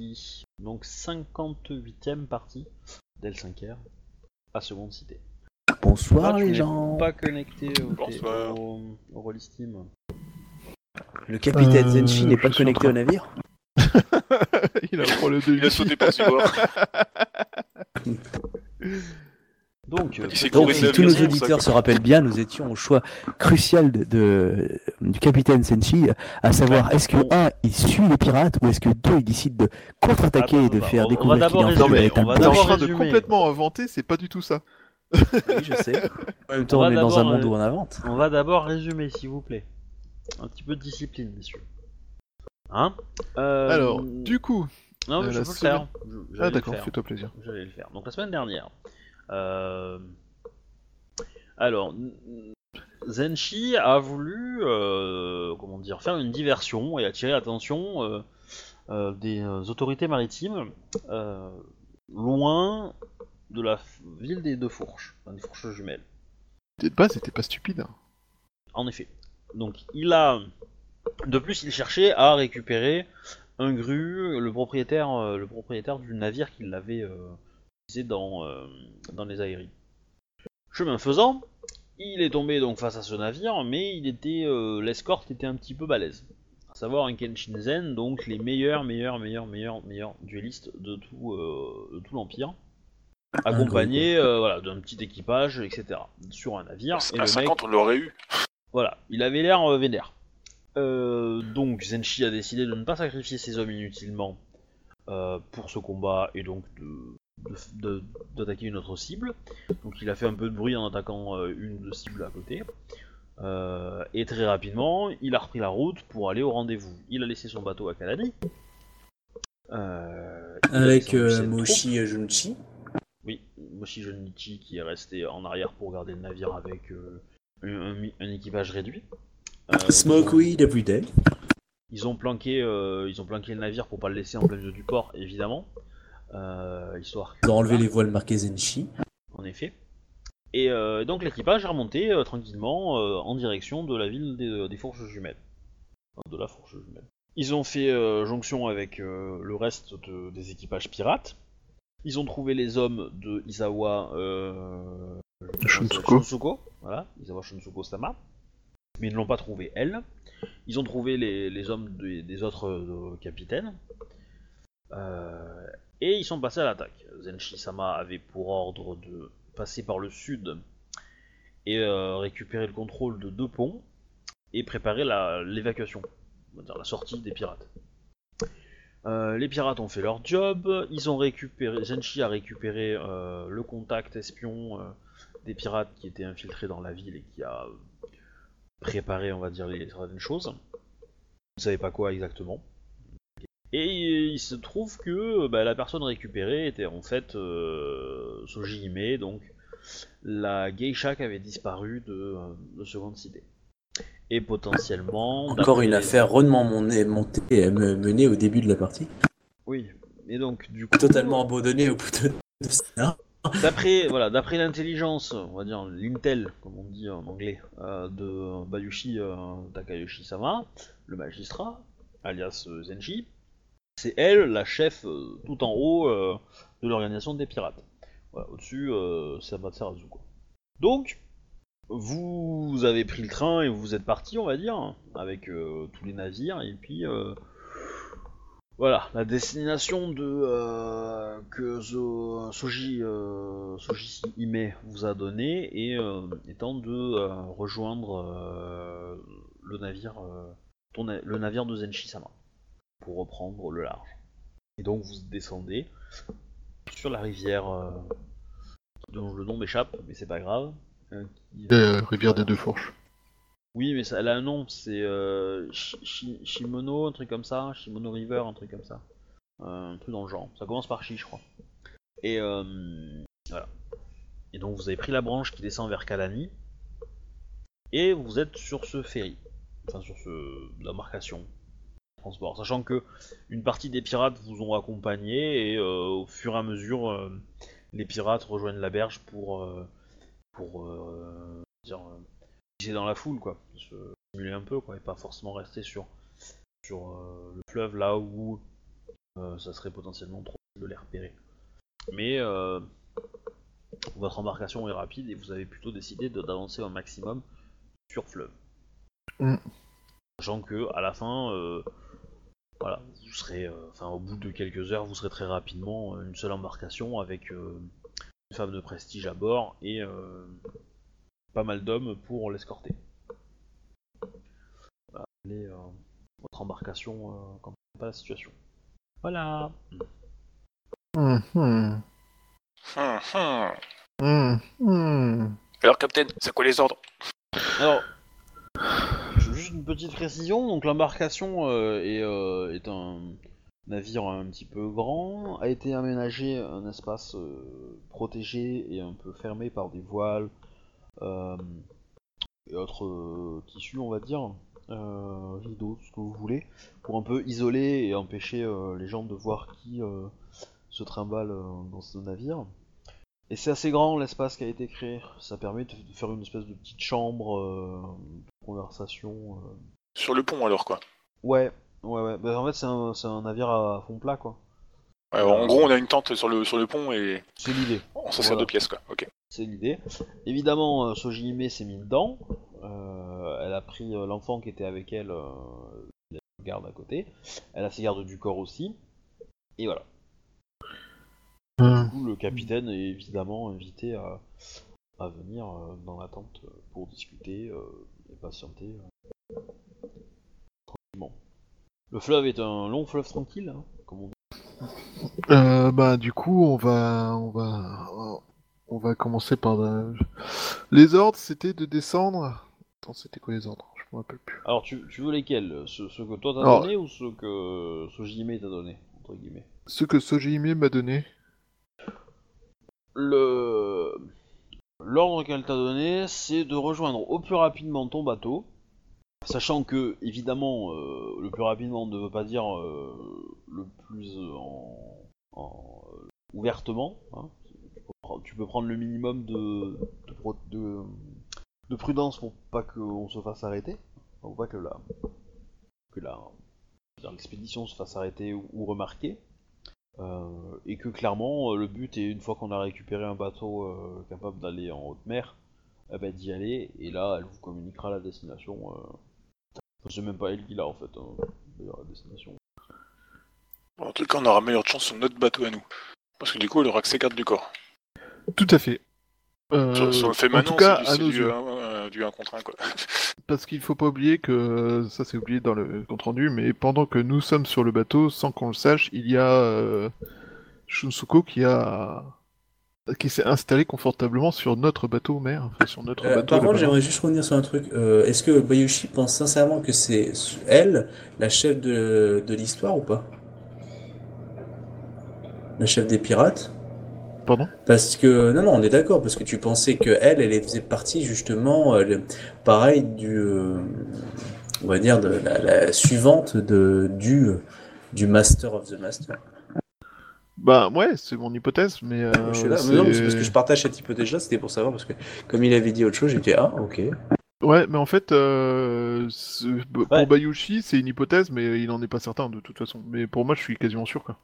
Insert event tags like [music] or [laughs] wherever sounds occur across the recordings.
partie. Donc 58ème partie d'L5R à Seconde Cité. Bonsoir Ah, tu les gens. Pas connecté au, Bonsoir. au, au Roll Steam. Le capitaine Euh, Zenshi n'est pas connecté au navire [laughs] Il a le problème de Il a sauté bord. [laughs] [laughs] Donc, euh, Donc si tous nos auditeurs se rappellent bien, nous étions au choix crucial de, de- du capitaine Senshi, à savoir est-ce que Bon. 1 il suit les pirates ou est-ce que 2 il décide de contre-attaquer Attends, et de attends, faire on va découvrir qu'il d'abord en fait un on va d'abord de complètement inventer, c'est pas du tout ça. Oui, je sais. En même temps, On est dans un d'abord, monde euh, où on invente. on va d'abord résumer, s'il vous plaît. Un petit peu de discipline, messieurs. Hein Euh, Alors, du coup, Non, mais je peux le faire. Je- ah d'accord, fais-toi plaisir. J'allais le faire. Donc la semaine dernière. Euh, Alors, Zenshi a voulu, euh, comment dire, faire une diversion et attirer l'attention euh, des autorités maritimes loin de la ville des deux fourches, enfin, des fourches jumelles. De base, c'était pas stupide. hein. En effet. Donc il a, de plus, il cherchait à récupérer un gru, le propriétaire, le propriétaire du navire qu'il avait euh, utilisé dans, euh, dans les aéries. Chemin faisant, il est tombé donc face à ce navire, mais il était, euh, l'escorte était un petit peu balèze. À savoir un Kenshinzen, donc les meilleurs, meilleurs, meilleurs, meilleurs, meilleurs duellistes de tout, euh, de tout l'empire, accompagnés, euh, voilà, d'un petit équipage, etc. Sur un navire. et À le 50, on l'aurait eu. voilà, il avait l'air euh, vénère. Euh, donc Zenshi a décidé de ne pas sacrifier ses hommes inutilement euh, pour ce combat et donc de- d'attaquer une autre cible. Donc il a fait un peu de bruit en attaquant euh, une de cibles à côté. Euh, et très rapidement, il a repris la route pour aller au rendez-vous. Il a laissé son bateau à Kalani. Euh, Avec euh. Moshi Junchi. Oui, Moshi Jonichi qui est resté en arrière pour garder le navire avec un, un- un équipage réduit. Smoke weed every day. Ils ont planqué, ils ont planqué le navire pour pas le laisser en plein milieu du port, évidemment, histoire. Ils ont enlevé les voiles marquées Zenshi. En effet. Et euh, donc l'équipage est remonté euh, tranquillement euh, en direction de la ville des, des fourches jumelles. Enfin, de la fourche jumelle. Ils ont fait euh, jonction avec euh, le reste de- des équipages pirates. Ils ont trouvé les hommes de Isawa euh, Shunsuko. Shunsuko, voilà, Isawa Shunsuko Sama. Mais ils ne l'ont pas trouvé elle. Ils ont trouvé les, les hommes des, des autres euh, capitaines. Euh, et ils sont passés à l'attaque. Zenshi Sama avait pour ordre de passer par le sud et euh, récupérer le contrôle de deux ponts et préparer l'évacuation, on la sortie des pirates. Euh, les pirates ont fait leur job, ils ont récupéré, Zenshi a récupéré euh, le contact espion des pirates qui étaient infiltrés dans la ville et qui a préparé, on va dire, les certaines choses. Vous savez pas quoi exactement. Et il se trouve que bah, la personne récupérée était en fait euh, donc la geisha qui avait disparu de, euh, de Seconde Cité. Et potentiellement... Encore une affaire rondement mon- montée menée au début de la partie. Oui, et donc du coup... Totalement abandonnée au bout de. D'après voilà, d'après l'intelligence, on va dire l'intel, comme on dit en anglais, euh, de Bayushi euh, Takayoshi-sama, le magistrat, alias Zenshi, c'est elle la chef euh, tout en haut euh, de l'organisation des pirates. Au-dessus, euh, c'est Amaterasu, quoi. Donc, vous avez pris le train et vous êtes parti, on va dire, avec euh, tous les navires, et puis euh, voilà, la destination de euh, que Soji, euh, Soji vous a donné et euh, étant de euh, rejoindre euh, le navire, euh, le navire de Zenshi-sama pour reprendre le large. Et donc vous descendez sur la rivière euh, dont le nom m'échappe, mais c'est pas grave. qui- Euh, rivière des deux fourches. oui, mais ça, elle a un nom, c'est euh, Shi- Shi- Shimono, un truc comme ça, Shimono River, un truc comme ça. Euh, un truc dans le genre. Ça commence par Shi, je crois. Et voilà. Et donc vous avez pris la branche qui descend vers Kalani. Et vous êtes sur ce ferry. Enfin, sur ce l'embarcation. Transport. Sachant que une partie des pirates vous ont accompagné et euh, au fur et à mesure, euh, les pirates rejoignent la berge pour. euh, pour. dire. dans la foule quoi, se simuler un peu quoi, et pas forcément rester sur sur le fleuve là où ça serait potentiellement trop de les repérer. Mais euh, votre embarcation est rapide et vous avez plutôt décidé d'avancer au maximum sur fleuve. Mm. Sachant que à la fin, euh, voilà, vous serez, euh, enfin au bout de quelques heures, vous serez très rapidement euh, une seule embarcation avec euh, une femme de prestige à bord et euh, pas mal d'hommes pour l'escorter. Les, euh, votre embarcation euh, quand pas la situation. Voilà. Hum, hum, Hum, hum. hum, hum. Alors, Captain, c'est quoi les ordres? Alors, juste une petite précision. Donc l'embarcation euh, est, euh, est un navire un petit peu grand, a été aménagé un espace euh, protégé et un peu fermé par des voiles et autres tissus, on va dire, rideaux, ce que vous voulez, pour un peu isoler et empêcher les gens de voir qui se trimballe dans ce navire. Et c'est assez grand l'espace qui a été créé. Ça permet de faire une espèce de petite chambre conversation. euh. Sur le pont, alors, quoi. Ouais, ouais, ouais. Bah, en fait, c'est un, c'est un navire à fond plat, quoi. Ouais, en gros, on a une tente sur le, sur le pont et C'est l'idée. on s'en sert Voilà. deux pièces, quoi. Ok. C'est l'idée. Évidemment, euh, Sojihime s'est mis dedans. Euh, elle a pris euh, l'enfant qui était avec elle, euh, la garde à côté. Elle a ses gardes du corps aussi. Et voilà. Du coup, le capitaine est évidemment invité à, à venir euh, dans la tente pour discuter euh, et patienter euh, tranquillement. Le fleuve est un long fleuve tranquille, hein, comme on dit. Euh, bah du coup on va on va on va commencer par euh, les ordres c'était de descendre. Attends c'était quoi les ordres? Je me rappelle plus. Alors, tu, tu veux lesquels? Ceux, ceux que toi t'as Alors- donné ou ceux que Sojime t'a donné entre guillemets? Ce que Sojime m'a donné. Le l'ordre qu'elle t'a donné, c'est de rejoindre au plus rapidement ton bateau, sachant que évidemment euh, le plus rapidement ne veut pas dire euh, le plus euh, en, en, ouvertement. hein. Tu, peux prendre, le minimum de prudence pour pas qu'on se fasse arrêter, pour pas que la que l'expédition se fasse arrêter ou remarquer. Euh, et que clairement euh, le but est une fois qu'on a récupéré un bateau euh, capable d'aller en haute mer, eh ben, d'y aller et là elle vous communiquera la destination. Euh... C'est même pas elle qui l'a en fait, hein, d'ailleurs la destination. Bon, en tout cas, on aura meilleure chance sur notre bateau à nous. Parce que du coup, elle aura que ses gardes du corps. Tout à fait. Euh, Sur, sur le fait en maintenant, tout cas c'est à du, nos c'est du, yeux. euh, du 1 contre 1, quoi. [laughs] Parce qu'il faut pas oublier que ça c'est oublié dans le compte rendu, mais pendant que nous sommes sur le bateau, sans qu'on le sache, il y a euh, Shunsuko qui a qui s'est installé confortablement sur notre bateau mère, enfin sur notre Euh, bateau. par contre, j'aimerais juste revenir sur un truc. Euh, Est-ce que Bayushi pense sincèrement que c'est elle, la chef de, de l'histoire ou pas? La chef des pirates? Pardon? Parce que, non, non, on est d'accord, parce que tu pensais que elle, elle faisait partie justement, euh, pareil, du, euh, on va dire, de la, la suivante de, du, du Master of the Master. Bah ouais, c'est mon hypothèse, mais euh, je suis là, c'est- mais non, c'est parce que je partage cette hypothèse-là, c'était pour savoir, parce que comme il avait dit autre chose, j'étais, ah, ok. Ouais, mais en fait, euh, pour. Bayushi, c'est une hypothèse, mais il en est pas certain de toute façon. Mais pour moi, je suis quasiment sûr quoi.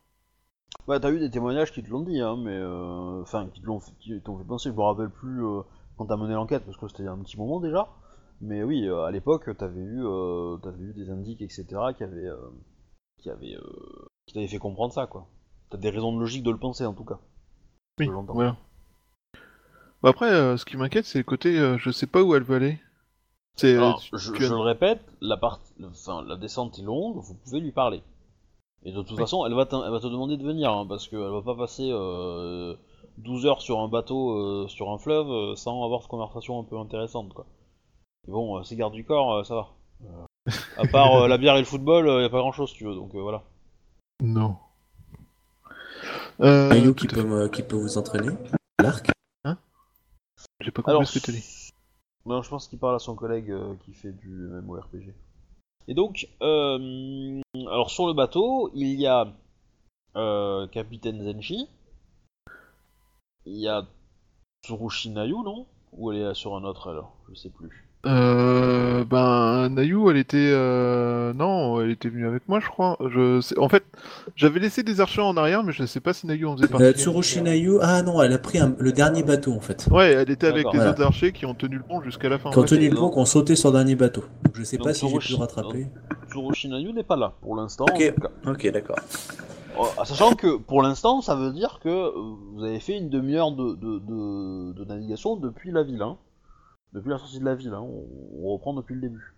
Bah t'as eu des témoignages qui te l'ont dit, hein, mais euh, enfin qui te l'ont qui t'ont fait penser. Je me rappelle plus euh, quand t'as mené l'enquête parce que c'était il y a un petit moment déjà. Mais oui, euh, à l'époque t'avais eu euh, t'avais eu des indices etc qui avaient euh, qui avaient euh, qui t'avaient fait comprendre ça quoi. T'as des raisons de logique de le penser en tout cas. Oui, Je l'entends. voilà. Bah après, euh, ce qui m'inquiète, c'est le côté, euh, je sais pas où elle veut aller. C'est, Alors, tu- je, tu as- je le répète, la partie, enfin la descente est longue, vous pouvez lui parler. Et de toute Oui. façon, elle va, t'in- elle va te demander de venir, hein, parce qu'elle va pas passer euh, 12 heures sur un bateau, euh, sur un fleuve, euh, sans avoir de conversation un peu intéressante, quoi. Et bon, euh, c'est garde du corps, euh, ça va. Euh, à part euh, [laughs] la bière et le football, il y a pas grand chose, tu veux, donc euh, voilà. Non. Euh, Mayu tout qui peut, qui peut vous entraîner L'arc? J'ai pas compris Alors, ce que t'as dit. Non, je pense qu'il parle à son collègue euh, qui fait du MMORPG. Et donc, euh, alors sur le bateau, il y a euh, Capitaine Zenshi, il y a Tsurushi Nayu, non? Ou elle est sur un autre alors? Je sais plus. Euh, ben, Nayu, elle était, euh, non, elle était venue avec moi, je crois. Je, sais- en fait, j'avais laissé des archers en arrière, mais je sais pas si Nayu en faisait partie. Euh, Tsurushi Nayu, ah non, elle a pris un- le dernier bateau en fait. Ouais, elle était avec les Voilà. autres archers qui ont tenu le pont jusqu'à la fin. Qui ont tenu le pont, qui ont sauté sur le dernier bateau. Donc, je sais Donc, pas si j'ai pu Tsurushi- le rattraper. Tsurushinayu n'est pas là pour l'instant. Ok. en tout cas. Ok, d'accord. Euh, sachant que pour l'instant, ça veut dire que euh, vous avez fait une demi-heure de, de, de- de navigation depuis la ville. Hein. Depuis la sortie de la ville. Hein. On, on reprend depuis le début.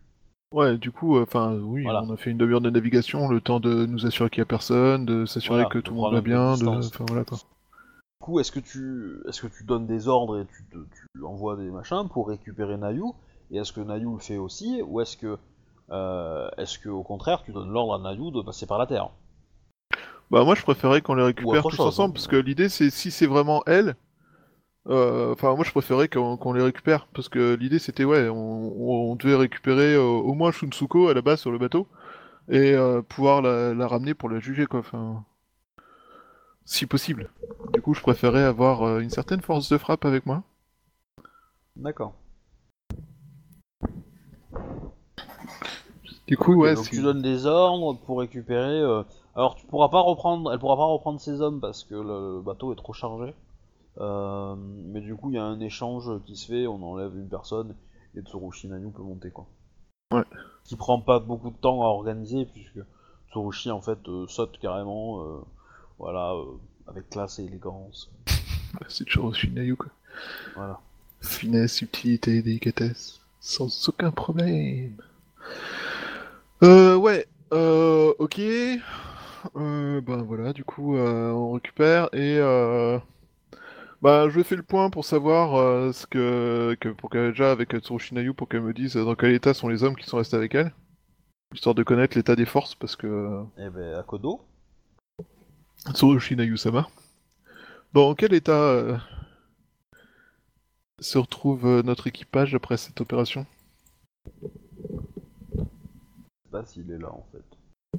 Ouais, du coup, euh, enfin, oui, Voilà. on a fait une demi-heure de navigation, le temps de nous assurer qu'il y a personne, de s'assurer Voilà, que tout le monde va bien, de, enfin voilà quoi. Du coup, est-ce que tu est-ce que tu donnes des ordres et tu, te- tu envoies des machins pour récupérer Nayu? Et est-ce que Nayu le fait aussi? Ou est-ce que euh, est-ce que au contraire tu donnes l'ordre à Nayu de passer par la terre? Bah moi je préférais qu'on les récupère tous chose, ensemble hein. parce que l'idée c'est si c'est vraiment elle. Euh, Enfin moi je préférais qu'on les récupère parce que l'idée c'était ouais on, on devait récupérer euh, au moins Shunsuko à la base sur le bateau et euh, pouvoir la, la ramener pour la juger quoi. Enfin si possible. Du coup je préférais avoir une certaine force de frappe avec moi. D'accord. Du coup Ok, ouais donc tu donnes des ordres pour récupérer. Alors tu pourras pas reprendre, elle pourra pas reprendre ses hommes parce que le bateau est trop chargé. Euh, mais du coup il y a un échange qui se fait, on enlève une personne et Tsurushi Nayu peut monter quoi. Ouais. Qui prend pas beaucoup de temps à organiser puisque Tsurushi en fait euh, saute carrément, euh, voilà, avec classe et élégance. [laughs] c'est toujours Shinayu quoi. Voilà. Finesse, subtilité, délicatesse, sans aucun problème. Euh, ouais, euh, ok. Euh, ben voilà, du coup, on récupère et euh, bah, je fais le point pour savoir euh, ce que, que pour qu'elle déjà avec Tsurushinayu pour qu'elle me dise dans quel état sont les hommes qui sont restés avec elle, histoire de connaître l'état des forces parce que Et ben à Kodo. Tsurushinayu sama. Dans quel état euh, se retrouve euh, notre équipage après cette opération? Je sais pas s'il est là en fait.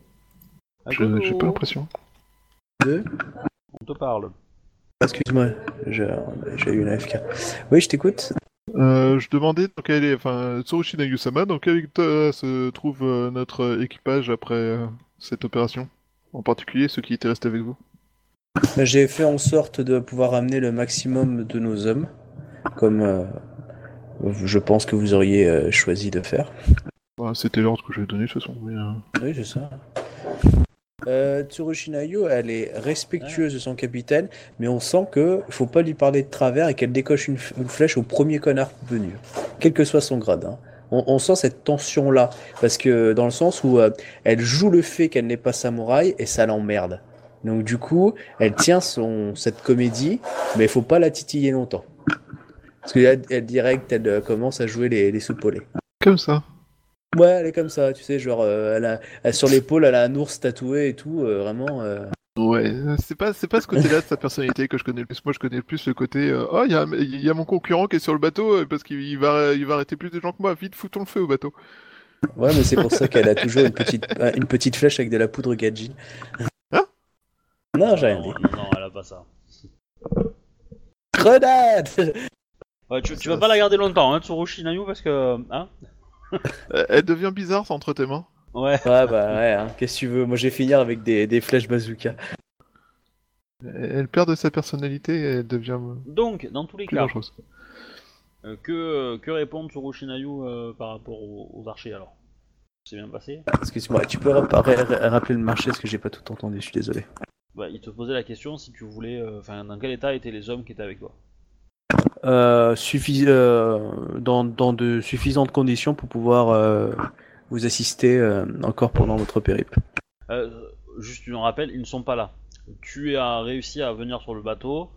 À Je- Kodo, J'ai pas l'impression. On te parle. Excuse-moi, j'ai eu une AFK. Oui, je t'écoute. Euh, je demandais dans quel est, enfin, Tsurushinayu sama, dans quel état se trouve euh, notre équipage après euh, cette opération? En particulier ceux qui étaient restés avec vous. Bah, J'ai fait en sorte de pouvoir amener le maximum de nos hommes, comme euh, je pense que vous auriez euh, choisi de faire. Bah, C'était l'ordre que j'avais donné de toute façon. mais, euh, Oui, c'est ça. Euh, Tsurushinayu, elle est respectueuse de son capitaine, mais on sent que faut pas lui parler de travers et qu'elle décoche une, flèche au premier connard venu, quel que soit son grade. hein. On, on sent cette tension-là, parce que dans le sens où euh, elle joue le fait qu'elle n'est pas samouraï et ça l'emmerde. Donc du coup, elle tient son cette comédie, mais il faut pas la titiller longtemps. Parce que là, elle direct, elle euh, commence à jouer les, les soupolés. Comme ça. Ouais, elle est comme ça, tu sais, genre, euh, elle a, elle- sur l'épaule, elle a un ours tatoué et tout, euh, vraiment. euh, Ouais, c'est pas, c'est pas ce côté-là de sa personnalité que je connais le plus. Moi, je connais plus le côté. euh, oh, il y a, il y a mon concurrent qui est sur le bateau euh, parce qu'il va, il va arrêter plus de gens que moi. Vite, foutons le feu au bateau. Ouais, mais c'est pour ça qu'elle a toujours une petite, une petite flèche avec de la poudre gadji. Hein? Non, j'ai rien dit. non, non, elle a pas ça. Grenade Ouais, tu, tu vas pas la garder longtemps, hein, Tsurushi Nayu, parce que. Hein? [laughs] Elle devient bizarre ça, entre tes mains? Ouais. Ouais, bah ouais, hein, qu'est-ce que tu veux? Moi, je vais finir avec des, des flèches bazooka. Elle perd de sa personnalité et elle devient euh, Donc, dans tous les plus cas, euh, que, que répond Tsurushi Nayu euh, par rapport aux, aux archers alors? C'est bien passé? Excuse-moi, tu peux rap- ra- rappeler le marché parce que j'ai pas tout entendu, je suis désolé. Bah, il te posait la question si tu voulais. euh, Enfin, dans quel état étaient les hommes qui étaient avec toi? Euh, euh, dans, de suffisantes conditions pour pouvoir euh, vous assister encore pendant votre périple. Juste, tu me rappelles, ils ne sont pas là. Tu as réussi à venir sur le bateau,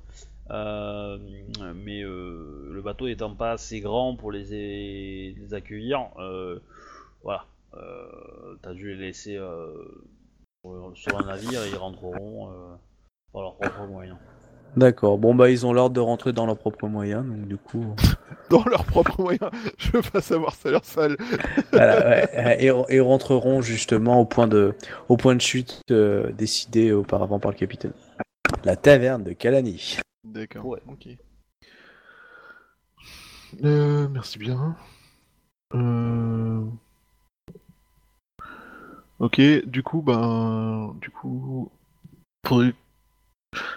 mais le bateau étant pas assez grand pour les, accueillir, voilà. T'as dû les laisser sur, un navire et ils rentreront par leurs propres moyens. D'accord. Bon bah ils ont l'ordre de rentrer dans leurs propres moyens, donc du coup. [laughs] Dans leurs propres moyens. Je veux pas savoir, ça l'air sale. [laughs] Voilà, ouais, et, et rentreront justement au point de, au point de chute euh, décidé auparavant par le capitaine. La taverne de Kalani. D'accord. Ouais. Ok. Euh, merci bien. Euh... Ok, du coup, ben, du coup, pour...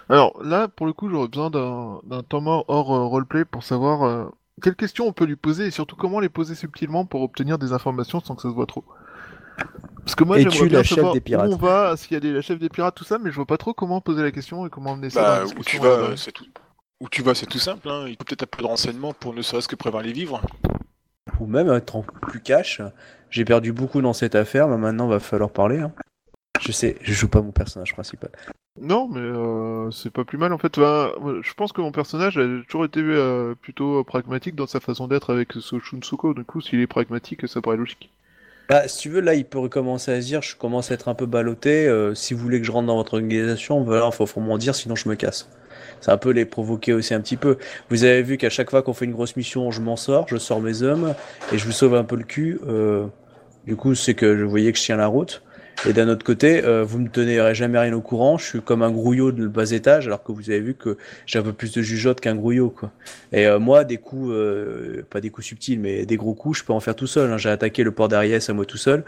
alors là, pour le coup, j'aurais besoin d'un d'un temps mort hors euh, roleplay pour savoir euh, quelles questions on peut lui poser et surtout comment les poser subtilement pour obtenir des informations sans que ça se voit trop. Parce que moi, j'aimerais bien la chef savoir des pirates où on va, s'il y a des, la chef des pirates, tout ça, mais je vois pas trop comment poser la question et comment amener ça. dans Bah, la où tu vas, euh, c'est tout. Où tu vas, c'est tout simple. Hein. Il faut peut-être un peu de renseignements pour ne serait-ce que prévoir les vivres. Ou même être en plus cash. J'ai perdu beaucoup dans cette affaire, mais maintenant va falloir parler. hein. Je sais, je joue pas mon personnage principal. Non, mais euh, c'est pas plus mal en fait. Enfin, je pense que mon personnage a toujours été euh, plutôt pragmatique dans sa façon d'être avec ce Shunsuko. Du coup, s'il est pragmatique, ça paraît logique. Bah, si tu veux, là, il peut recommencer à se dire, je commence à être un peu ballotté. euh, si vous voulez que je rentre dans votre organisation, voilà, faut, faut m'en dire, sinon je me casse. C'est un peu les provoquer aussi un petit peu. Vous avez vu qu'à chaque fois qu'on fait une grosse mission, je m'en sors, je sors mes hommes et je vous sauve un peu le cul. euh, du coup, c'est que vous voyez que je tiens la route. Et d'un autre côté, euh, vous me tenez jamais rien au courant. Je suis comme un grouillot de bas étage, alors que vous avez vu que j'ai un peu plus de jugeote qu'un grouillot, quoi. Et euh, moi, des coups, euh, pas des coups subtils, mais des gros coups, je peux en faire tout seul. hein. J'ai attaqué le port d'Ariès à moi tout seul.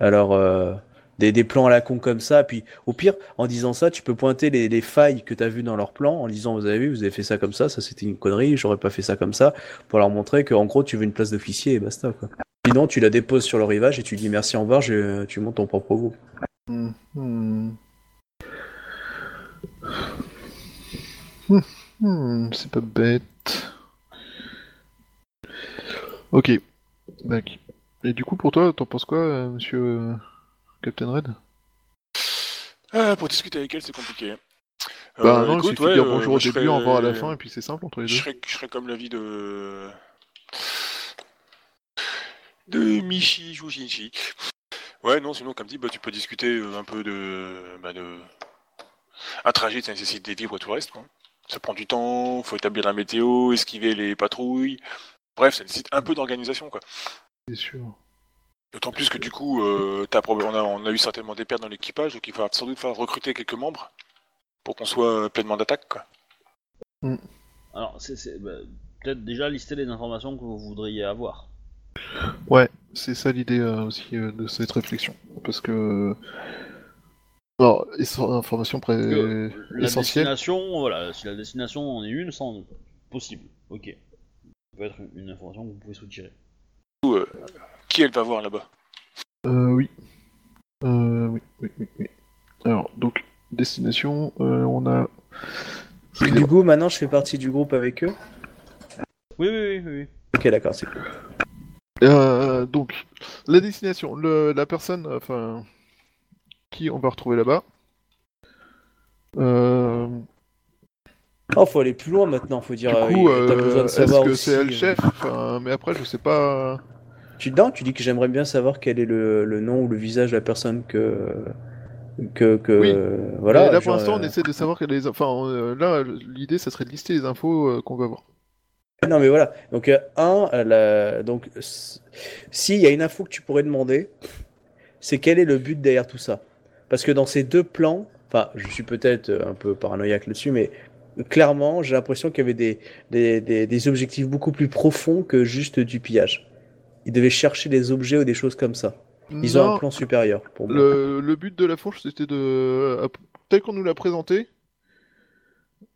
Alors, euh, des, des plans à la con comme ça. Puis, au pire, en disant ça, tu peux pointer les, les failles que tu as vues dans leur plan en disant Vous avez vu, vous avez fait ça comme ça, ça c'était une connerie, j'aurais pas fait ça comme ça, pour leur montrer qu'en gros, tu veux une place d'officier et basta, quoi. Sinon, tu la déposes sur le rivage et tu dis merci, au revoir, je- tu montes ton propre groupe. Hmm, hmm. C'est pas bête. Ok. Et du coup, pour toi, t'en penses quoi, euh, monsieur euh, Captain Red? Ah, pour discuter avec elle, c'est compliqué. Bah Euh, non, il suffit de dire euh, bonjour au début, serais- au revoir à la fin, et puis c'est simple entre les Je deux. serais, je serais comme l'avis de. de Michi Jujinchi. Ouais, non, sinon, comme dit, bah, tu peux discuter euh, un peu de. Bah, de... Un trajet, ça nécessite des vivres et tout le reste, quoi. Ça prend du temps, faut établir la météo, esquiver les patrouilles. Bref, ça nécessite un peu d'organisation, quoi. C'est sûr. D'autant plus que du coup, euh, on, a, on a eu certainement des pertes dans l'équipage, donc il va sans doute falloir recruter quelques membres pour qu'on soit pleinement d'attaque, quoi. Alors, c'est, bah, peut-être déjà lister les informations que vous voudriez avoir. Ouais, c'est ça l'idée euh, aussi euh, de cette réflexion. Parce que. Alors, information pré... Que la essentielle. destination, voilà, si la destination en est une, sans possible. Ok. Ça peut être une information que vous pouvez soutirer. Euh, qui elle va voir là-bas Euh, oui. Euh, oui, oui, oui, oui. Alors, donc, destination, euh, on a. Du coup, maintenant, je fais partie du groupe avec eux. Oui, oui, oui, oui. oui. Ok, d'accord, c'est cool. Euh, donc, la destination, le, la personne, enfin, qui on va retrouver là-bas. Euh, Oh, faut aller plus loin maintenant, faut du dire. coup, euh, besoin euh, est-ce que c'est elle le chef? Enfin, Mais après, je sais pas. Tu, non, tu dis que j'aimerais bien savoir quel est le, le nom ou le visage de la personne que. que, que Oui. voilà. Là, pour l'instant, on euh, essaie de savoir quelles les. Enfin, euh, là, l'idée, ça serait de lister les infos euh, qu'on va voir. Non, mais voilà. Donc, un, la- donc, s'il y a une info que tu pourrais demander, c'est quel est le but derrière tout ça? Parce que dans ces deux plans, enfin, je suis peut-être un peu paranoïaque là-dessus, mais clairement, j'ai l'impression qu'il y avait des, des, des, des objectifs beaucoup plus profonds que juste du pillage. Ils devaient chercher des objets ou des choses comme ça. Ils ont un plan supérieur pour moi. Le, le but de la fourche, c'était de. euh, Tel qu'on nous l'a présenté,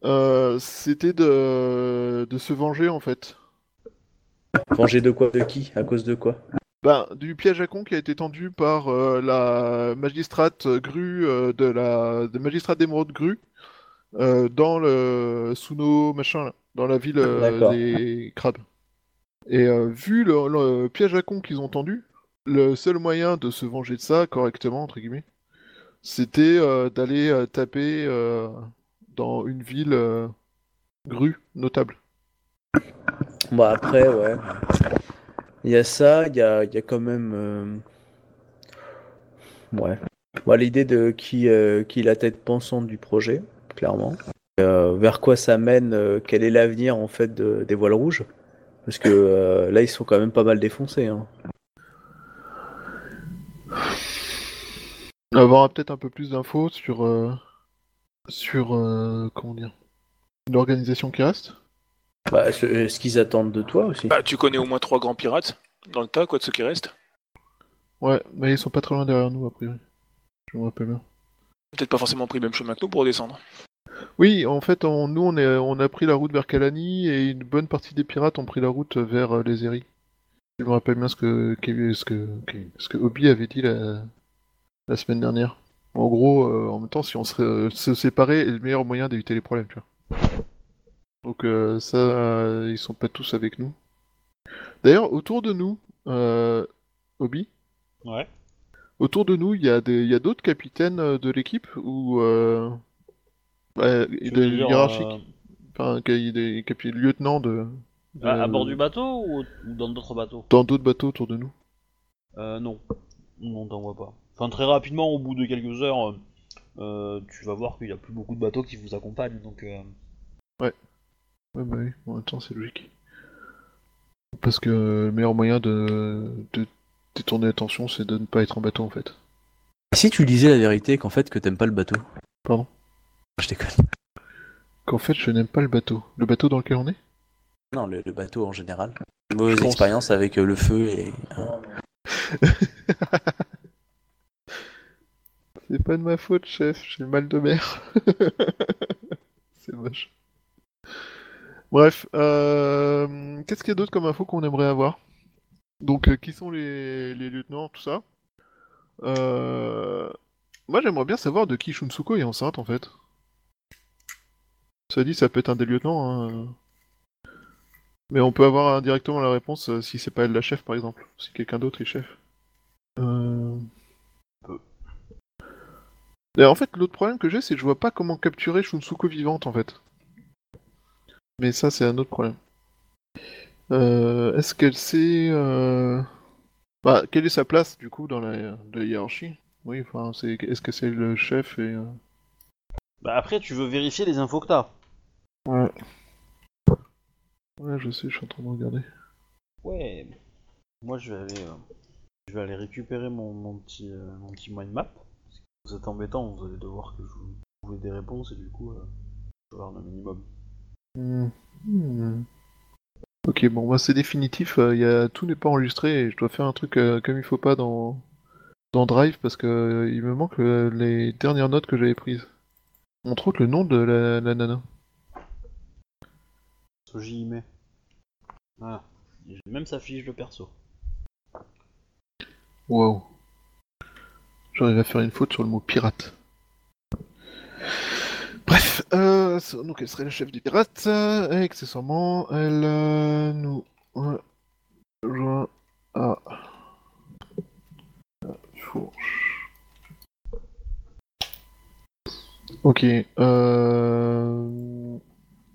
euh, c'était de... de se venger en fait. Venger de quoi De qui? À cause de quoi? Ben, du piège à con qui a été tendu par euh, la magistrate Gru euh, de la de magistrate d'émeraude Gru euh, dans le Suno machin là, dans la ville des crabes. Et euh, vu le, piège à con qu'ils ont tendu, le seul moyen de se venger de ça correctement entre guillemets, c'était euh, d'aller euh, taper dans une ville euh, Gru notable. Bon, après, ouais. Il y a ça, il y a, y a quand même. Ouais. Bon, L'idée de qui, qui est la tête pensante du projet, clairement. Vers quoi ça mène, quel est l'avenir en fait de- des voiles rouges Parce que euh, là, ils sont quand même pas mal défoncés. Hein. Avoir peut-être un peu plus d'infos sur euh, sur euh, comment dire l'organisation qui reste. Bah, ce, ce qu'ils attendent de toi aussi. Bah, tu connais au moins trois grands pirates Dans le tas, quoi, de ceux qui restent Ouais, mais ils sont pas très loin derrière nous, a priori. Je me rappelle bien. Peut-être pas forcément pris le même chemin que nous pour redescendre. Oui, en fait, on- nous, on, est, on a pris la route vers Kalani et une bonne partie des pirates ont pris la route vers euh, les Eri. Je me rappelle bien ce que, Kevin- ce que, Kevin- ce que Obi avait dit la, la semaine dernière. En gros, euh, en même temps, si on se, euh, se séparait est le meilleur moyen d'éviter les problèmes, tu vois. Donc euh, ça, ils sont pas tous avec nous. D'ailleurs, autour de nous, euh, Obi, Ouais. autour de nous, il y a d'autres capitaines de l'équipe ou euh, ouais, veux dire, hiérarchiques, euh, enfin qu'il y ait des capi- lieutenants de, de- à, à bord du bateau ou, ou dans d'autres bateaux? Dans d'autres bateaux autour de nous. Euh, non. Non, t'en vois pas. Enfin, très rapidement, au bout de quelques heures, euh, tu vas voir qu'il y a plus beaucoup de bateaux qui vous accompagnent, donc... euh, Ouais, bah oui, en même temps, c'est logique. Parce que le meilleur moyen de, de détourner l'attention, c'est de ne pas être en bateau en fait. Si tu disais la vérité qu'en fait que t'aimes pas le bateau. Pardon? Je déconne. Qu'en fait, je n'aime pas le bateau. Le bateau dans lequel on est? Non, le, le bateau en général. Mauvaise pense. expérience avec euh, le feu et. hein. [laughs] C'est pas de ma faute, chef, j'ai le mal de mer. [laughs] c'est moche. Bref, euh, qu'est-ce qu'il y a d'autre comme info qu'on aimerait avoir? Donc, euh, qui sont les, les lieutenants, tout ça? Euh, Moi, j'aimerais bien savoir de qui Shunsuko est enceinte, en fait. Ça dit, ça peut être un des lieutenants. hein. Mais on peut avoir indirectement la réponse euh, si c'est pas elle la chef, par exemple. Si quelqu'un d'autre est chef. Euh... En fait, l'autre problème que j'ai, c'est que je vois pas comment capturer Shunsuko vivante, en fait. Mais ça, c'est un autre problème. Euh, Est-ce qu'elle sait... euh, Bah, quelle est sa place, du coup, dans la, hiérarchie? Oui, enfin, est-ce que c'est le chef et... Bah après, tu veux vérifier les infos que t'as. Ouais. Ouais, je sais, je suis en train de regarder. Ouais. Moi, je vais aller, euh, je vais aller récupérer mon, mon petit, euh, mon petit mind map. Êtes embêtant, vous allez devoir que je vous trouve des réponses et du coup, euh, je vais avoir un minimum. Hmm. Ok, bon, bah c'est définitif, euh, y a... tout n'est pas enregistré et je dois faire un truc euh, comme il faut pas dans, dans Drive parce que euh, il me manque euh, les dernières notes que j'avais prises. Entre autres le nom de la, la nana. Hime. Ah. J'ai même sa fiche de perso. Wow. J'arrive à faire une faute sur le mot pirate. Bref, euh, donc elle serait la chef des pirates, euh, et accessoirement, elle euh, nous rejoint à la fourche. Ok,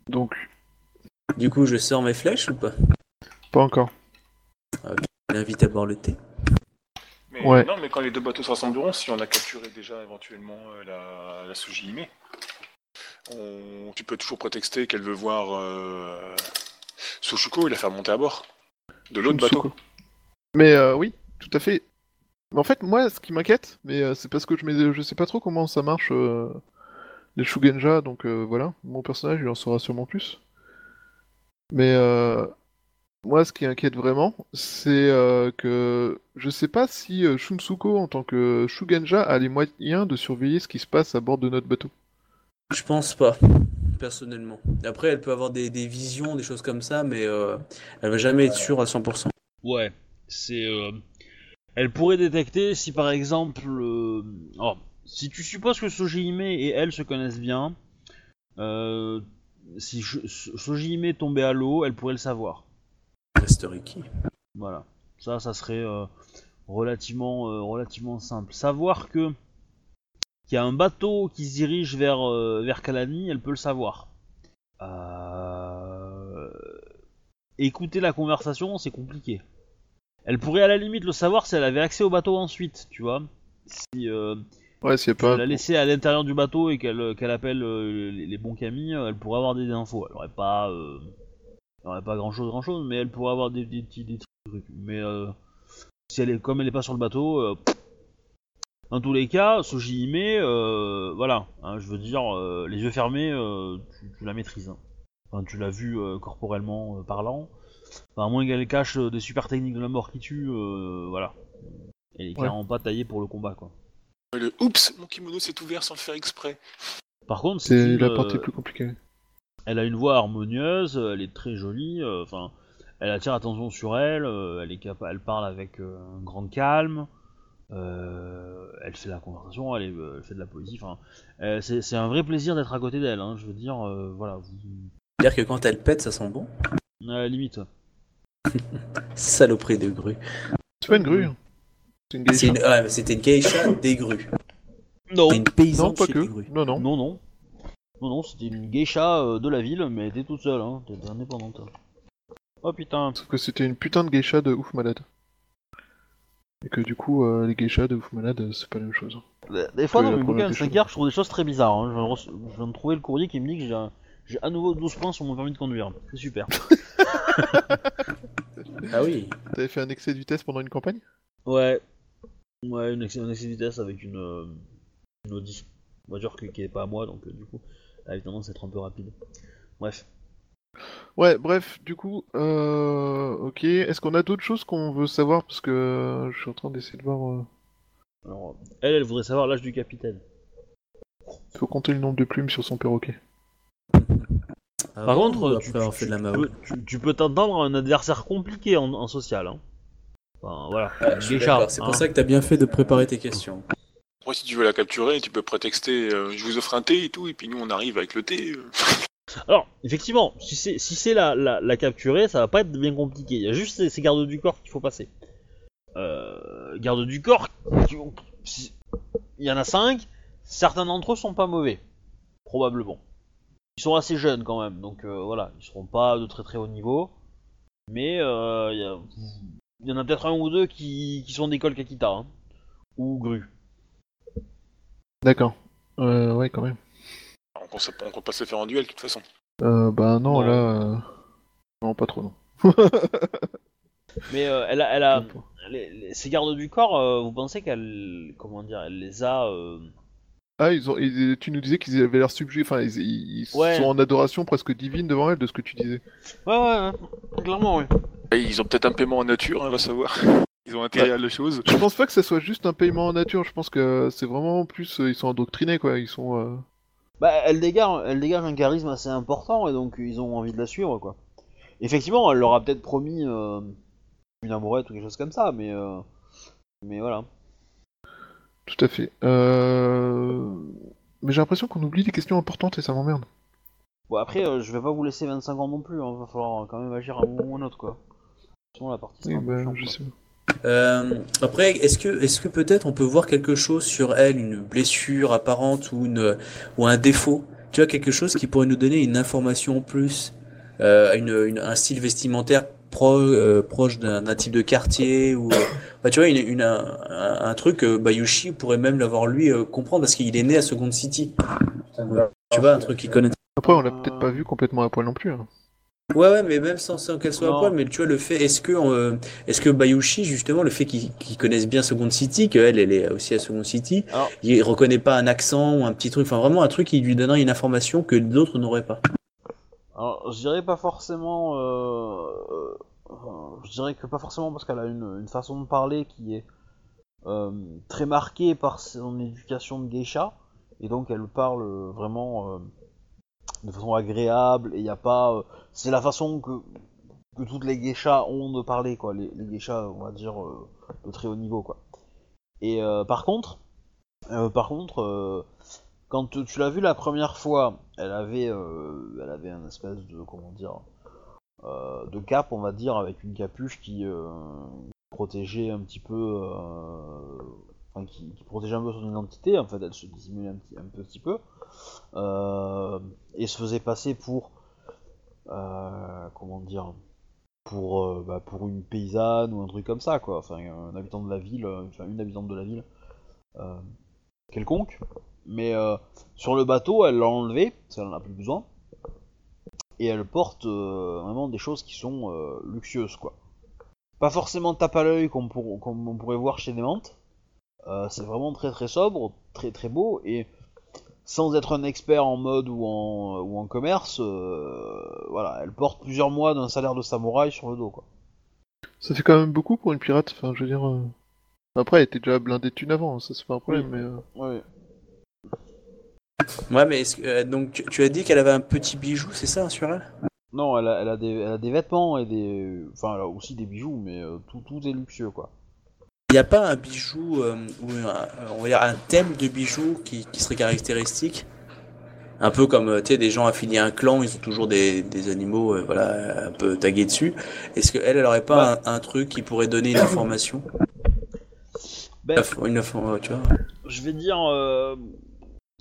donc, Du coup, je sors mes flèches ou pas? Pas encore. Je l'invite à boire le thé. Mais Ouais. non, mais quand les deux bateaux se rassembleront, si on a capturé déjà éventuellement euh, la, la on- tu peux toujours prétexter qu'elle veut voir euh, Sushuko et la faire monter à bord de l'autre bateau. Mais euh, oui, tout à fait. Mais en fait, moi, ce qui m'inquiète, mais euh, c'est parce que je, mets- je sais pas trop comment ça marche euh, les Shugenja, donc euh, voilà, mon personnage, il en saura sûrement plus. Mais euh, moi, ce qui inquiète vraiment, c'est euh, que je sais pas si euh, Shunsuko, en tant que Shugenja, a les moyens de surveiller ce qui se passe à bord de notre bateau. Je pense pas, personnellement. Après, elle peut avoir des, des visions, des choses comme ça, mais euh, elle va jamais être sûre à 100%. Ouais, c'est. euh, Elle pourrait détecter si par exemple. euh, alors, si tu supposes que Sojihime et elle se connaissent bien, euh, si je- So- Sojihime tombait à l'eau, elle pourrait le savoir. Reste Ricky. Voilà. Ça, ça serait euh, relativement, euh, relativement simple. Savoir que qu'il y a un bateau qui se dirige vers, euh, vers Kalani, elle peut le savoir. Écouter la conversation, c'est compliqué. Elle pourrait à la limite le savoir si elle avait accès au bateau ensuite, tu vois. Si Ouais, tu pas. la à l'intérieur du bateau et qu'elle qu'elle appelle euh, les, les bons camis, euh, elle pourrait avoir des infos. Elle aurait pas, euh, elle aurait pas grand chose, grand chose, mais elle pourrait avoir des, des petits des trucs. Mais euh, si elle est comme elle est pas sur le bateau, euh, dans tous les cas, Soji euh, voilà, hein, je veux dire, euh, les yeux fermés, euh, tu, tu la maîtrises. hein. Enfin, tu l'as vu euh, corporellement euh, parlant. enfin, à moins qu'elle cache euh, des super techniques de la mort qui tue, euh, voilà. Elle est Ouais. clairement pas taillée pour le combat, quoi. Le oups, mon kimono s'est ouvert sans le faire exprès. Par contre, C'est une, la euh, partie plus compliquée. elle a une voix harmonieuse, elle est très jolie, euh, enfin, elle attire l'attention sur elle, euh, elle est capa- elle parle avec euh, un grand calme, euh, elle fait la conversation, elle, est- euh, elle fait de la poésie, enfin, euh, c'est c'est un vrai plaisir d'être à côté d'elle, hein, je veux dire, euh, voilà, vous- C'est-à-dire que quand elle pète, ça sent bon? à la limite. [laughs] Saloperie de grue. C'est pas une grue. hein. C'est une... ouais, mais C'était une geisha des grues. Non, Non, pas que. Non, non. non, non, non, non, c'était une geisha euh, de la ville, mais elle était toute seule, hein, elle était indépendante. Oh putain, Sauf que c'était une putain de geisha de ouf malade. Et que du coup, euh, les geishas de ouf malade, euh, c'est pas la même chose. Des fois, dans mes bouquins de des 5 choses. heures, je trouve des choses très bizarres. hein. Je, viens de rece- je viens de trouver le courrier qui me dit que j'ai un- j'ai à nouveau 12 points sur mon permis de conduire. C'est super. [laughs] Ah oui. T'avais fait un excès de vitesse pendant une campagne? Ouais. Ouais, une excès, un excès de vitesse avec une, euh, une Audi. Voiture qui qui est pas à moi, donc euh, du coup, elle a tendance à être un peu rapide. Bref. Ouais, bref, du coup, euh, ok. Est-ce qu'on a d'autres choses qu'on veut savoir? Parce que euh, je suis en train d'essayer de voir. euh, Alors, elle, elle voudrait savoir l'âge du capitaine. faut compter le nombre de plumes sur son perroquet. Ah Par bon, contre, tu, peux, peux t'entendre un adversaire compliqué en, en social. Hein. Enfin, voilà. D'accord. C'est pour hein. ça que t'as bien fait de préparer tes questions. Après, si tu veux la capturer, tu peux prétexter euh, je vous offre un thé et tout, et puis nous on arrive avec le thé. euh. [laughs] Alors, effectivement, si c'est si c'est la, la, la capturer, ça va pas être bien compliqué. Il y a juste ces, ces gardes du corps qu'il faut passer. Euh, gardes du corps, il y en a 5, certains d'entre eux sont pas mauvais. Probablement. Ils sont assez jeunes quand même, donc euh, voilà, ils seront pas de très très haut niveau. Mais euh, il y, a- il y en a peut-être un ou deux qui, qui sont d'école Kakita, hein, ou Gru. D'accord. Euh, ouais, quand même. On compte, on compte pas se faire en duel de toute façon. Euh, bah non, là. euh, Non, pas trop, non. [laughs] Mais euh, elle a, elle a les- les- ces gardes du corps, euh, vous pensez qu'elle, comment dire, elle les a euh, Ah, ils ont... ils- tu nous disais qu'ils avaient l'air subjugués, enfin, ils, ils Ouais. sont en adoration presque divine devant elle, de ce que tu disais. Ouais, ouais, ouais. clairement, oui. Ils ont peut-être un paiement en nature, on va savoir. [laughs] Ils ont intérêt à la chose. Je pense pas que ça soit juste un paiement en nature, je pense que c'est vraiment plus. euh, ils sont endoctrinés, quoi. Ils sont. euh, Bah, elle dégage, elle dégage un charisme assez important et donc ils ont envie de la suivre, quoi. Effectivement, elle leur a peut-être promis euh, une amourette ou quelque chose comme ça, mais euh, mais voilà. Tout à fait. Euh... Mais j'ai l'impression qu'on oublie des questions importantes et ça m'emmerde. Bon après, euh, je vais pas vous laisser 25 ans non plus, hein. va falloir quand même agir à un moment ou à un autre, quoi. Sinon la partie Oui, bah, je sais. Euh, après, est-ce que, est-ce que peut-être on peut voir quelque chose sur elle, une blessure apparente ou une, ou un défaut? Tu vois, quelque chose qui pourrait nous donner une information en plus, euh, une, une- un style vestimentaire pro, euh, proche d'un, d'un type de quartier ou, euh, bah, tu vois, une, une- un, un- truc, euh, Bayushi pourrait même l'avoir lui euh, comprendre parce qu'il est né à Second City. Tu vois, un truc qu'il connaît. Après, on l'a peut-être pas vu complètement à poil non plus. hein. Ouais, ouais, mais même sans, sans qu'elle soit Non. à poil, mais tu vois, le fait, est-ce que, euh, est-ce que Bayushi, justement, le fait qu'il qu'il connaisse bien Second City, qu'elle, elle est aussi à Second City, Alors- il reconnaît pas un accent ou un petit truc, enfin vraiment un truc qui lui donnerait une information que d'autres n'auraient pas. Alors, je dirais pas forcément. euh, euh, je dirais que pas forcément parce qu'elle a une, façon de parler qui est euh, très marquée par son éducation de geisha, et donc elle parle vraiment de façon agréable, et il n'y a pas. c'est la façon que, toutes les geishas ont de parler, quoi. Les, geishas, on va dire, de très haut niveau, quoi. Et par contre, par contre, quand tu l'as vu la première fois, elle avait, euh, elle avait un espèce de, comment dire, euh, de cap, on va dire, avec une capuche qui euh, protégeait un petit peu, euh, enfin qui, protégeait un peu son identité. En fait, elle se dissimulait un petit, un petit peu et se faisait passer pour, comment dire, pour, bah, pour une paysanne ou un truc comme ça, quoi. Enfin, un habitant de la ville, enfin une habitante de la ville quelconque. Mais euh, sur le bateau, elle l'a enlevé, parce qu'elle en a plus besoin. Et elle porte euh, vraiment des choses qui sont euh, luxueuses, quoi. Pas forcément tape à l'œil comme, pour- comme on pourrait voir chez des c'est vraiment très très sobre, très très beau. Et sans être un expert en mode ou en, ou en commerce, voilà, elle porte plusieurs mois d'un salaire de samouraï sur le dos, quoi. Ça fait quand même beaucoup pour une pirate, enfin, je veux dire... Après, elle était déjà blindée de thunes avant, ça c'est pas un problème, mais... euh, Ouais. Ouais, mais est-ce que, euh, donc tu, tu as dit qu'elle avait un petit bijou, c'est ça, sur elle Non, elle a, elle a des, elle a des vêtements et des, enfin, elle a aussi des bijoux, mais euh, tout, tout est luxueux, quoi. Il n'y a pas un bijou, euh, ou un, on va dire un thème de bijou qui, qui serait caractéristique? Un peu comme, euh, tu sais, des gens affiliés à un clan, ils ont toujours des, des animaux, euh, voilà, un peu tagués dessus. Est-ce qu'elle, elle aurait pas un, un truc qui pourrait donner une information? Ben, Une tu vois? je vais dire euh,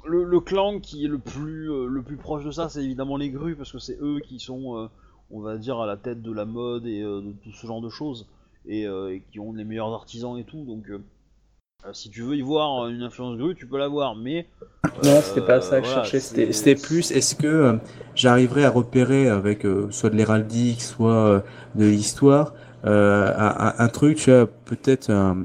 le, le clan qui est le plus euh, le plus proche de ça, c'est évidemment les grues parce que c'est eux qui sont, euh, on va dire, à la tête de la mode et euh, de tout ce genre de choses et, et qui ont les meilleurs artisans et tout. Donc, si tu veux y voir une influence grue, tu peux l'avoir, mais Non, c'était pas ça que je cherchais. C'était plus, est-ce que j'arriverais à repérer avec soit de l'héraldique, soit de l'histoire, un, un- un truc, tu vois, peut-être un,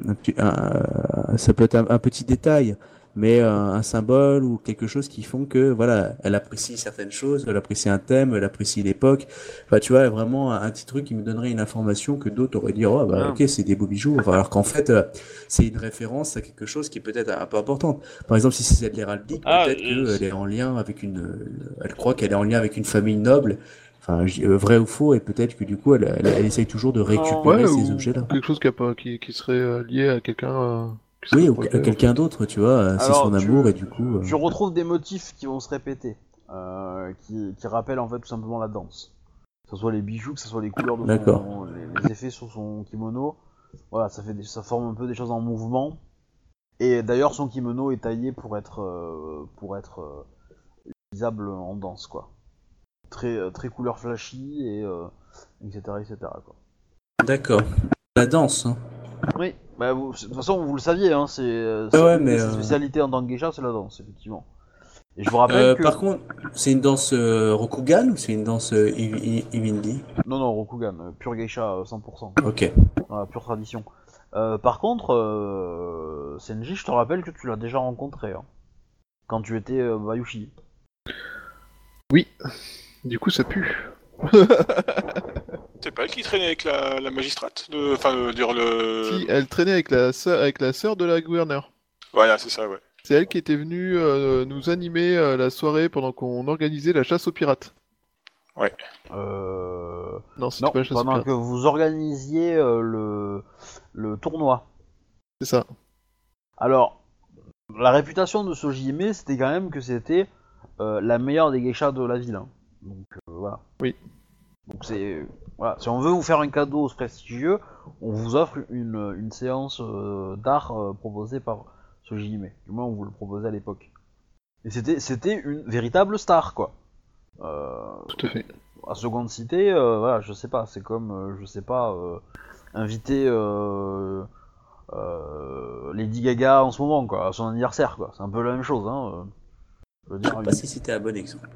ça peut être un petit détail, mais euh, un symbole ou quelque chose qui font que, voilà, elle apprécie certaines choses, elle apprécie un thème, elle apprécie l'époque. Enfin, tu vois, vraiment un, petit truc qui me donnerait une information que d'autres auraient dit, oh, bah, Ah. ok, c'est des beaux bijoux. Enfin, alors qu'en fait, euh, c'est une référence à quelque chose qui est peut-être un peu importante. Par exemple, si c'est de l'héraldique, Ah, peut-être qu'elle est en lien avec une, elle croit qu'elle est en lien avec une famille noble, enfin, euh, vrai ou faux, et peut-être que du coup, elle, elle, elle essaye toujours de récupérer Ouais, ces objets-là. quelque chose qui, a pas, qui, qui serait euh, lié à quelqu'un... Oui, ou quelqu'un d'autre, tu vois, c'est son tu- amour, et du coup, euh, tu retrouves des motifs qui vont se répéter, euh, qui, qui rappellent en fait tout simplement la danse. Que ce soit les bijoux, que ce soit les couleurs de son, les, les effets sur son kimono. Voilà, ça fait des- ça forme un peu des choses en mouvement. Et d'ailleurs, son kimono est taillé pour être euh, pour être euh, utilisable en danse, quoi. Très très couleur flashy et euh, etc etc quoi. d'accord. La danse, hein. Oui, bah vous, de toute façon vous le saviez, hein, c'est euh, Ouais, mais, euh, spécialités en tant que geisha, c'est la danse effectivement. Et je vous rappelle Euh, que Par contre, c'est une danse euh, Rokugan ou c'est une danse euh, I- I- Ibindi non non Rokugan, euh, pure geisha euh, 100%. Ok. Voilà, pure tradition. Euh, par contre, euh, Senji, je te rappelle que tu l'as déjà rencontré hein, quand tu étais euh, Bayushi. Du coup, ça pue. [laughs] C'est pas elle qui traînait avec la, la magistrate de... Enfin, euh, dire le... Si, elle traînait avec la sœur, avec la sœur de la gouverneure. Voilà, c'est ça, ouais. C'est elle qui était venue euh, nous animer euh, la soirée pendant qu'on organisait la chasse aux pirates. Euh... Non, c'était Non, pas la chasse aux pendant pirates. que vous organisiez euh, le, le tournoi. C'est ça. Alors, la réputation de Sojime, c'était quand même que c'était euh, la meilleure des geishas de la ville. hein. Donc euh, voilà. Oui. Donc c'est voilà, si on veut vous faire un cadeau prestigieux, on vous offre une, une séance euh, d'art euh, proposée par Sojime. Du moins, on vous le proposait à l'époque. Et c'était c'était une véritable star quoi. Euh, Tout à fait. à seconde cité, euh, voilà, je sais pas, c'est comme, euh, je sais pas, euh, inviter euh, euh, Lady Gaga en ce moment, quoi, à son anniversaire, quoi. C'est un peu la même chose, hein. euh. Je veux Je dire, sais une- pas si c'était un bon exemple.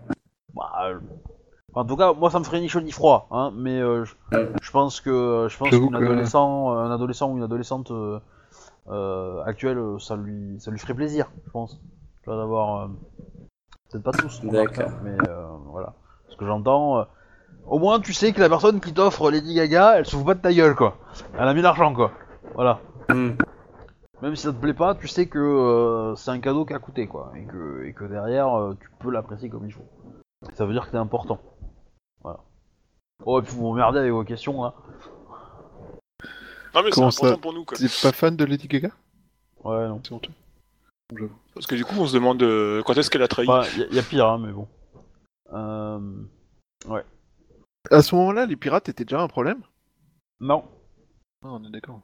bah, en tout cas, moi, ça me ferait ni chaud ni froid, hein. Mais euh, je, je pense que, je pense qu'un adolescent, un adolescent ou une adolescente euh, euh, actuelle, euh, ça lui, ça lui ferait plaisir, je pense. Tu vois, d'avoir, euh, peut-être pas tous, hein, mais euh, voilà. Ce que j'entends. euh, au moins, tu sais que la personne qui t'offre Lady Gaga, elle se fout pas de ta gueule, quoi. Elle a mis l'argent, quoi. Voilà. Hmm. Même si ça te plaît pas, tu sais que euh, c'est un cadeau qui a coûté, quoi. Et que, et que derrière, euh, tu peux l'apprécier comme il faut. Ça veut dire que t'es important. Oh, et puis vous m'emmerdez avec vos questions, hein. Non, mais c'est Comment ça important pour nous, quoi. T'es pas fan de Lady Gaga? Ouais, non. C'est honteux. Parce que du coup, on se demande euh, quand est-ce qu'elle a trahi? Enfin, y, y a pire, hein, mais bon. Euh... À ce moment-là, les pirates étaient déjà un problème? Non. Ah, on est d'accord.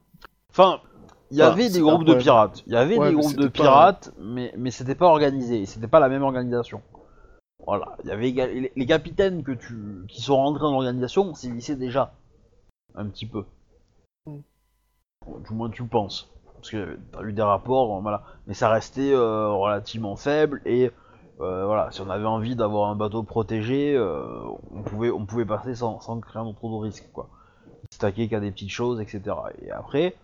Enfin, il y Ah, avait c'est des un groupes de problème. pirates. Il y avait Ouais, des mais groupes de c'était pas- pirates, mais, mais c'était pas organisé. C'était pas la même organisation. Voilà. Il y avait les, les capitaines que tu, qui sont rentrés dans l'organisation sévissaient déjà. Un petit peu. Mm. Du moins, tu le penses. Parce que t'as eu des rapports, voilà. Mais ça restait euh, relativement faible et euh, voilà, si on avait envie d'avoir un bateau protégé, euh, on pouvait on pouvait passer sans, sans créer trop de risques, quoi. Stacker qu'à des petites choses, etc. Et après,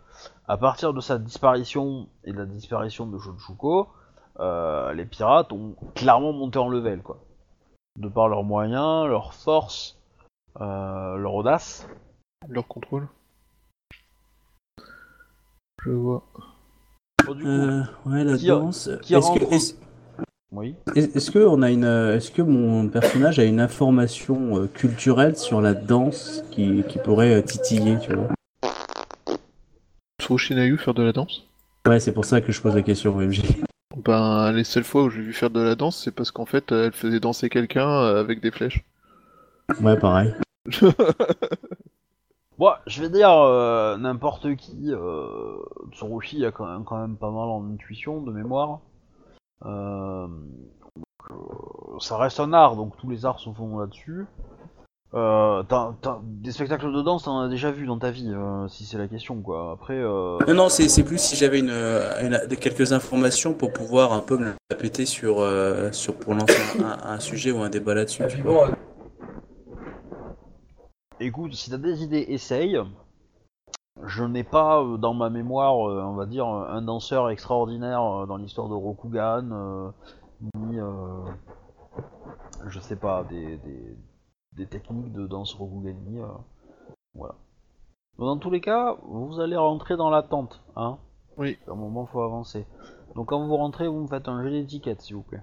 à partir de sa disparition et de la disparition de Shotsuko, euh, les pirates ont clairement monté en level, quoi. De par leurs moyens, leur force, euh, leur audace. Leur contrôle. Je vois. Bon, du coup, Euh, ouais, la Qui a- danse. qui Est-ce rentre que, est-ce, oui. est-ce- que on a une, euh, est-ce que mon personnage a une information euh, culturelle sur la danse qui, qui pourrait euh, titiller, tu vois? Sur Shinayu faire de la danse? Ouais, c'est pour ça que je pose la question, OMG. Ben, les seules fois où j'ai vu faire de la danse, c'est parce qu'en fait, elle faisait danser quelqu'un euh, avec des flèches. Ouais, pareil. [laughs] Bon, je vais dire, euh, n'importe qui, euh, Tsurushi a quand même, quand même pas mal en intuition, de mémoire. Euh, donc, euh, ça reste un art, donc tous les arts se font là-dessus. Euh, des spectacles de danse, t'en as déjà vu dans ta vie, euh, si c'est la question, quoi. Après, euh, Non, non, c'est, plus si j'avais une, une- quelques informations pour pouvoir un peu me la péter sur, sur pour lancer [coughs] un, un sujet ou un débat là-dessus. écoute, si t'as des idées, essaye. Je n'ai pas dans ma mémoire, on va dire, un danseur extraordinaire dans l'histoire de Rokugan, ni, je sais pas, des, des, des techniques de danse Rokugani. euh, voilà. Donc, dans tous les cas, vous allez rentrer dans la tente, hein Oui. À un moment, faut avancer. Donc quand vous rentrez, vous me faites un jeu d'étiquette, s'il vous plaît.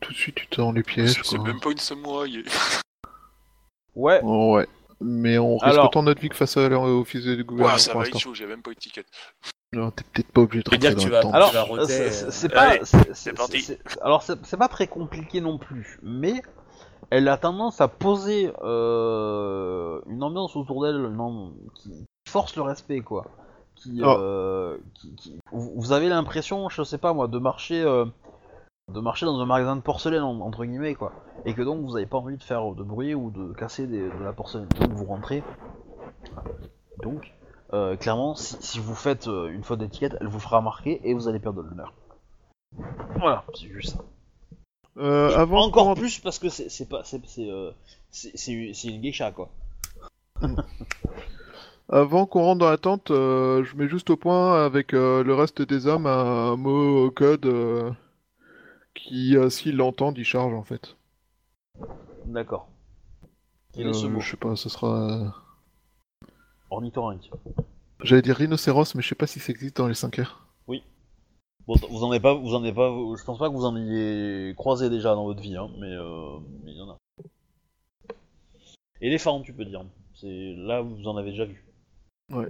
Tout de suite, tu tends les pièges, C'est même pas une samouraï. Ouais, Oh, ouais. Mais on risque Alors- autant notre vie que face à l'office du gouvernement Ouah, ça va être chaud, j'ai même pas ticket. Non, t'es peut-être pas obligé de rentrer que dans le vas- temps. Alors, Tu vas roter, c'est- euh, pas. Alors, c'est c'est pas très compliqué non plus, mais elle a tendance à poser euh, une ambiance autour d'elle qui force le respect, quoi. Qui, Oh. euh, qui- qui- Vous avez l'impression, je sais pas moi, de marcher, euh, de marcher dans un magasin de porcelaine en- entre guillemets, quoi. Et que donc vous avez pas envie de faire de bruit ou de casser des- de la porcelaine. Donc vous rentrez. Donc, clairement, si, si vous faites une faute d'étiquette, elle vous fera remarquer et vous allez perdre de l'honneur. Voilà, c'est juste ça. Euh, avant Encore qu'on- plus parce que c'est c'est pas c'est c'est euh, c'est- c'est- c'est une geisha quoi. [laughs] Avant qu'on rentre dans la tente, euh, je mets juste au point avec le reste des hommes un mot code qui, s'ils l'entendent, ils chargent en fait. D'accord. Est je sais pas, ce sera. Ornithorynque. J'allais dire rhinocéros, mais je sais pas si ça existe dans les 5 R. Bon, vous en avez pas, vous en avez pas, je pense pas que vous en ayez croisé déjà dans votre vie, hein, mais euh, il y en a. Éléphant, tu peux dire. C'est là vous en avez déjà vu. Ouais.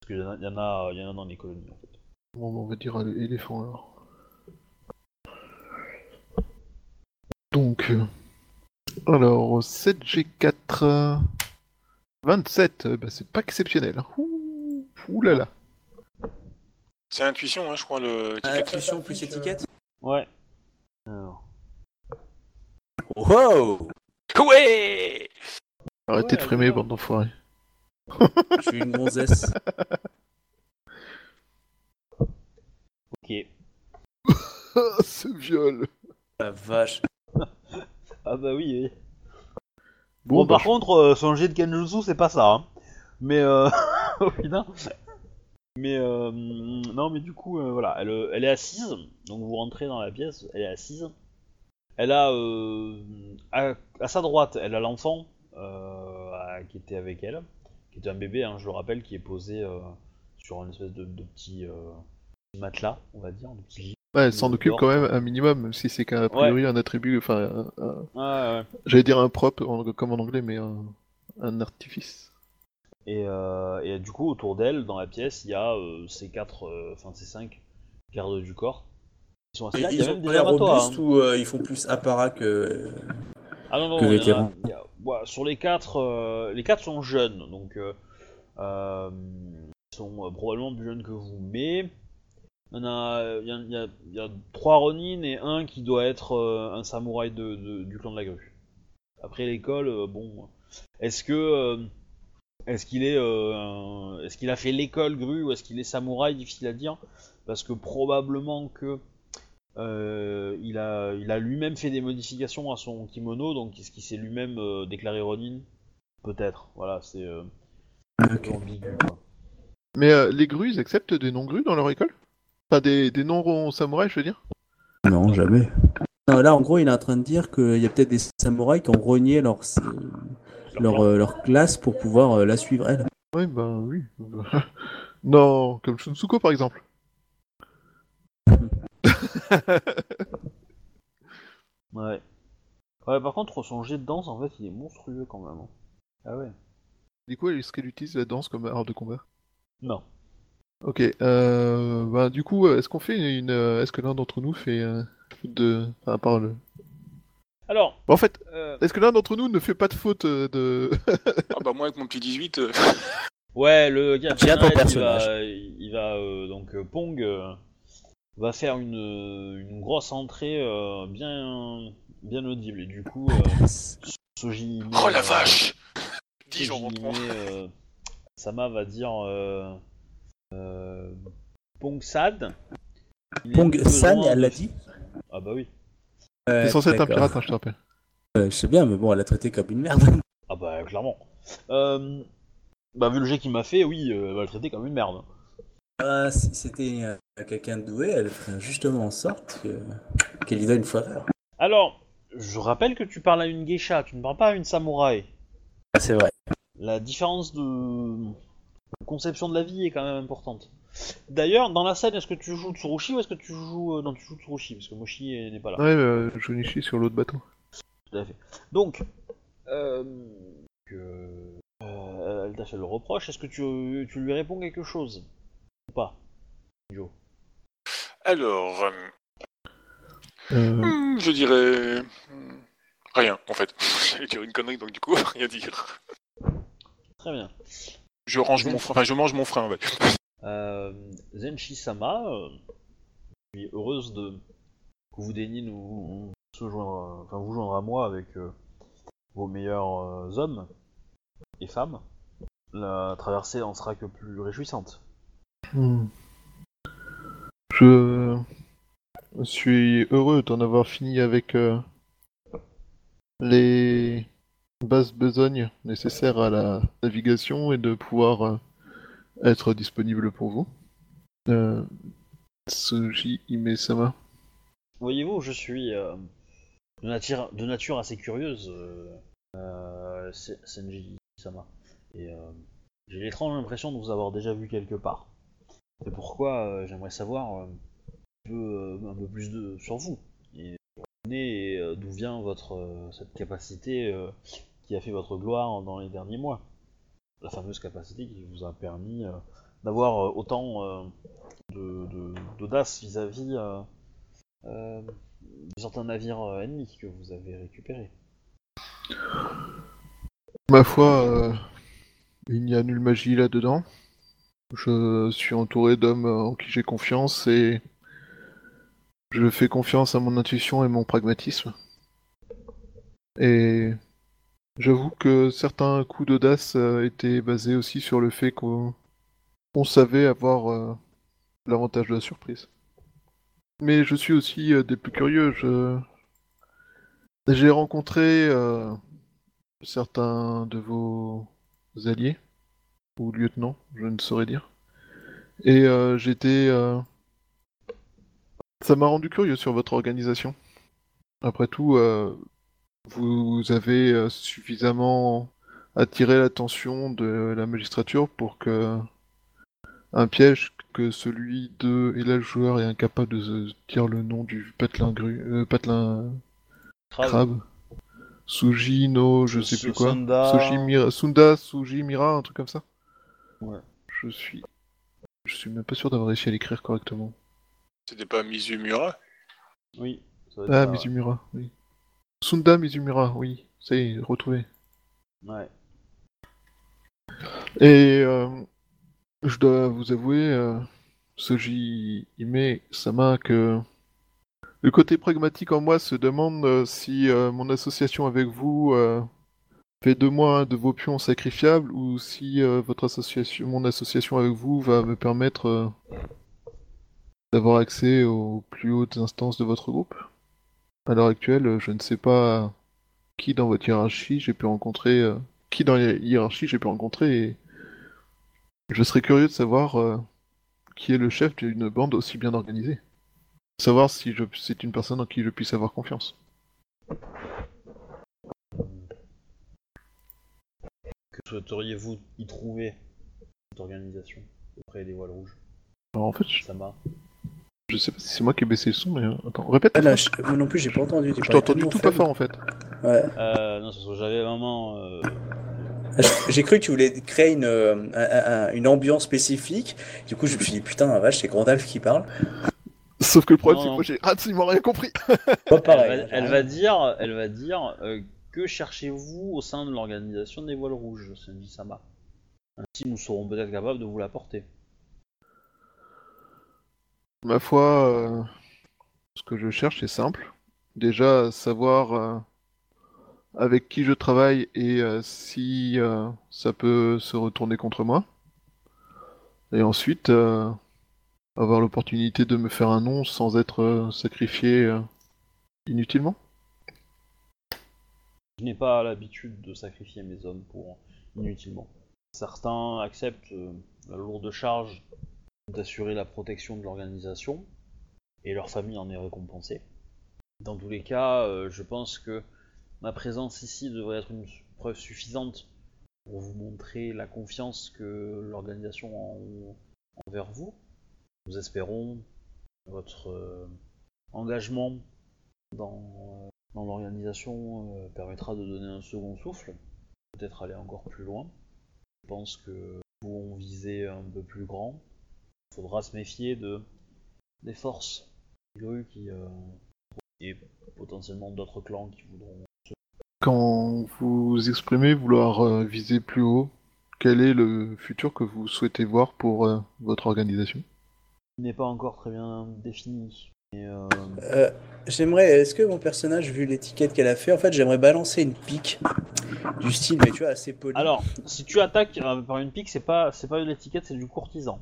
Parce qu'il y en a, y en a, il y en a dans les colonies en fait. Bon, on va dire euh, éléphant alors. Donc. euh, Alors, 7G4. euh, 27, euh, bah, c'est pas exceptionnel. Ouh, ouh là là. C'est intuition, hein, je crois, le ticket. Intuition plus étiquette Ouais. Alors. Wow Ouais Arrêtez de Ouais, d'accord. bande d'enfoirés. [laughs] Je suis une gonzesse. Ok. Ah, [laughs] ce viol. La vache. [laughs] Ah bah oui. oui. Bon, Bon, bah, par contre, euh, son jet de Kenjutsu, c'est pas ça. Hein. Mais, euh... oh, putain. Mais, euh... non, mais du coup, euh, voilà, elle, euh, elle est assise. Donc vous rentrez dans la pièce, elle est assise. Elle a, euh... à, à sa droite, elle a l'enfant qui était avec elle, qui était un bébé, hein, je le rappelle, qui est posé sur une espèce de, de petit matelas, on va dire, de petit lit. ouais, elle s'en occupe quand même un minimum, même si c'est qu'à priori un attribut, enfin, un- un- Ouais, ouais. j'allais dire un propre comme en anglais, mais un, un artifice. Et, euh, et du coup, autour d'elle, dans la pièce, il y a euh, ces quatre, euh, enfin ces cinq gardes du corps. Ils sont là. Y Ils ont des robustes hein. ou ils font plus apparat que. Ah non non, que a- vétérans. a- ouais, sur les quatre, les quatre sont jeunes, donc ils sont probablement plus jeunes que vous, mais il y a, il y a, il y trois Ronin et un qui doit être un samouraï de, de- du clan de la grue. Après l'école, bon, est-ce que est-ce qu'il est, euh, est-ce qu'il a fait l'école grue ou est-ce qu'il est samouraï Difficile à dire, parce que probablement que euh, il a, il a lui-même fait des modifications à son kimono, donc est-ce qu'il s'est lui-même euh, déclaré Ronin? Peut-être, voilà, c'est euh, un peu Ok. ambigu. Quoi. Mais euh, les grues, ils acceptent des non-grues dans leur école? Pas des, des non-samouraïs, je veux dire? Non, jamais. Non, là, en gros, il est en train de dire qu'il y a peut-être des samouraïs qui ont renié leur, leur, euh, leur classe pour pouvoir euh, la suivre, elle. Oui, bah oui. [laughs] non, comme Shunsuko par exemple. [laughs] Ouais. Ouais, par contre, son jet de danse, en fait, il est monstrueux quand même. hein. Ah ouais. Du coup, est-ce qu'elle utilise la danse comme art de combat? Non. Ok, euh, bah du coup, est-ce qu'on fait une... euh, Est-ce que l'un d'entre nous fait euh, de... Enfin, à part le... Alors, En fait, euh, est-ce que l'un d'entre nous ne fait pas de faute euh, de... Ah bah moi avec mon petit 18, euh, [laughs] ouais, le Red, il personnage. va, il va euh, donc euh, Pong euh, va faire une, une grosse entrée euh, bien bien audible et du coup euh, [laughs] Soji Oh la euh, vache Dis j'en euh, Sama va dire euh, euh, Pong Sad. Pong San, elle l'a dit Ah bah oui. C'est censé être un pirate, hein, je te rappelle. Euh, je sais bien, mais bon, elle l'a traité comme une merde. [laughs] Ah bah clairement. Euh, bah vu le jet qu'il m'a fait, oui, euh, elle va le traiter comme une merde. Ah, si c'était euh, quelqu'un de doué, elle ferait justement en sorte que- qu'elle lui donne une faveur. Alors, je rappelle que tu parles à une geisha, tu ne parles pas à une samouraï. Ah, c'est vrai. La différence de conception de la vie est quand même importante. D'ailleurs, dans la scène, est-ce que tu joues Tsurushi ou est-ce que tu joues... euh, Non, tu joues Tsurushi, parce que Moshi euh, n'est pas là. Ouais, euh, Jonichi sur l'autre bateau. Tout à fait. Donc, euh, que, euh, elle t'a fait le reproche, est-ce que tu, tu lui réponds quelque chose Ou pas Joe? Alors, euh, Euh, hmm, je dirais... hmm, Rien, en fait. [laughs] J'allais dire une connerie, donc du coup, [laughs] rien dire. Très bien. Je range mon frein, enfin je mange mon frein, ouais. [laughs] Euh, Zenshi-sama, euh, je suis heureuse de que vous daigniez nous vous joindre à moi avec euh, vos meilleurs hommes et femmes. La traversée en sera que plus réjouissante. hmm. Je suis heureux d'en avoir fini avec les bases besognes nécessaires à la navigation et de pouvoir être disponible pour vous. Euh, Tsuji Ime-sama. Voyez-vous, je suis euh, de, nature, de nature assez curieuse, euh, euh, Se- Senji-sama. Et euh, j'ai l'étrange impression de vous avoir déjà vu quelque part. C'est pourquoi j'aimerais savoir un, peu, plus de, sur vous. Et d'où vient votre, cette capacité qui a fait votre gloire dans les derniers mois. La fameuse capacité qui vous a permis euh, d'avoir euh, autant euh, de- de- d'audace vis-à-vis de certains navires ennemis que vous avez récupérés. Ma foi, il n'y a nulle magie là-dedans. Je suis entouré d'hommes en qui j'ai confiance et je fais confiance à mon intuition et mon pragmatisme. Et j'avoue que certains coups d'audace euh, étaient basés aussi sur le fait qu'on on savait avoir euh, l'avantage de la surprise. Mais je suis aussi euh, des plus curieux. Je... J'ai rencontré certains de vos alliés ou lieutenants, je ne saurais dire. Et j'étais. Ça m'a rendu curieux sur votre organisation. Après tout, vous avez euh, suffisamment attiré l'attention de la magistrature pour que un piège que celui de et là le joueur est incapable de se dire le nom du patelin gru euh, patelin Crabe. crabe Suji no je sais plus quoi Sunda. Sujimira- Sunda Sujimira un truc comme ça Ouais. je suis je suis même pas sûr d'avoir réussi à l'écrire correctement C'était pas Mizumura? Oui. ça va être ah. Mizumura oui Sunda Mizumura oui ça y est retrouvé Ouais. Et euh, je dois vous avouer, euh, Soji Ime Sama, que le côté pragmatique en moi se demande euh, si mon association avec vous fait de moi un de vos pions sacrifiables ou si votre association, mon association avec vous va me permettre d'avoir accès aux plus hautes instances de votre groupe. À l'heure actuelle, je ne sais pas qui dans votre hiérarchie j'ai pu rencontrer, euh, qui dans la hiérarchie j'ai pu rencontrer et je serais curieux de savoir euh, qui est le chef d'une bande aussi bien organisée. Savoir si je, c'est une personne en qui je puisse avoir confiance. Que souhaiteriez-vous y trouver cette organisation auprès des voiles rouges? Alors en fait, je, Sama je sais pas si c'est moi qui ai baissé le son, mais euh, attends, répète. Ah, là, je- moi non plus, j'ai pas entendu. Je t'ai entendu tout pas fort en fait. Ouais. Euh, non, j'avais vraiment. euh, Ah, J'ai cru que tu voulais créer une, euh, un- un- une ambiance spécifique. Du coup, je me suis dit, putain, la vache, c'est Grandalf qui parle. Sauf que le problème, c'est que moi j'ai absolument rien compris. [laughs] Pas pareil. elle, va, elle va dire, elle va dire euh, que cherchez-vous au sein de l'organisation des voiles rouges, Sanji Sama. Ainsi, nous serons peut-être capables de vous l'apporter. Ma foi, euh, ce que je cherche, c'est simple. Déjà, savoir euh, avec qui je travaille et euh, si ça peut se retourner contre moi. Et ensuite, avoir l'opportunité de me faire un nom sans être sacrifié inutilement. Je n'ai pas l'habitude de sacrifier mes hommes pour inutilement. Certains acceptent la lourde charge d'assurer la protection de l'organisation et leur famille en est récompensée. Dans tous les cas, euh, je pense que ma présence ici devrait être une preuve suffisante pour vous montrer la confiance que l'organisation a en- envers vous. Nous espérons votre euh, engagement dans, euh, dans l'organisation permettra de donner un second souffle, peut-être aller encore plus loin. Je pense que nous pouvons viser un peu plus grand. Il faudra se méfier de des forces grues qui euh, et potentiellement d'autres clans qui voudront. Quand vous exprimez vouloir euh, viser plus haut, quel est le futur que vous souhaitez voir pour euh, votre organisation? Il n'est pas encore très bien défini. Euh, Euh, j'aimerais, est-ce que mon personnage, vu l'étiquette qu'elle a fait, en fait, j'aimerais balancer une pique du style, mais tu vois, assez poli. Alors, si tu attaques euh, par une pique, c'est pas c'est pas une étiquette, c'est du courtisan.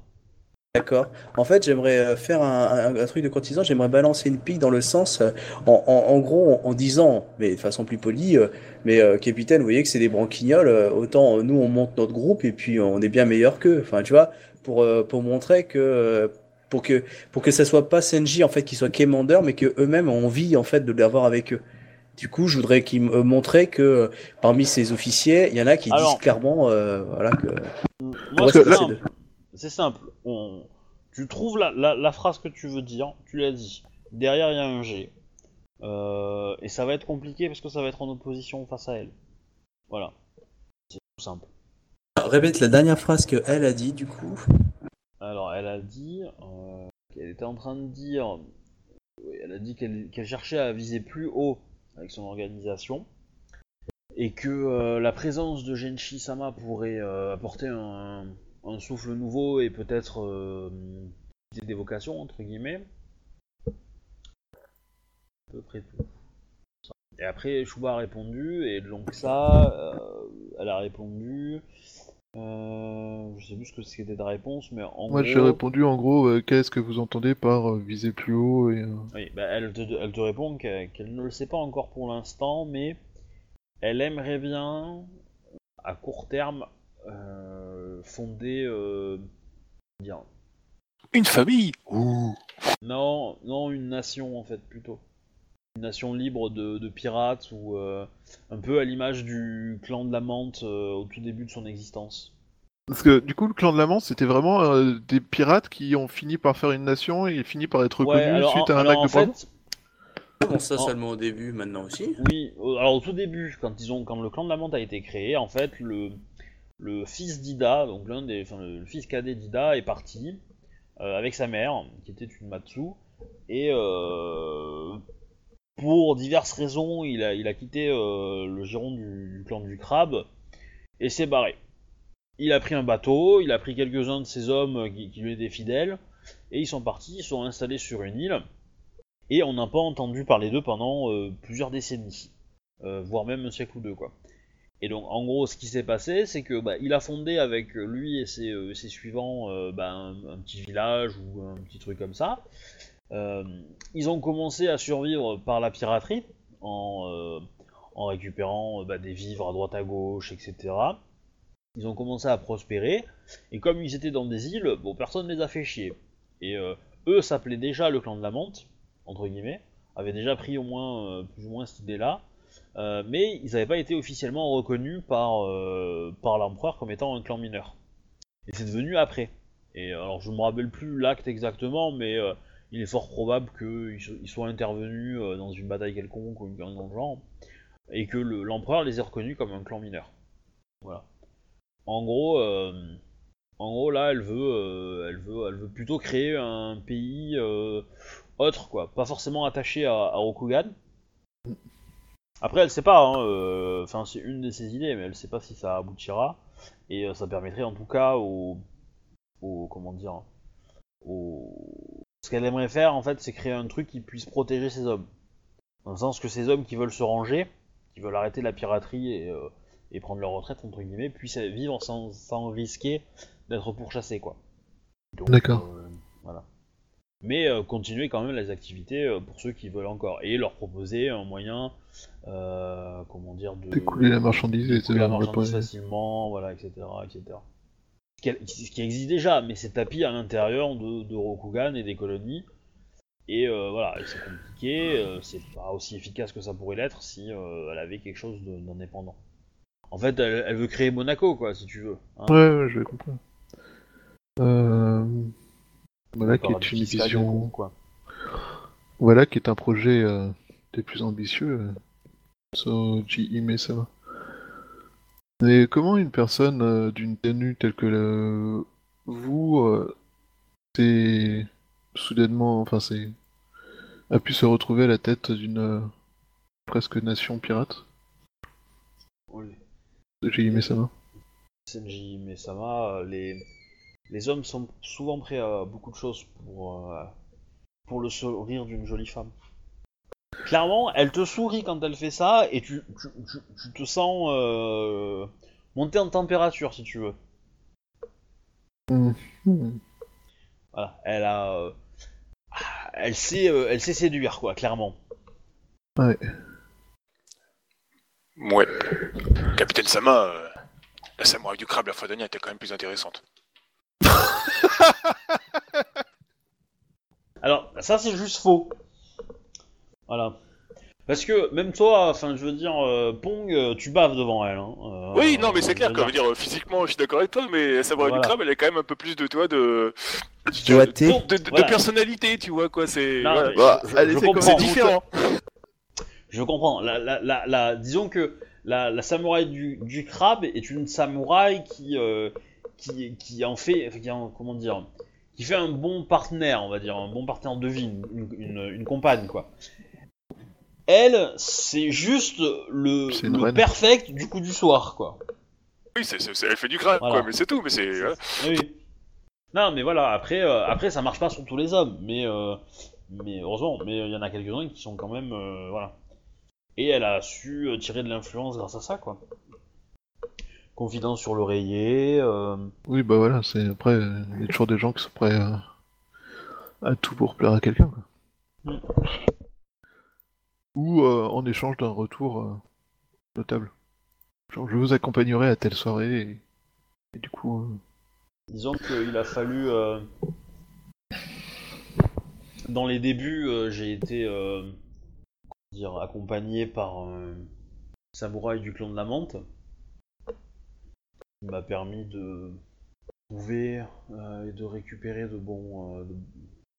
D'accord. En fait, j'aimerais euh, faire un, un- un truc de courtisan, j'aimerais balancer une pique dans le sens, euh, en, en- en gros, en, en disant, mais de façon plus polie, euh, mais euh, capitaine, vous voyez que c'est des branquignoles, euh, autant nous on monte notre groupe et puis on est bien meilleur qu'eux. Enfin, tu vois, pour, euh, pour montrer que, euh, pour que, pour que ça soit pas Senji en fait qui soit Commander, mais que eux-mêmes ont envie en fait de l'avoir avec eux. Du coup, je voudrais qu'ils me montraient que euh, parmi ces officiers, il y en a qui Alors- disent clairement, euh, voilà que. Moi, c'est simple. On- Tu trouves la, la- la phrase que tu veux dire, tu l'as dit. Derrière, il y a un G. Euh, et ça va être compliqué parce que ça va être en opposition face à elle. Voilà. C'est tout simple. Répète la dernière phrase que elle a dit, du coup. Alors, elle a dit euh, qu'elle était en train de dire. oui, Elle a dit qu'elle cherchait à viser plus haut avec son organisation. Et que euh, la présence de Genshi Sama pourrait euh, apporter un, un souffle nouveau et peut-être euh, des d'évocation, entre guillemets. À peu près tout. Et après, Shuba a répondu, et donc ça, euh, elle a répondu. Euh, je sais plus ce que c'était ta réponse, mais en Moi gros. j'ai répondu en gros, euh, qu'est-ce que vous entendez par viser plus haut et... Oui, bah, elle, te, elle te répond qu'elle ne le sait pas encore pour l'instant, mais elle aimerait bien, à court terme, fonder. euh, dire, Une famille Ouh non, non, une nation en fait plutôt. Une nation libre de, de pirates ou euh, un peu à l'image du clan de la menthe euh, au tout début de son existence. Parce que du coup, le clan de la Manse, c'était vraiment euh, des pirates qui ont fini par faire une nation et fini par être reconnus alors, suite en- à un acte en de fait, Comment ça seulement au début, maintenant aussi Oui, euh, alors au tout début, quand ils ont, quand le clan de la menthe a été créé, en fait, le, le fils d'Ida, donc l'un des, le fils cadet d'Ida est parti euh, avec sa mère, qui était une Matsu, et euh, pour diverses raisons, il a, quitté euh, le giron du, clan du crabe et s'est barré. Il a pris un bateau, il a pris quelques-uns de ses hommes qui, qui lui étaient fidèles, et ils sont partis, ils sont installés sur une île, et on n'a pas entendu parler d'eux pendant euh, plusieurs décennies, euh, voire même un siècle ou deux, quoi. Et donc, en gros, ce qui s'est passé, c'est que bah, il a fondé avec lui et ses, euh, suivants euh, bah, un, petit village ou un petit truc comme ça. Euh, ils ont commencé à survivre par la piraterie, en, récupérant bah, des vivres à droite à gauche, etc. ils ont commencé à prospérer, et comme ils étaient dans des îles, bon, personne ne les a fait chier. Et eux s'appelaient déjà le clan de la menthe, entre guillemets, avaient déjà pris au moins, plus ou moins cette idée-là, euh, mais ils n'avaient pas été officiellement reconnus par, euh, par l'empereur comme étant un clan mineur. Et c'est devenu après. Et alors je me rappelle plus l'acte exactement, mais euh, il est fort probable qu'ils so- ils soient intervenus dans une bataille quelconque ou une connerie dans le genre, et que le- l'empereur les ait reconnus comme un clan mineur. Voilà. En gros, en gros là, elle veut, elle veut, elle veut plutôt créer un pays autre, quoi, pas forcément attaché à, à Rokugan. Après, elle sait pas, hein, euh, enfin c'est une de ses idées, mais elle sait pas si ça aboutira, et euh, ça permettrait en tout cas au, au comment dire, au... ce qu'elle aimerait faire en fait, c'est créer un truc qui puisse protéger ses hommes, dans le sens que ces hommes qui veulent se ranger, qui veulent arrêter la piraterie et, euh, et prendre leur retraite entre guillemets, puissent vivre sans, sans risquer d'être pourchassés quoi. D'accord. voilà. Mais euh, continuer quand même les activités euh, pour ceux qui veulent encore et leur proposer un moyen, euh, comment dire, de D'écouler la marchandise de la marchandise facilement, voilà, etc., etc. Ce qui, existe déjà, mais c'est tapis à l'intérieur de, de Rokugan et des colonies. Et voilà, c'est compliqué, c'est pas aussi efficace que ça pourrait l'être si elle avait quelque chose d'indépendant. En fait, elle, elle veut créer Monaco, quoi, si tu veux. hein. Ouais, ouais, je vais comprendre. Euh... Voilà qui est une vision. quoi. Voilà qui est un projet euh, des plus ambitieux. Sur J.I. ça va. Mais comment une personne euh, d'une tenue telle que le... vous, euh, c'est soudainement, enfin c'est, a pu se retrouver à la tête d'une euh, presque nation pirate? Oui. de J.I. Sama Senji Mesama, euh, les, les hommes sont souvent prêts à beaucoup de choses pour, euh, pour le sourire d'une jolie femme. Clairement, elle te sourit quand elle fait ça et tu, tu, tu- tu te sens euh, monter en température si tu veux. Hmm. Voilà, elle a. euh, elle sait, euh, elle sait séduire quoi, clairement. Ouais. Ouais. Capitaine Sama, euh, la samouraï du crabe, la fois dernière, était quand même plus intéressante. [laughs] Alors, ça c'est juste faux. Voilà. Parce que même toi, enfin je veux dire, euh, Pong, euh, tu baves devant elle. Hein. Euh, oui, non, mais c'est clair, quoi. Je veux dire, physiquement, je suis d'accord avec toi, mais la samouraï Voilà. du crabe, elle a quand même un peu plus de, toi, de... De, de- de Voilà. personnalité, tu vois, quoi. C'est Bah, différent. Je comprends. La, la, la, la- disons que la, la samouraï du, du crabe est une samouraï qui, euh, qui, qui en fait, qui en- comment dire, qui fait un bon partenaire, on va dire, un bon partenaire de vie, une, une, une compagne, quoi. Elle, c'est juste le, le perfect du coup du soir, quoi. Oui, c'est, c'est- c'est- elle fait du crabe, Voilà. quoi, mais c'est tout, mais c'est... voilà. Oui. Non, mais voilà, après, euh, après ça marche pas sur tous les hommes, mais, euh, mais heureusement, mais il y en a quelques-uns qui sont quand même, euh, voilà. Et elle a su euh, tirer de l'influence grâce à ça, quoi. Confidence sur l'oreiller, euh, Oui, bah voilà, c'est après, il y a toujours des gens qui sont prêts à, à tout pour plaire à quelqu'un. Mm. Ou euh, en échange d'un retour euh, notable. Genre, je vous accompagnerai à telle soirée et, et du coup, disons qu'il a fallu... Dans les débuts, j'ai été dire, accompagné par un samouraï du clan de la menthe, qui m'a permis de trouver euh, et de récupérer de bons, euh, de-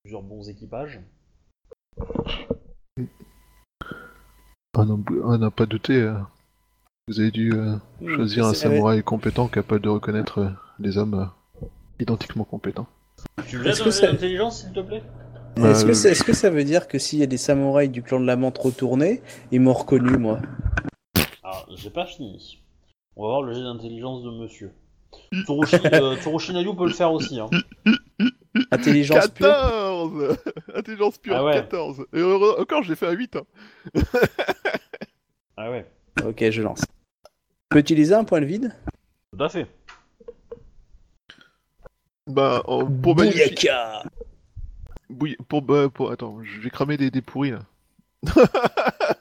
plusieurs bons équipages. à n'en pas douter, euh, vous avez dû euh, choisir un C'est- samouraï compétent capable de reconnaître euh, les hommes euh, identiquement compétents. Tu me Est-ce que d'intelligence, s'il te plaît? Est-ce Euh, que, ça- est-ce que ça veut dire que s'il y a des samouraïs du clan de la menthe retournés, ils m'ont reconnu, moi? Alors, j'ai pas fini. On va voir le jet d'intelligence de monsieur. Tsurushi, euh, [laughs] Nayu peut le faire aussi. Hein. Intelligence pure 14 Intelligence pure, Ah ouais. 14 Et heureux- encore, j'ai fait un 8. hein. Ah ouais, Ok, je lance. Tu peux utiliser un point de vide? Tout à fait. Bah, en- pour magnifier- Bouyaka Bouille- pour, bah, pour, attends, je vais cramer des, des pourris là. [laughs]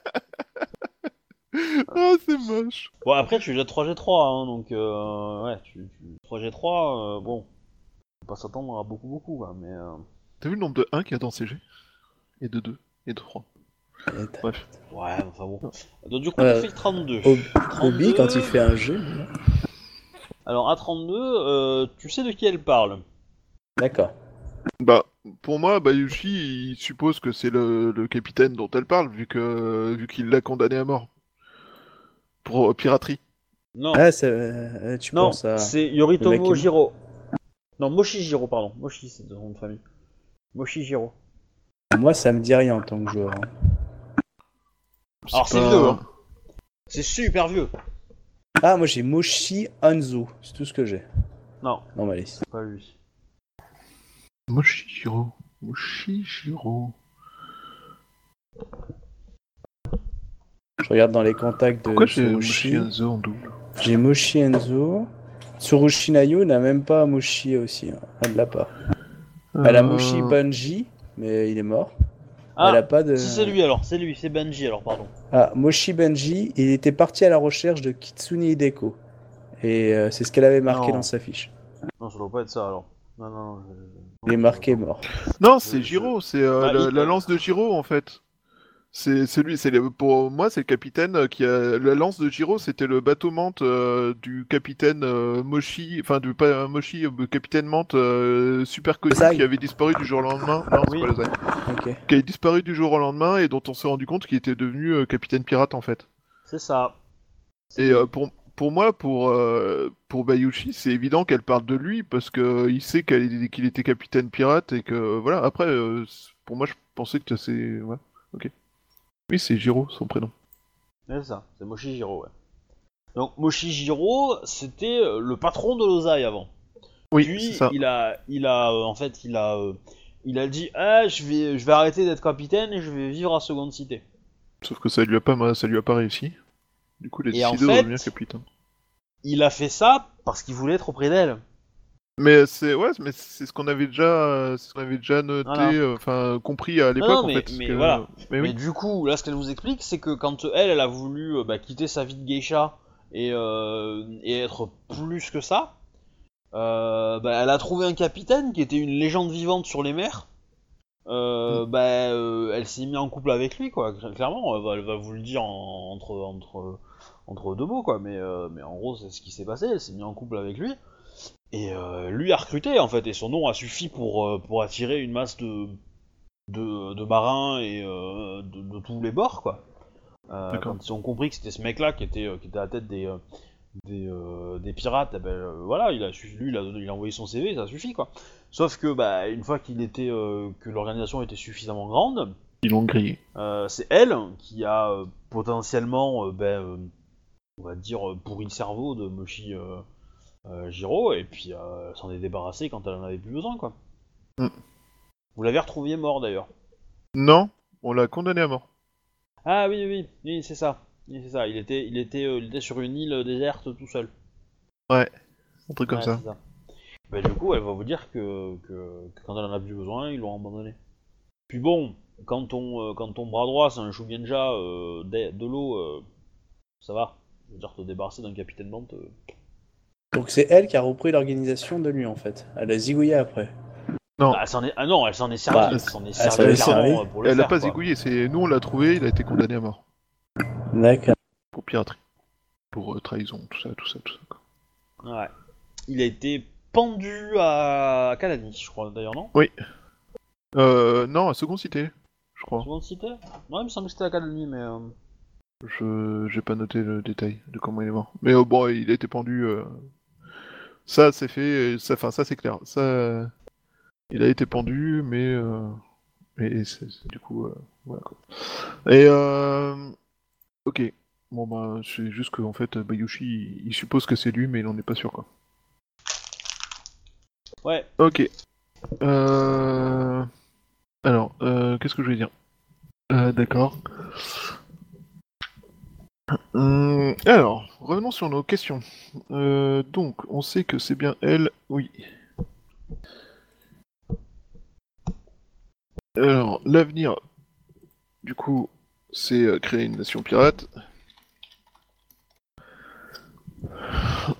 oh, [laughs] c'est moche. Bon, après, tu jettes 3G3, hein, donc euh, ouais, tu, tu- 3G3, euh, bon, faut pas s'attendre à beaucoup, beaucoup, quoi, mais. euh, T'as vu le nombre de 1 qu'il y a dans CG Et de 2 et de 3. Bref. Ouais, enfin bon. Donc, du coup, Ouais. il fait 32. Obi, 32, quand il fait un jeu. Alors, à 32, euh, tu sais de qui elle parle? D'accord. Bah, pour moi, Bayushi, il suppose que c'est le, le capitaine dont elle parle, vu que vu qu'il l'a condamné à mort. Pour euh, piraterie. Non, Ah, c'est- euh, tu non, penses à. c'est Yoritomo Jiro. Non, Moshijiro, pardon. Moshi, c'est son nom de famille. Moshijiro. Moi, ça me dit rien en tant que joueur. hein. Alors, c'est pas- vieux, hein. C'est super vieux. Ah, moi j'ai Moshi Hanzo. C'est tout ce que j'ai Non, dans ma liste. pas lui. Moshijiro. Moshijiro. Je regarde dans les contacts de Pourquoi Tsurushi. Moshi Hanzo en double J'ai Moshi Enzo. Tsurushi Nayo n'a même pas Moshi aussi. hein. Elle l'a pas. Elle a Euh, Moshi Banji, mais il est mort. Ah, Elle a pas de. si c'est lui alors, c'est lui, c'est Benji alors, pardon. Ah, Moshi Banji, il était parti à la recherche de Kitsune Hideko. Et euh, c'est ce qu'elle avait marqué Non. dans sa fiche. Non, ça doit pas être ça alors. Non, non, non. je- Il est marqué mort. Non, c'est Giro, c'est euh, Bah, la, il- la lance de Giro en fait. C'est c'est lui, c'est le- pour moi c'est le capitaine euh, qui a la lance de Giro, c'était le bateau mante euh, du capitaine euh, Moshi, enfin du pas Moshi, euh, capitaine mante euh, super connu qui avait disparu du jour au lendemain. Non, c'est Oui. pas le Zai. Ok. Qui avait disparu du jour au lendemain et dont on s'est rendu compte qu'il était devenu euh, capitaine pirate en fait. C'est ça. Et euh, pour pour moi, pour euh, pour Bayushi, c'est évident qu'elle parle de lui parce que euh, il sait qu'elle est- qu'il était capitaine pirate et que voilà. Après, euh, pour moi, je pensais que c'est ouais, ok. Oui, c'est Giro, son prénom. C'est ça, c'est Moshijiro, ouais. Donc Moshijiro, c'était euh, le patron de l'Ozai avant. Oui, Puis ça. il a, il a, euh, en fait, il a, euh, il a dit, ah, je vais, je vais arrêter d'être capitaine et je vais vivre à Seconde Cité. Sauf que ça lui a pas, ça lui a pas réussi. Du coup, il a Et en décidé fait- de devenir capitaine. Il a fait ça parce qu'il voulait être auprès d'elle. Mais c'est ouais, mais c'est ce qu'on avait déjà, ce qu'on avait déjà noté, Voilà. enfin compris à l'époque non, en mais- fait. mais que- voilà. Mais Mais du coup, là, ce qu'elle vous explique, c'est que quand elle, elle a voulu euh, bah, quitter sa vie de geisha et, euh, et être plus que ça, euh, bah, elle a trouvé un capitaine qui était une légende vivante sur les mers. Euh, bah, elle s'est mise en couple avec lui, quoi. Clairement, elle va, elle va vous le dire en- entre, entre, entre deux mots, quoi. Mais, mais en gros, c'est ce qui s'est passé. Elle s'est mise en couple avec lui. Et euh, lui a recruté, en fait. Et son nom a suffi pour, euh, pour attirer une masse de, de, de marins et euh, de, de tous les bords, quoi. Quand ils ont compris que c'était ce mec-là qui était, qui était à la tête des, des, des pirates, eh ben, voilà, il a, lui, il a, il a envoyé son CV, ça suffit, quoi. Sauf que, bah, une fois qu'il était, que l'organisation était suffisamment grande, Ils l'ont grillé. c'est elle qui a potentiellement, ben, on va dire, pourri le cerveau de Moshi Giro, et puis euh, elle s'en est débarrassée quand elle en avait plus besoin, quoi. Mm. Vous l'avez retrouvé mort d'ailleurs. Non, on l'a condamné à mort. Ah oui, oui, oui, c'est ça. Oui, c'est ça. Il était, il était, euh, il était sur une île déserte tout seul. Un truc comme Ouais, ça. Bah, du coup, elle va vous dire que, que, que quand elle en a plus besoin, ils l'ont abandonné. Puis bon, quand ton, euh, quand ton bras droit c'est un Shugenja euh, de, de l'eau, euh, ça va. Je veux dire, te débarrasser d'un capitaine Bante. Euh. Donc c'est elle qui a repris l'organisation de lui en fait. Elle a zigouillé après. Non. Bah, elle s'en est, ah non, elle s'en est servie. Bah, elle s'en est servie euh, pour le Elle a faire, pas quoi. zigouillé, c'est nous on l'a trouvé, il a été condamné à mort D'accord. pour piraterie, pour euh, trahison, tout ça, tout ça, tout ça. quoi. Ouais. Il a été pendu à Kalani, je crois d'ailleurs, non? Euh, non, à Seconde Cité, je crois. Seconde cité? Ouais, il me semble que c'était à Kalani, mais. euh, Je j'ai pas noté le détail de comment il est mort. Mais euh, bon, il a été pendu. euh, Ça, c'est fait. Ça, enfin, ça c'est clair. Ça, euh, il a été pendu, mais euh, et c'est- du coup, euh, voilà quoi. Et euh... ok. Bon bah, c'est juste qu'en fait, Bayushi, il, suppose que c'est lui, mais il en est pas sûr quoi. Ouais. Ok. Euh... Alors, euh, qu'est-ce que je vais dire? Euh, D'accord. Hum, alors, revenons sur nos questions. Euh, donc, on sait que c'est bien elle, oui. Alors, l'avenir, du coup, c'est euh, créer une nation pirate.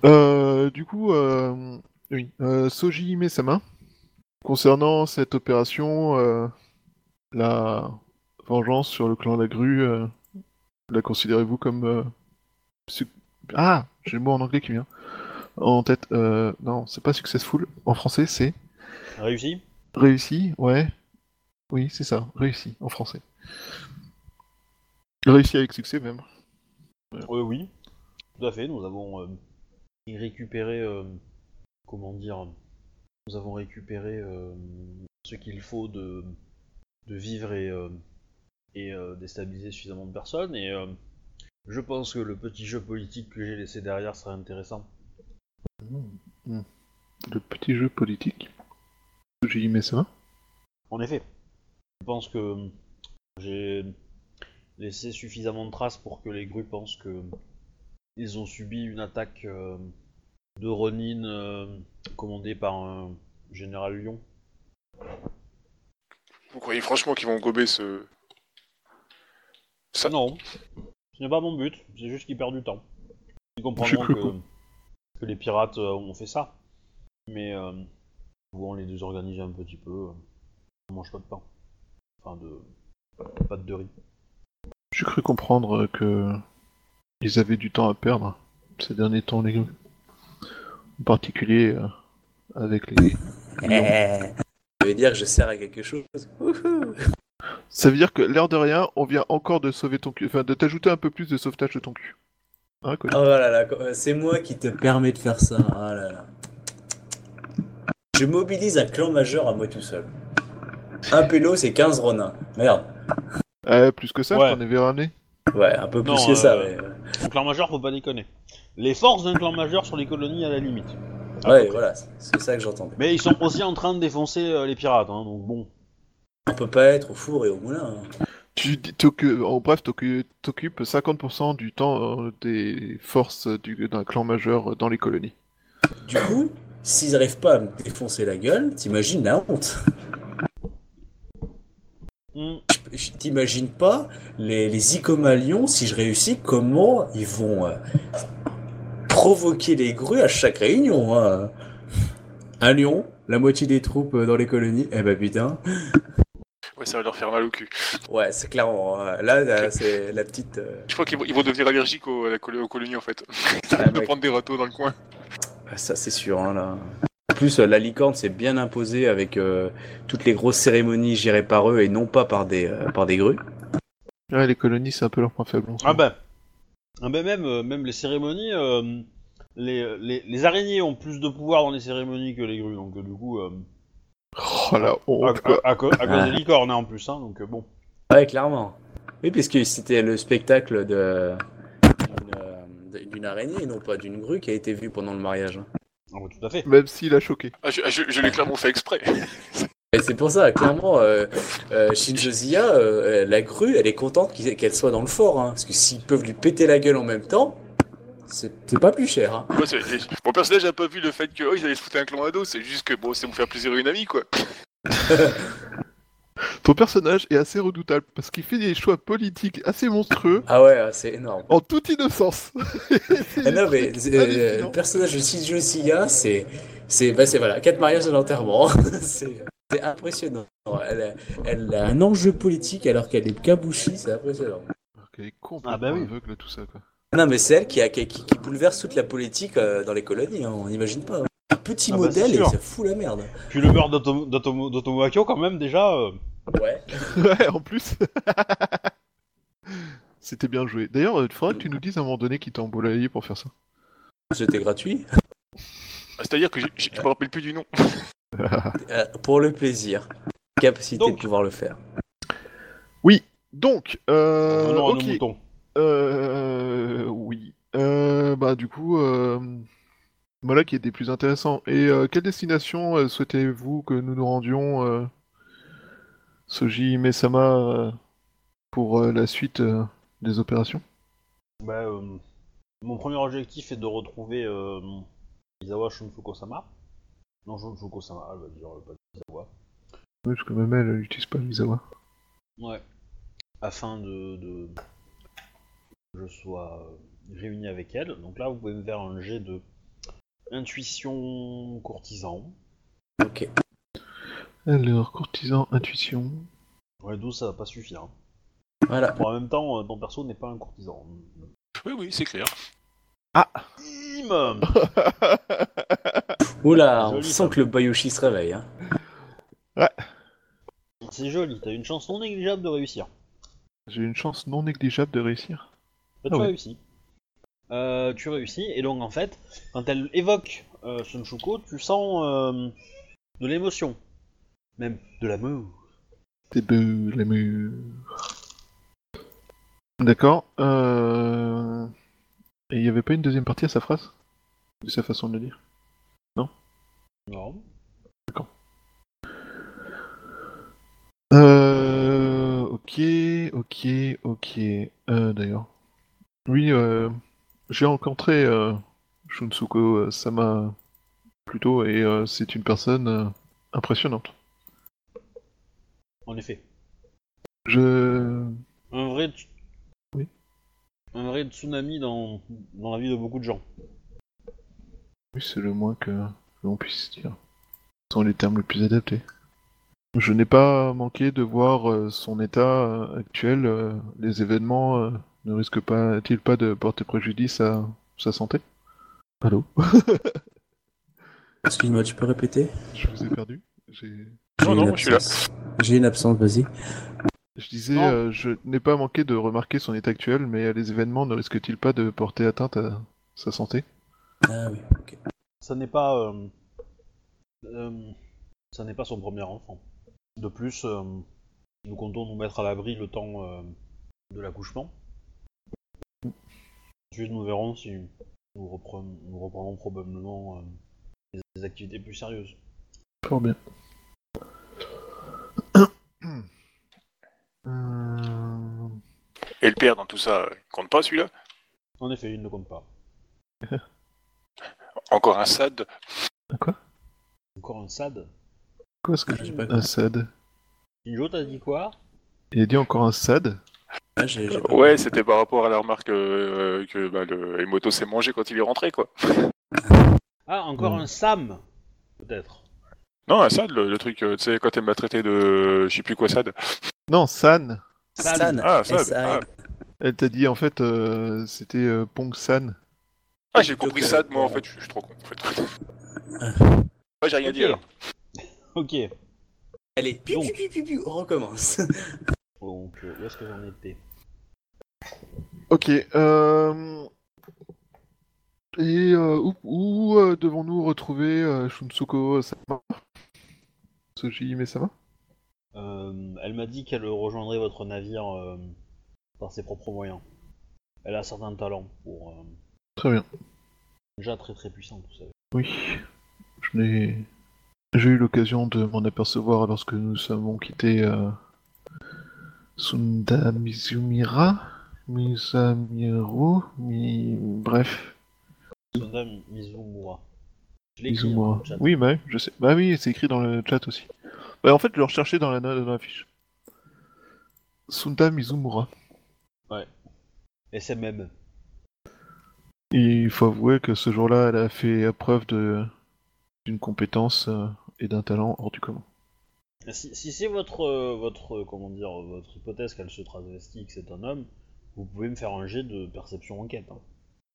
Euh, du coup, euh, oui, euh, Soji Mesama, concernant cette opération, euh, la vengeance sur le clan La Grue, euh, la considérez-vous comme... euh, su- Ah, j'ai le mot en anglais qui vient en tête. Euh, non, c'est pas successful. En français, c'est Réussi réussi, ouais. Oui, c'est ça, réussi en français. Réussi avec succès même. Euh, Oui, tout à fait. Nous avons récupéré, comment dire, nous avons récupéré ce qu'il faut de, de vivre et, et euh, déstabiliser suffisamment de personnes. Et euh, je pense que le petit jeu politique que j'ai laissé derrière serait intéressant. Le petit jeu politique. Soji Mesama. En effet, je pense que j'ai laissé suffisamment de traces pour que les grues pensent que ils ont subi une attaque euh, de Ronin euh, commandée par un général Lyon. Vous croyez franchement qu'ils vont gober ce. Ça- Non, ce n'est pas mon but, c'est juste qu'ils perdent du temps. Ils Je comprendront que, les pirates euh, ont fait ça, mais euh, pouvons les désorganiser un petit peu. euh, on mange pas de pain. Enfin, de. pas de riz. J'ai cru comprendre que ils avaient du temps à perdre ces derniers temps, les gars. En particulier euh, avec les. Ça veut dire que je sers à quelque chose? Ça veut dire que l'air de rien, on vient encore de sauver ton cul, enfin de t'ajouter un peu plus de sauvetage de ton cul. Hein, Colin Oh là là, co- c'est moi qui te permets de faire ça. Oh là là. Je mobilise un clan majeur à moi tout seul. Un pélo, c'est 15 ronins. Merde. Euh, plus que ça, Ouais. je t'en avais ramené. Ouais, un peu plus Non, que ça. euh, mais- Un clan majeur, faut pas déconner. Les forces d'un clan majeur sur les colonies à la limite. À Ouais, voilà, c'est ça que j'entendais. Mais ils sont aussi en train de défoncer euh, les pirates, hein, donc bon. On peut pas être au four et au moulin. hein. Tu en bref, t'occu- t'occupes 50% du temps euh, des forces du- d'un clan majeur dans les colonies. Du coup, s'ils arrivent pas à me défoncer la gueule, t'imagines la honte. Je t'imagine pas les, les Icomalions, si je réussis, comment ils vont euh, provoquer les grues à chaque réunion. hein. Un lion, la moitié des troupes euh, dans les colonies, eh ben putain. Ouais, ça va leur faire mal au cul. Ouais, c'est clairement. euh, Là, là, c'est la petite. euh, Je crois qu'ils vont, ils vont devenir allergiques aux, colonies en fait. Ah, de [laughs] mec. prendre des râteaux dans le coin. ah, Ça, c'est sûr. Hein, là. En plus, euh, la licorne s'est bien imposée avec euh, toutes les grosses cérémonies gérées par eux et non pas par des, euh, par des grues. Ouais, les colonies, c'est un peu leur point faible. Ah ben, ah ben même, même les cérémonies, euh, les, les, les araignées ont plus de pouvoir dans les cérémonies que les grues, donc du coup, euh, Oh la à, honte, quoi. à- à co- à cause Ah. des licornes hein, en plus, hein, donc euh, bon. Ouais, clairement. Oui, puisque c'était le spectacle de d'une, araignée et non pas d'une grue qui a été vue pendant le mariage. Ouais, tout à fait. Même s'il a choqué. Ah, je je- je l'ai clairement fait exprès. Et c'est pour ça, clairement, euh, euh, Shinjo Zia, euh, la grue, elle est contente qu'elle soit dans le fort, hein, parce que s'ils peuvent lui péter la gueule en même temps, c'est pas plus cher. Hein. Moi, Mon personnage n'a pas vu le fait que oh, ils allaient se foutre un clan à dos, c'est juste que bon, c'est pour faire plaisir à une amie quoi. [laughs] Ton personnage est assez redoutable parce qu'il fait des choix politiques assez monstrueux Ah ouais, c'est énorme. en toute innocence. [laughs] Ah non, mais euh, le personnage de Shinjo Zia, c'est. C'est bah, c'est, voilà, quatre mariages et l'enterrement. [laughs] c'est c'est impressionnant. Elle a, elle a un enjeu politique alors qu'elle est kabushi, c'est impressionnant. Alors qu'elle est complètement Ah bah oui. aveugle tout ça quoi. Non, mais c'est elle qui, a, qui, bouleverse toute la politique euh, dans les colonies, hein, on n'imagine pas. Un petit Ah bah, modèle c'est et ça fout la merde. Puis le meurtre d'Otomo- Akio, quand même, déjà. euh, Ouais. [laughs] Ouais, en plus. [laughs] C'était bien joué. D'ailleurs, il faudrait que tu nous dises à un moment donné qui t'a embolayé pour faire ça. C'était gratuit. Ah, C'est-à-dire que je me rappelle plus du nom. [laughs] Euh, pour le plaisir. Capacité Donc. de pouvoir le faire. Donc, euh, revenons à nos ok. moutons. Euh, oui. Euh, bah du coup, euh, voilà qui était plus intéressant. Et euh, quelle destination euh, souhaitez-vous que nous nous rendions, Soji Mesama, pour la suite des opérations? Bah, euh, mon premier objectif est de retrouver Izawa Shunfuko-sama. Non, Shunfuko-sama, elle va dire pas Izawa. Oui, parce que même elle, n'utilise pas Misawa. Ouais. Afin de, je sois euh, réuni avec elle. Donc là, vous pouvez me faire un jet de intuition courtisan. Ok. Alors, courtisan, intuition. Ouais, 12, ça va pas suffire. hein. Voilà. Bon, en même temps, euh, ton perso n'est pas un courtisan. Oui, oui, c'est clair. Bim [laughs] Oula, on sent que le Bayouchi se réveille. Hein. C'est joli, t'as une chance non négligeable de réussir. J'ai une chance non négligeable de réussir. Bah, tu Ah ouais. réussis. Euh, tu réussis, et donc en fait, quand elle évoque euh, Sun Shuko, tu sens euh, de l'émotion. Même de l'amour. De l'amour. D'accord. Euh... Et il n'y avait pas une deuxième partie à sa phrase? De sa façon de le dire? Non? Euh... Ok, ok, ok. Euh, D'ailleurs. Oui, euh... j'ai rencontré euh, Shunsuko euh, Sama plus tôt et euh, c'est une personne impressionnante. En effet. Je... Un vrai... t- Oui. Un vrai tsunami dans, dans la vie de beaucoup de gens. Oui, c'est le moins que l'on puisse dire. Ce sont les termes les plus adaptés. Je n'ai pas manqué de voir son état actuel. les événements ne risquent pas-ils pas de porter préjudice à sa santé? Allô? [laughs] Excuse-moi, tu peux répéter? Je vous ai perdu. J'ai- Non, une non, je suis là. absence. J'ai une absence, vas-y. Je disais, euh, je n'ai pas manqué de remarquer son état actuel, mais les événements ne risquent-ils pas de porter atteinte à sa santé? Ah oui, ok. Ça n'est pas... euh, euh, ça n'est pas son premier enfant. De plus, euh, nous comptons nous mettre à l'abri le temps euh, de l'accouchement. Ensuite, nous verrons si nous, reprenons, nous reprendrons probablement euh, des, activités plus sérieuses. Fort bien. [coughs] Euh, Et le père dans tout ça, il compte pas celui-là? En effet, il ne compte pas. [laughs] Encore un SAD? Quoi? Encore un SAD? Quoi ce que J'ai j'ai pas Un SAD. Shinjo, t'as dit quoi? Il a dit encore un SAD? Ah, pas- Ouais, c'était par rapport à la remarque euh, que bah, le Emoto s'est mangé quand il est rentré, quoi. [laughs] Ah, encore un SAM Peut-être. Non, un SAD, le, le truc, euh, tu sais, quand elle m'a traité de... je sais plus quoi SAD. Non, San San. Ah, San, S-A-N. Elle t'a dit en fait, euh, c'était euh, Pong San. Ah, j'ai compris euh, SAD, moi, en fait, je suis trop con, en fait. Ouais, j'ai rien Ok. dit, alors. Ok. Allez, piu, piu, piu, piu, on recommence. [laughs] Donc, euh, où est-ce que j'en étais Ok. Euh... Et euh, où, où, euh, devons-nous retrouver Shunsuko Sama? Soji Mesama Elle m'a dit qu'elle rejoindrait votre navire par ses propres moyens. Elle a certains talents pour... Très bien. déjà très très puissante, vous savez. Oui. Je n'ai... J'ai eu l'occasion de m'en apercevoir lorsque nous avons quitté Sunda Mizumira Mizamiru Mi... Bref, Sonda Mizumura. Je l'ai écrit, Mizumura. dans le chat. Oui, bah, je sais. Bah oui, c'est écrit dans le chat aussi. Bah, en fait, je le recherchais dans la, dans la fiche. Sunda Mizumura. Et c'est même. Il faut avouer que ce jour-là, elle a fait preuve de d'une compétence euh, et d'un talent hors du commun. Si, si c'est votre, euh, votre, euh, comment dire, votre hypothèse qu'elle se travestit, que c'est un homme, vous pouvez me faire un jet de perception enquête. hein.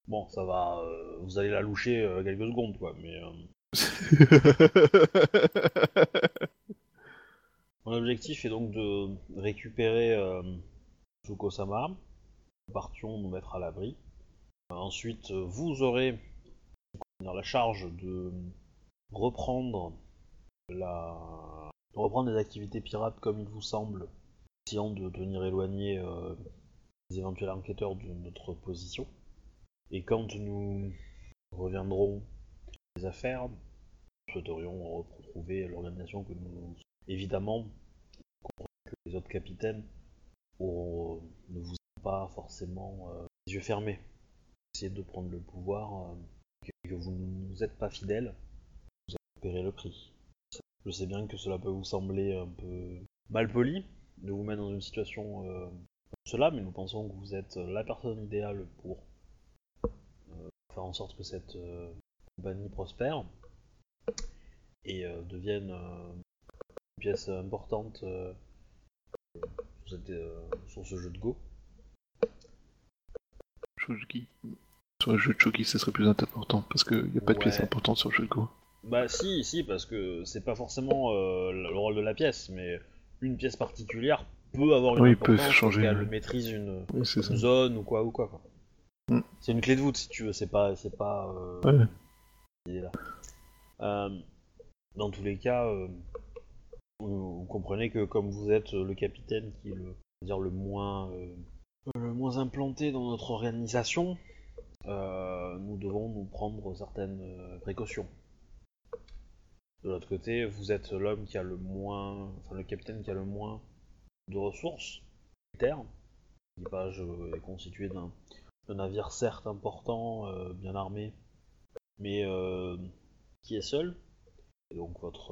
Bon, ça va, euh, vous allez la loucher euh, quelques secondes, quoi, mais... euh, [laughs] Mon objectif est donc de récupérer euh, partions nous mettre à l'abri. Euh, ensuite, euh, vous aurez comment dire, la charge de reprendre la reprendre les activités pirates comme il vous semble, essayant de tenir éloigné euh, les éventuels enquêteurs de notre position. Et quand nous reviendrons les affaires, nous souhaiterions retrouver l'organisation que nous évidemment, que les autres capitaines ne vous ont pas forcément euh, les yeux fermés. Essayez de prendre le pouvoir, euh, que, vous ne nous êtes pas fidèles, vous allez le prix. Je sais bien que cela peut vous sembler un peu mal poli de vous mettre dans une situation euh, comme cela, mais nous pensons que vous êtes la personne idéale pour euh, faire en sorte que cette euh, compagnie prospère et euh, deviennent euh, une pièce importante sur, cette, sur ce jeu de Go. Shogi. Sur le jeu de Shogi, ça serait plus important parce qu'il n'y a pas de Ouais. pièce importante sur le jeu de Go. Bah si, si, parce que c'est pas forcément euh, le rôle de la pièce, mais une pièce particulière peut avoir une Oui, peut importance changer, parce qu'elle ouais. maîtrise une, Oui, zone ou quoi ou quoi. quoi. Mm. C'est une clé de voûte si tu veux, c'est pas, c'est pas. euh, Ouais. Euh, dans tous les cas, euh, vous, vous comprenez que comme vous êtes le capitaine qui est le, dire le moins, le moins implanté dans notre organisation, nous devons nous prendre certaines précautions. De l'autre côté, vous êtes l'homme qui a le moins, enfin le capitaine qui a le moins de ressources militaires. L'équipage est constitué d'un navire certes important, euh, bien armé, mais euh, qui est seul. Donc votre,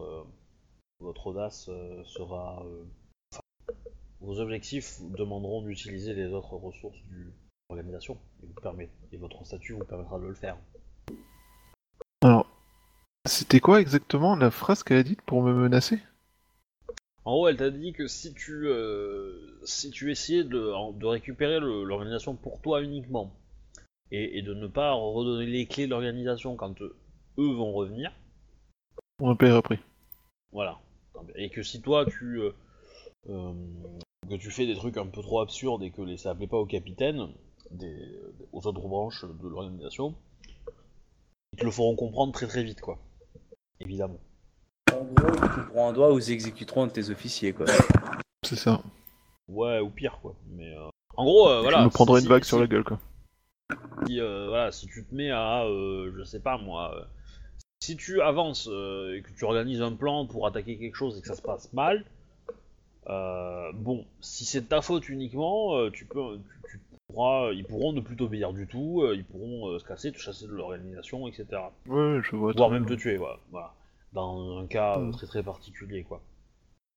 euh, audace sera... vos objectifs vous demanderont d'utiliser les autres ressources de l'organisation, et votre statut vous permettra de le faire. C'était quoi exactement la phrase qu'elle a dite pour me menacer? En gros, elle t'a dit que si tu, euh, si tu essayais de, récupérer l'organisation pour toi uniquement, et, et de ne pas redonner les clés de l'organisation quand eux vont revenir, On payer après. voilà. Et que si toi tu, euh, euh, que tu fais des trucs un peu trop absurdes et que les, ça plaît pas au capitaine, des, aux autres branches de l'organisation, ils te le feront comprendre très très vite, quoi. Évidemment. En gros, te couperont un doigt ou ils exécuteront un de tes officiers, quoi. C'est ça. Ouais, ou pire, quoi. Mais euh, en gros, euh, voilà. je me prendrai si- une vague si- sur la gueule, quoi. si, euh, voilà, si tu te mets à, euh, je sais pas moi, euh, si tu avances euh, et que tu organises un plan pour attaquer quelque chose et que ça se passe mal, euh, bon, si c'est de ta faute uniquement, euh, tu peux, tu, tu pourras, ils pourront ne plus t'obéir du tout, euh, ils pourront euh, se casser, te chasser de l'organisation, etc. Ouais, je vois. Voire même te tuer, voilà. voilà. Dans un cas euh, Mm. très très particulier, quoi.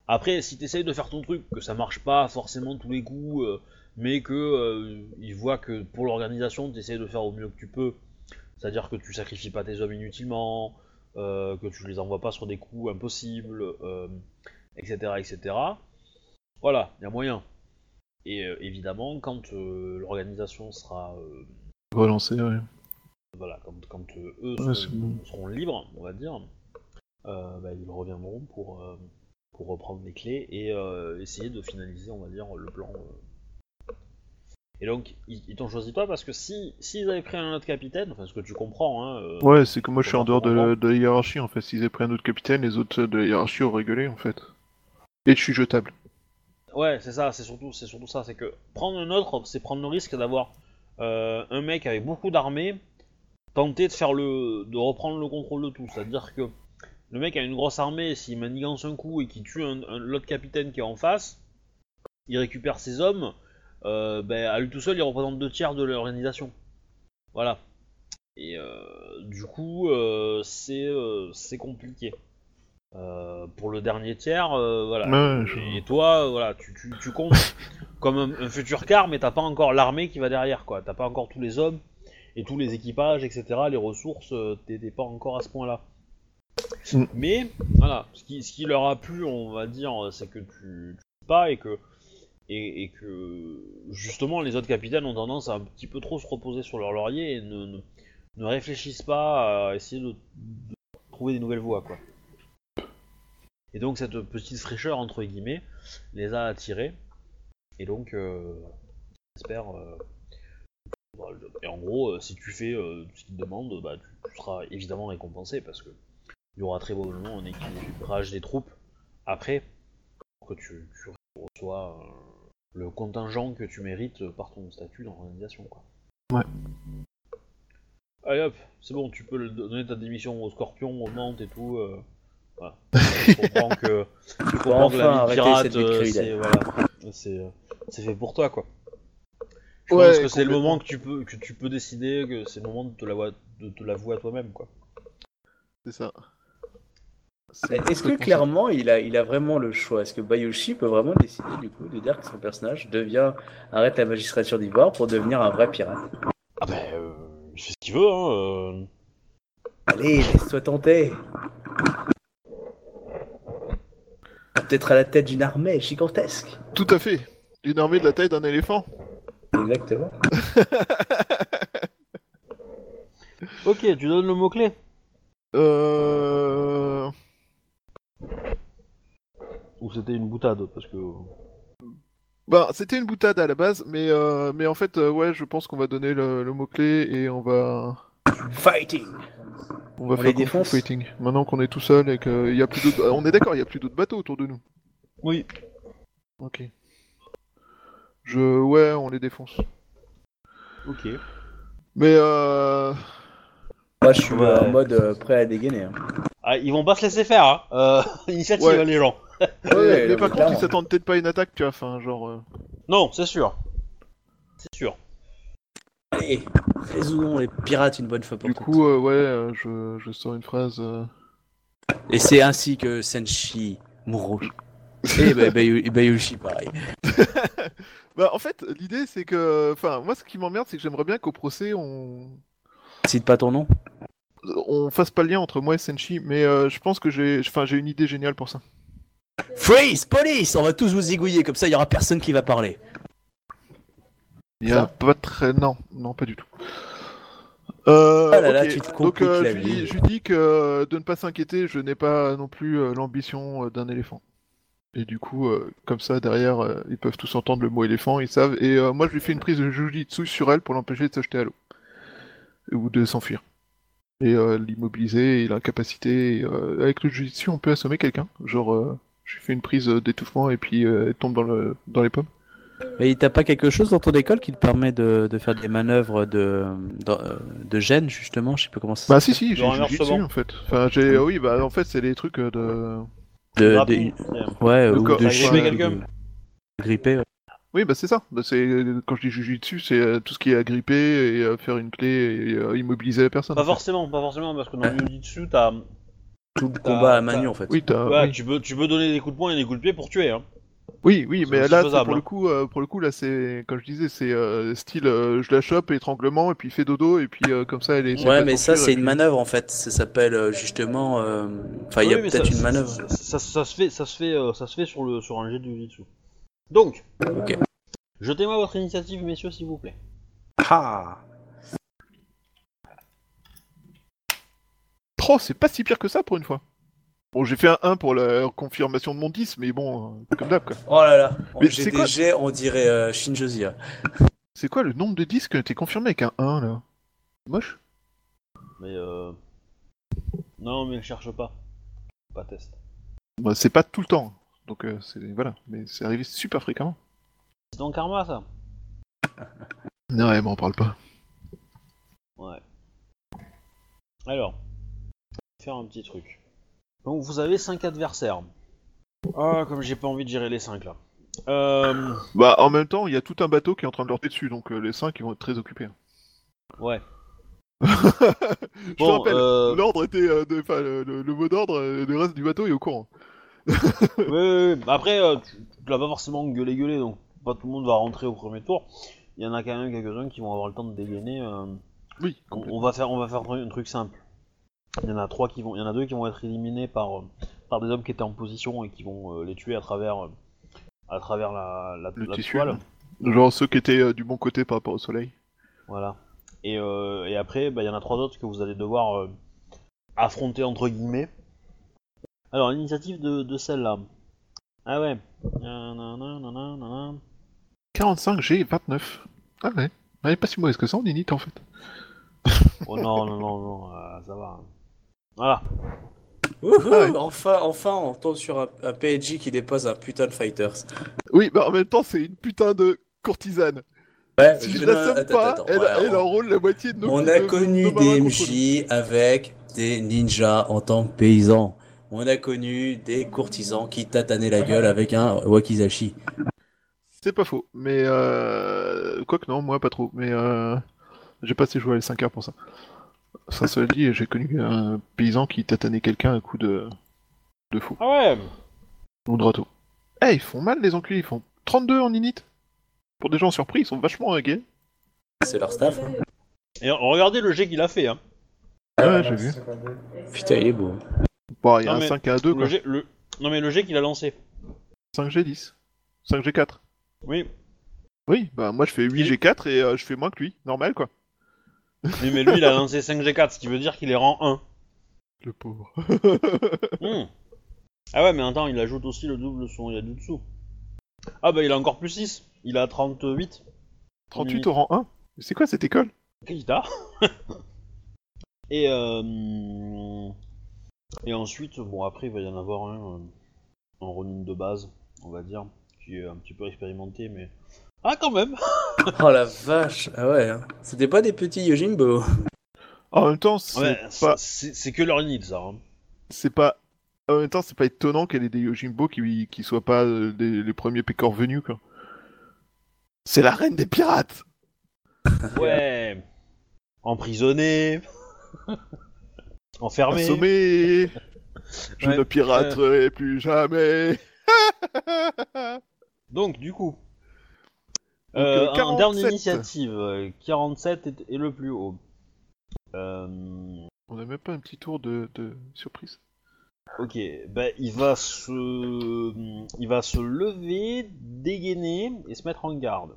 Après, si t'essayes de faire ton truc, que ça marche pas forcément tous les coups, euh, mais que euh, ils voient que pour l'organisation, t'essayes de faire au mieux que tu peux, c'est-à-dire que tu sacrifies pas tes hommes inutilement, euh, que tu les envoies pas sur des coups impossibles, euh, etc., etc. Voilà, il y a moyen. Et euh, évidemment, quand euh, l'organisation sera euh, Relancer, ouais. voilà, quand, quand eux Ouais, seront, c'est bon. seront libres, on va dire, euh, bah, ils reviendront pour, euh, pour reprendre les clés et essayer de finaliser, on va dire, le plan. Et donc, ils, ils t'ont choisi toi parce que si s'ils avaient pris un autre capitaine, enfin ce que tu comprends, hein, euh, Ouais, c'est que moi je suis en dehors de, la- de la hiérarchie en fait. S'ils avaient pris un autre capitaine, les autres de la hiérarchie auraient gueulé en fait. Et je suis jetable. Ouais, c'est ça, c'est surtout, c'est surtout ça, c'est que prendre un autre, c'est prendre le risque d'avoir euh, un mec avec beaucoup d'armées tenter de faire le, de reprendre le contrôle de tout. C'est-à-dire que le mec a une grosse armée, s'il manigance un coup et qu'il tue un, l'autre capitaine qui est en face, il récupère ses hommes, euh, ben, à lui tout seul, il représente deux tiers de l'organisation. Voilà. Et euh, du coup, c'est compliqué. Euh, pour le dernier tiers, euh, voilà. Ouais, je- Et toi, euh, voilà, tu, tu, tu comptes [laughs] comme un, un futur quart, mais t'as pas encore l'armée qui va derrière, quoi. T'as pas encore tous les hommes et tous les équipages, etc. Les ressources, t'es t'es pas encore à ce point-là. Mm. Mais voilà, ce qui, ce qui leur a plu, on va dire, c'est que tu, tu pas et que et, et que justement les autres capitaines ont tendance à un petit peu trop se reposer sur leur laurier et ne, ne, ne réfléchissent pas à essayer de, de trouver des nouvelles voies, quoi. Et donc cette petite fraîcheur entre guillemets les a attirés. Et donc euh, j'espère. euh, job. et en gros, euh, si tu fais ce qu'ils te demandent, bah, tu, tu seras évidemment récompensé parce que il y aura très probablement un équilibrage des troupes après pour que tu, tu reçois le contingent que tu mérites par ton statut dans l'organisation. Quoi. Ouais. Allez hop, c'est bon, tu peux le- donner ta démission au scorpion, aux mantes et tout. euh, voilà. Tu comprends que, [laughs] tu comprends que enfin la vie pirate, euh, c'est voilà, euh, c'est fait pour toi quoi. Je Ouais, pense que c'est le moment que tu peux que tu peux décider que c'est le moment de te l'avouer de te l'avouer à toi-même quoi. C'est ça. Est-ce que clairement il a, il a vraiment le choix? Est-ce que Bayoshi peut vraiment décider du coup de dire que son personnage devient arrête la magistrature d'ivoire pour devenir un vrai pirate? Ah ben, euh, il fait ce qu'il veut, hein. euh. Allez, laisse-toi tenter. Peut-être à la tête d'une armée gigantesque. Tout à fait. Une armée de la taille d'un éléphant. Exactement. [laughs] Ok, tu donnes le mot-clé? Euh... Ou c'était une boutade Parce que. Bah, c'était une boutade à la base, mais, euh, mais en fait, euh, ouais, je pense qu'on va donner le, le mot-clé et on va, Fighting. On va On faire défonce fighting. Maintenant qu'on est tout seul et qu'il y a plus d'autres... On est d'accord, il y a plus d'autres bateaux autour de nous. Oui. Ok. Je... Ouais, on les défonce. Ok. Mais euh... Moi, je suis Ouais. en mode euh, prêt à dégainer. hein. Ah, ils vont pas se laisser faire, hein. Euh, [laughs] initiative, Ouais. les gens. Ouais, Ouais, mais par contre, clairement. ils s'attendent peut-être pas à une attaque, tu vois, enfin, genre... euh, Non, c'est sûr. C'est sûr. Allez, faisons les pirates une bonne fois pour Du toutes. coup, euh, ouais, euh, je, je sors une phrase... euh, Et c'est ainsi que Senshi mourra. [laughs] Et bah, Bayu- Bayushi, pareil. [laughs] Bah, en fait, l'idée, c'est que... Enfin, moi, ce qui m'emmerde, c'est que j'aimerais bien qu'au procès, on... Cite pas ton nom. on fasse pas le lien entre moi et Senshi, mais euh, je pense que j'ai... Enfin, j'ai une idée géniale pour ça. Freeze, police On va tous vous zigouiller, comme ça il y aura personne qui va parler. Il y a pas très... Non, non, pas du tout. Euh, Ah là là, ok. tu te Donc euh, la je, lui vie. dis, je lui dis que euh, de ne pas s'inquiéter, je n'ai pas non plus euh, l'ambition euh, d'un éléphant. Et du coup, euh, comme ça, derrière, euh, ils peuvent tous entendre le mot éléphant, ils savent. Et euh, moi, je lui fais une prise de jujitsu sur elle pour l'empêcher de se jeter à l'eau. Ou de s'enfuir. Et euh, l'immobiliser et euh, avec le jujitsu, on peut assommer quelqu'un. Genre, euh, je lui fais une prise d'étouffement et puis euh, elle tombe dans, le, dans les pommes. Mais t'as pas quelque chose dans ton école qui te permet de, de faire des manœuvres de, de, de gêne, justement? Je sais pas comment ça Bah si, si, j'ai jujitsu en fait. Enfin, j'ai... Oui, bah en fait, c'est des trucs euh, de... de, Ouais, De ou de chute, grippé ouais. Oui, bah c'est ça. Bah, c'est quand je dis jujitsu, c'est euh, tout ce qui est agripper et euh, faire une clé et euh, immobiliser la personne. Pas forcément, pas forcément, parce que dans le Jiu-Jitsu, t'as. tout le combat à Manu en fait. Oui, t'as- Ouais, oui. tu, peux, tu peux donner des coups de poing et des coups de pied pour tuer, hein. Oui, oui, mais là, faisable, pour hein. le coup, euh, pour le coup, là, c'est comme je disais, c'est euh, style, euh, je la chope, étranglement, et puis fait dodo, et puis euh, comme ça, elle est. Ouais, mais ça c'est une manœuvre en fait. Ça s'appelle justement. euh, Enfin, il y a peut-être ça- une manœuvre. Ça, ça- ça se fait, ça se fait, euh, ça se fait sur, le, sur un jet de Jiu-Jitsu. Donc, Ok. jetez-moi votre initiative, messieurs, s'il vous plaît. Ah Oh, c'est pas si pire que ça pour une fois. Bon, j'ai fait un 1 pour la confirmation de mon 10, mais bon, euh, comme d'hab, quoi. Oh là là Mais J'ai c'est quoi on dirait euh, là. C'est quoi le nombre de disques qui a été confirmé avec un 1 là? Moche? Mais euh... Non, mais cherche pas. Pas test. bah, C'est pas tout le temps, donc euh, c'est voilà, mais c'est arrivé super fréquemment. C'est ton karma, ça? Non, [laughs] ouais, mais on parle pas. Ouais. Alors, je vais faire un petit truc. Donc, vous avez 5 adversaires. Ah, comme j'ai pas envie de gérer les 5 là. Euh... Bah, en même temps, il y a tout un bateau qui est en train de leur dessus, donc euh, les 5 ils vont être très occupés. Ouais. [laughs] Je te Bon, rappelle, euh... l'ordre était. de- Enfin, le, le- le mot d'ordre, le reste du bateau est au courant. [laughs] ouais, ouais. Après, tu, tu l'as pas forcément gueulé gueulé, donc pas tout le monde va rentrer au premier tour. Il y en a quand même quelques-uns qui vont avoir le temps de dégainer. Oui, On, complètement. on va faire, on va faire un truc simple. Il y en a trois qui vont, il y en a deux qui vont être éliminés par, euh, par des hommes qui étaient en position et qui vont euh, les tuer à travers, euh, à travers la, la, Le la tissu, toile. Genre ceux qui étaient du bon côté par rapport au soleil. Voilà. Et, et après, bah, il y en a trois autres que vous allez devoir affronter entre guillemets. Alors l'initiative de, de celle-là. Ah ouais. Nanana. 45 G 29. Ah ouais. Elle est pas si mauvaise que ça en init en fait. Oh non non non non, euh, ça va. Voilà. Wouhou, Ah ouais. Enfin, enfin, on tombe sur un, un PNJ qui dépose un putain de fighters. Oui, mais en même temps, c'est une putain de courtisane. Ouais, Si je non, la somme pas, attends, elle, ouais, elle on- enrôle la moitié de nos On a de- connu des. MJ avec des ninjas en tant que paysans. On a connu des courtisans qui tatanaient la gueule avec un wakizashi. C'est pas faux, mais euh... quoique non, moi pas trop, mais euh... j'ai pas assez joué à les 5 heures pour ça. Ça se dit, j'ai connu un paysan qui tatanait quelqu'un à coup de de fou Ah ouais. ou de râteau. Eh, ils font mal les enculés, ils font 32 en init. Pour des gens surpris, ils sont vachement gays. C'est leur staff. hein. Et regardez le jet qu'il a fait. Hein. Ouais, j'ai vu. Putain, il est beau. Bon, il y a Non, un mais 5 à 2, Le quoi. G, le... Non mais le G qu'il a lancé. 5G10. 5G4. Oui. Oui, bah moi je fais 8G4 et euh, je fais moins que lui. Normal, quoi. [laughs] Oui, mais lui il a lancé 5G4, ce qui veut dire qu'il est rang 1. Le pauvre. [laughs] Hmm. Ah ouais, mais attends, il ajoute aussi le double son Yajutsu. Ah bah il a encore plus 6. Il a 38. 38 au rang 1 Mais c'est quoi cette école? [laughs] Et euh... Et ensuite, bon après il va y en avoir un euh, en Ronin de base, on va dire, qui est un petit peu expérimenté, mais... Ah quand même [laughs] Oh la vache. Ah ouais. hein. C'était pas des petits Yojimbo. En même temps, c'est Ouais, pas... c'est que leur need ça. hein. c'est pas... En même temps, c'est pas étonnant qu'elle ait des Yojimbo qui, qui soient pas euh, des- les premiers pécores venus, quoi. C'est la reine des pirates Ouais. Emprisonné. Enfermé. Assommé Je Ouais. ne piraterai plus jamais Donc, du coup. Donc, euh, euh, en termes 47. d'initiative, euh, 47 est, est le plus haut. Euh, On a même pas un petit tour de, de surprise ok, ben il va se, il va se lever, dégainer et se mettre en garde,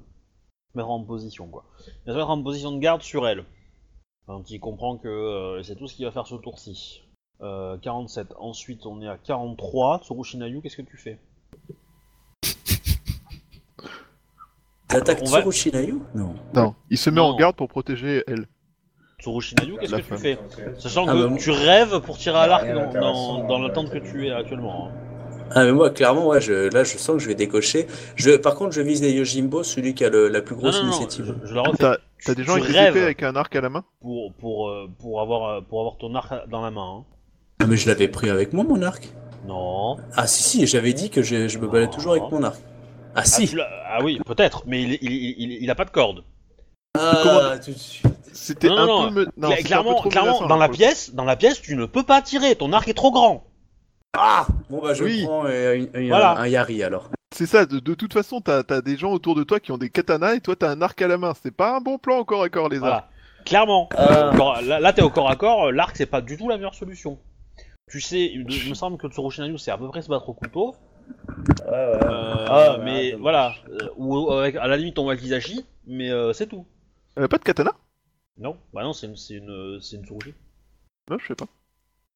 se mettre en position quoi. Il va se mettre en position de garde sur elle. Quand il comprend que euh, c'est tout ce qu'il va faire ce tour-ci. Euh, 47. Ensuite, on est à 43. Tsurushinayu, qu'est-ce que tu fais? Va- Tsurushinayu Non. Non, il se met Non. en garde pour protéger elle. Tsurushinayu, qu'est-ce que tu fais Sachant Ah que bah, tu rêves pour tirer à a l'arc rien dans, d'intéressant. dans, dans l'attente que tu es actuellement. hein. Ah mais moi clairement ouais je, là je sens que je vais décocher. Je, par contre je vise les Yojimbo, celui qui a le- la plus grosse non, non, initiative. je, je la refais. T'as des gens avec des avec un arc à la main? pour, pour, euh, pour, avoir, euh, pour avoir ton arc dans la main. hein. Ah, mais je l'avais pris avec moi mon arc. Non. Ah si si j'avais dit que je, je me balais toujours avec mon arc. Ah Ah, si. tu l'as- ah oui, peut-être, mais il, il, il, il- il a pas de corde. Ah, tout de suite. C'était Non, un non, peu... me- non, Cla- c'était un peu clairement, trop clairement menaçant, dans, la pour le pièce, dans la pièce, tu ne peux pas tirer. Ton arc est trop grand. Ah Bon bah je Oui. prends euh, une- une- Voilà. un, un Yari alors. C'est ça, de, de toute façon, t'as as des gens autour de toi qui ont des katanas et toi t'as un arc à la main. C'est pas un bon plan au corps à corps, les arcs. Voilà. Clairement. Ah. Au corps- là, là, t'es au corps à corps. euh, L'arc, c'est pas du tout la meilleure solution. Tu sais, il il me [laughs] semble que Tsurushinayu, c'est à peu près se battre au couteau. Ouais ouais. Euh, Ah, ouais, mais voilà. Euh, ou avec, à la limite ton wakizashi, mais euh, c'est tout. Elle a pas de katana? Non, bah non, c'est une, c'est une, c'est une Tsurushi. Non, je sais pas.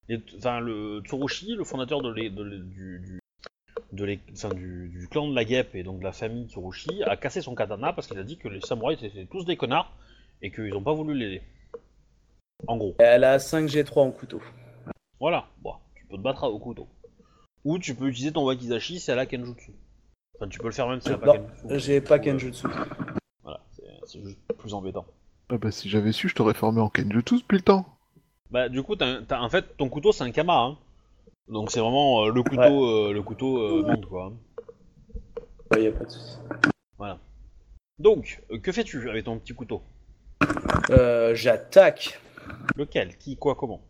Et Enfin, le Tsurushi, le fondateur de l'é- du, du, de enfin, du, du clan de la guêpe et donc de la famille Tsurushi, a cassé son katana parce qu'il a dit que les samouraïs étaient tous des connards et qu'ils ont pas voulu l'aider. En gros. Elle a 5G3 en couteau. Voilà, bon, tu peux te battre au couteau. Ou tu peux utiliser ton wakizashi si elle a Kenjutsu. Enfin, tu peux le faire même si elle a pas Non, Kenjutsu. J'ai pas euh, Kenjutsu. Voilà, c'est c'est juste plus embêtant. Ah bah si j'avais su, je t'aurais formé en Kenjutsu depuis le temps. Bah, du coup, t'as, t'as- en fait, ton couteau c'est un kama, hein. Donc c'est vraiment euh, le couteau, euh, le couteau euh, monde, quoi. Ouais, y a pas de souci. Donc, euh, que fais-tu avec ton petit couteau? Euh, J'attaque. Lequel? Qui? Quoi? Comment?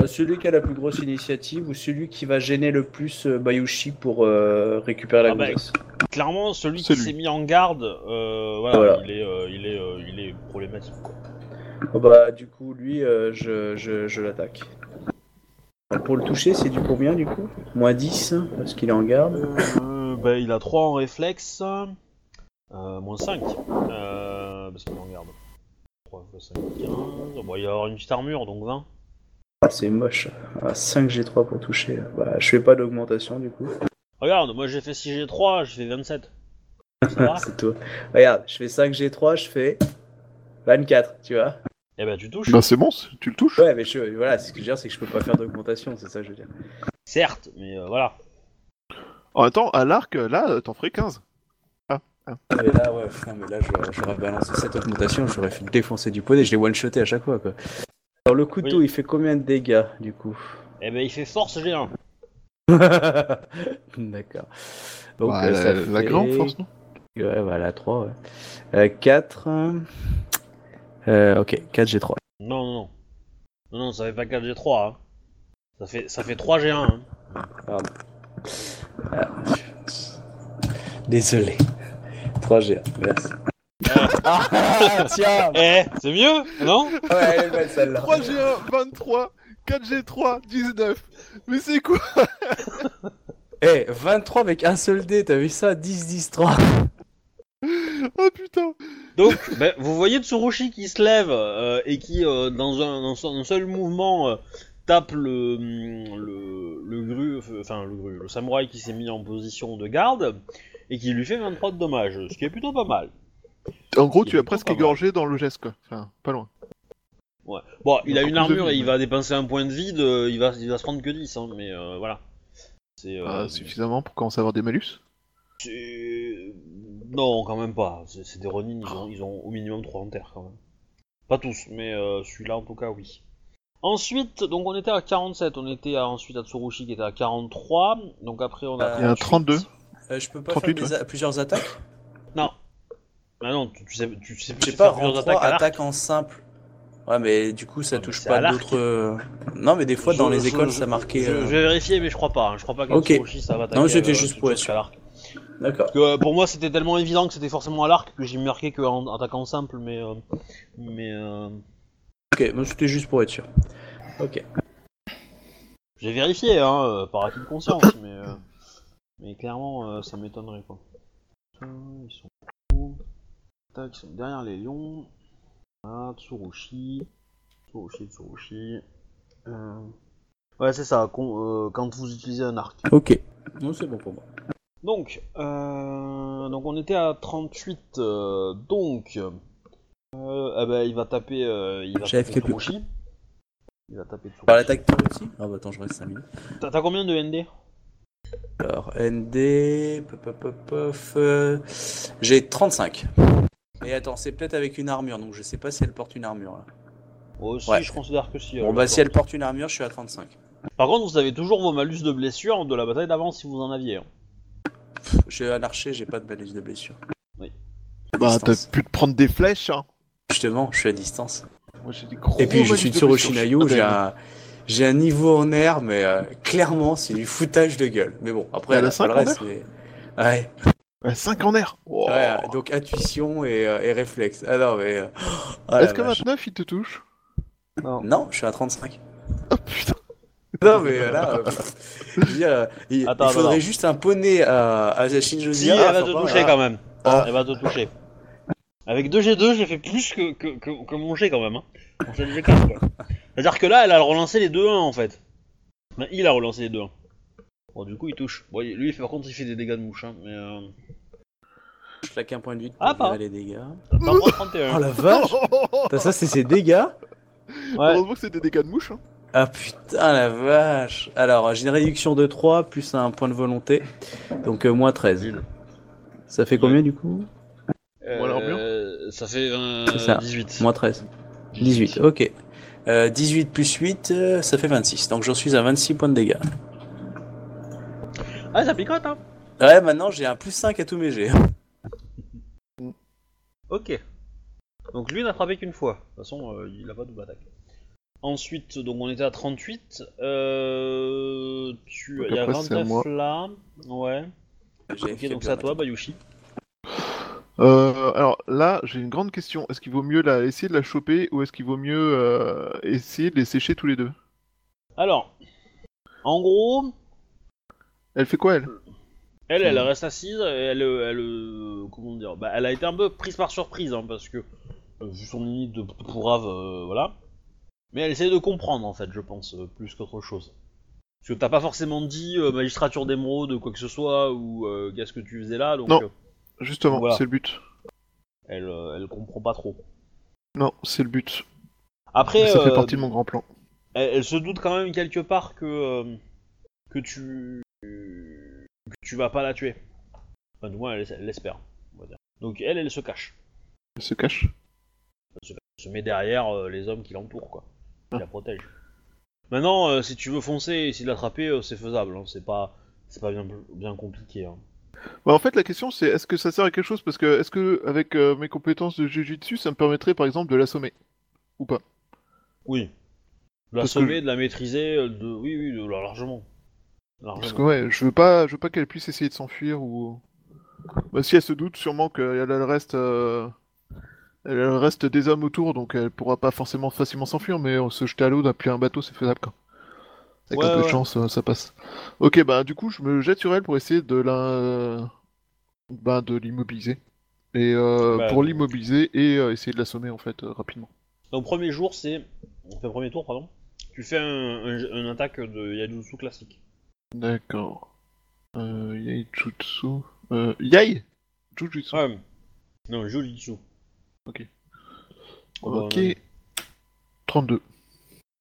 Euh, Celui qui a la plus grosse initiative ou celui qui va gêner le plus euh, Bayushi pour euh, récupérer la Ah bah. Clairement, celui qui s'est mis en garde, euh, voilà, Voilà. Il, est, euh, il, est, euh, il est problématique. Quoi. Oh bah du coup lui euh, je, je, je l'attaque. Pour le toucher c'est du combien du coup? Moins 10 parce qu'il est en garde. Euh, bah, il a 3 en réflexe, euh, moins 5, euh, parce qu'il est en garde. 3 fois 5, 15. Bon, il va y avoir une petite armure, donc 20. Ah, c'est moche. Ah, 5 G3 pour toucher. Bah je fais pas d'augmentation du coup. Regarde, moi j'ai fait 6G3, je fais 27. Ça [laughs] va c'est toi. Regarde, je fais 5 G3, je fais 24, tu vois. Eh ben, tu touches. Bah c'est bon, tu le touches. Ouais mais je, voilà, ce que je veux dire c'est que je peux pas faire d'augmentation, c'est ça que je veux dire. Certes, mais euh, voilà. En même temps, à l'arc, là, t'en ferais 15. Ah, mais là, ouais, mais là, je- j'aurais balancé cette augmentation, j'aurais fait défoncer du poney, je l'ai one-shoté à chaque fois, quoi. Alors, le couteau, Oui. il fait combien de dégâts, du coup Eh ben, il fait force G1. [laughs] D'accord. Donc, Bah, euh, la, ça la fait- grande force, non Ouais, voilà, 3, ouais. 4. Euh, ok, 4 G3. Non, non, non. Non, non, ça fait pas 4G3. Hein. Ça, fait, ça fait 3G1. Hein. Pardon. Ah. Désolé. 3 G1, merci. Ah, tiens [laughs] Eh, c'est mieux, non Ouais, elle est belle celle-là. 3G1, 23, 4G3, 19. Mais c'est quoi [laughs] Eh, 23 avec un seul dé, t'as vu ça? 10, 10, 3. Oh putain Donc, ben, vous voyez Tsurushi qui se lève euh, et qui, euh, dans, un, dans un seul mouvement, euh, tape le, hum, le, le gru, enfin le gru, le samouraï qui s'est mis en position de garde et qui lui fait 23 de dommages, ce qui est plutôt pas mal. En gros, tu as presque égorgé dans le geste, quoi. Enfin, pas loin. Ouais. Bon, il a une de armure et vie, il va dépenser un point de vide, euh, il va, il va se prendre que 10, hein, mais euh, voilà. C'est euh, Ah, suffisamment pour commencer à avoir des malus? c'est- Non, quand même pas. C'est des Ronin, ils ont, ils ont au minimum 3 en terre quand même. Pas tous, mais euh, celui-là en tout cas, oui. Ensuite, donc on était à 47, on était à, ensuite à Tsurushi qui était à 43, donc après on a. Il y a un 38. 32. Euh, je peux pas 38, faire des plusieurs attaques? Ah non, tu, tu sais, tu sais, Je sais tu pas, en 3, attaques à l'arc. attaque en simple. Ouais, mais du coup, ça mais touche pas d'autres. euh, Non, mais des fois, Je- dans les écoles, je- ça marquait. Je, euh, je vais vérifier, mais je crois pas. hein. Je crois pas qu'à Ok. Tsurushi ça va attaquer. Non, c'était euh, juste pour être l'arc. D'accord. Que euh, pour moi, c'était tellement évident que c'était forcément à l'arc que j'ai marqué qu'en attaquant simple, mais. euh, mais. euh, Ok, moi c'était juste pour être sûr. Ok. J'ai vérifié, hein, par acquis de conscience, [coughs] mais. mais clairement, ça m'étonnerait, quoi. Ils sont Tac, ils sont derrière les lions. Ah, Tsurushi. Tsurushi, Tsurushi. Euh, Ouais, c'est ça, con- euh, quand vous utilisez un arc. Ok. Non, c'est bon pour moi. Donc, euh, donc on était à 38, euh, donc, euh, ah bah, il va taper, euh, il va taper. Tsurushi. Il va taper Tsurushi. Par l'attaque aussi Ah bah attends, je reste 5 minutes. T'as t'as combien de ND Alors, ND. Pop, pop, pop, pop, euh, J'ai 35. Et attends, c'est peut-être avec une armure, donc je sais pas si elle porte une armure là. Oh, si, Ouais. je considère que si. Bon bah si elle porte une armure, je suis à 35. Par contre, vous avez toujours vos malus de blessure de la bataille d'avant si vous en aviez. J'ai un archer, j'ai pas de balise de blessure. Bah, t'as Distance. pu te prendre des flèches, hein. Justement, je suis à distance. Moi, j'ai des gros Et puis je malus suis sur Oshinayu, suis j'ai pas un, j'ai un niveau en air, mais euh, clairement c'est du foutage de gueule. Mais bon, après Elle a le reste, Ouais, 5 en air Oh. ouais, donc intuition et, euh, et réflexe. Ah non, mais. euh, ah la Est-ce que vache. 29 il te touche? Non, je suis à 35. Oh putain Non, mais euh, là, euh, je veux dire, euh, il, Attends, il faudrait attends. juste un poney à, à Si, Shinjozi. elle va te toucher quand même. Ah. Elle va te toucher. Avec 2G2, j'ai fait plus que, que, que, que mon G quand même. Hein. Mon jet de G4, quoi. C'est-à-dire que là, elle a relancé les 2-1 en fait. Il a relancé les 2-1. Bon, du coup, il touche. Bon, lui, il fait- par contre, il fait des dégâts de mouche. Hein, mais euh... Je claque un point de vue pour Ah, pas. les dégâts. T'as pas moins 31. Oh la vache [laughs] T'as Ça, c'est ses dégâts Ouais. Heureusement que c'est des dégâts de mouche. Hein. Ah putain la vache Alors j'ai une réduction de 3 plus un point de volonté. Donc euh, moins 13. Nul. Ça fait combien du coup? Euh, l'armure ça fait euh, C'est ça. 18. Moins 13. 18, ok. Euh, 18 plus 8, euh, ça fait 26. Donc j'en suis à 26 points de dégâts. Ah, ça picote, hein Ouais, maintenant j'ai un plus 5 à tous mes jets. [laughs] Ok. Donc lui n'a frappé qu'une fois. De toute façon, euh, il a pas double attaque. Ensuite, donc on était à 38. Euh, tu... Donc Il y a après, c'est à 29 moi. là. Ouais. J'ai Ok, fait donc c'est à toi. Bayushi. Euh, alors là, j'ai une grande question. Est-ce qu'il vaut mieux la, essayer de la choper ou est-ce qu'il vaut mieux euh, essayer de les sécher tous les deux? Alors, en gros, Elle fait quoi, elle elle, elle Hmm. reste assise et elle, elle, euh, comment dire, bah, elle a été un peu prise par surprise, hein, parce que euh, vu son limite de pourrave, euh, voilà. Mais elle essaie de comprendre en fait, je pense, euh, plus qu'autre chose. Parce que t'as pas forcément dit euh, magistrature d'émeraude, quoi que ce soit, ou euh, qu'est-ce que tu faisais là, donc Non. euh, Justement, Voilà. c'est le but. elle, euh, elle comprend pas trop. Non, c'est le but. Après, Ça fait euh, partie de mon grand plan. elle, elle se doute quand même quelque part que euh, que tu que tu vas pas la tuer. Enfin, du moins, elle, l'espère. Donc elle, elle se cache. Elle se cache. Elle se, elle se met derrière euh, les hommes qui l'entourent, quoi. Qui Ah. la protègent. Maintenant, euh, si tu veux foncer et essayer de l'attraper, euh, c'est faisable. hein. C'est pas c'est pas bien bien compliqué. hein. Bah, en fait, la question c'est est-ce que ça sert à quelque chose? Parce que est-ce que avec mes compétences de Jujutsu, ça me permettrait par exemple de l'assommer? Ou pas? Oui. De la Parce que sommer, de la maîtriser, de oui, oui, de, largement. Parce que ouais, je veux pas, je veux pas qu'elle puisse essayer de s'enfuir ou. Bah, si elle se doute, sûrement qu'elle elle reste euh, Elle reste des hommes autour, donc elle pourra pas forcément facilement s'enfuir, mais on se jeter à l'eau, d'appeler un bateau, c'est faisable quoi. Avec Ouais, un peu de chance, euh, ça passe. Ok, bah du coup, je me jette sur elle pour essayer de la, bah, de l'immobiliser. Et euh, Bah, pour l'immobiliser et euh, essayer de l'assommer en fait euh, rapidement. Donc premier jour, c'est... On fait premier tour, pardon. Tu fais un, attaque de Yadutsu classique. D'accord. Euh, Yai Jutsu. Euh, Yai? Jujutsu. Ouais. Non, Jujutsu. Ok. Oh, bah, ok. ouais. 32.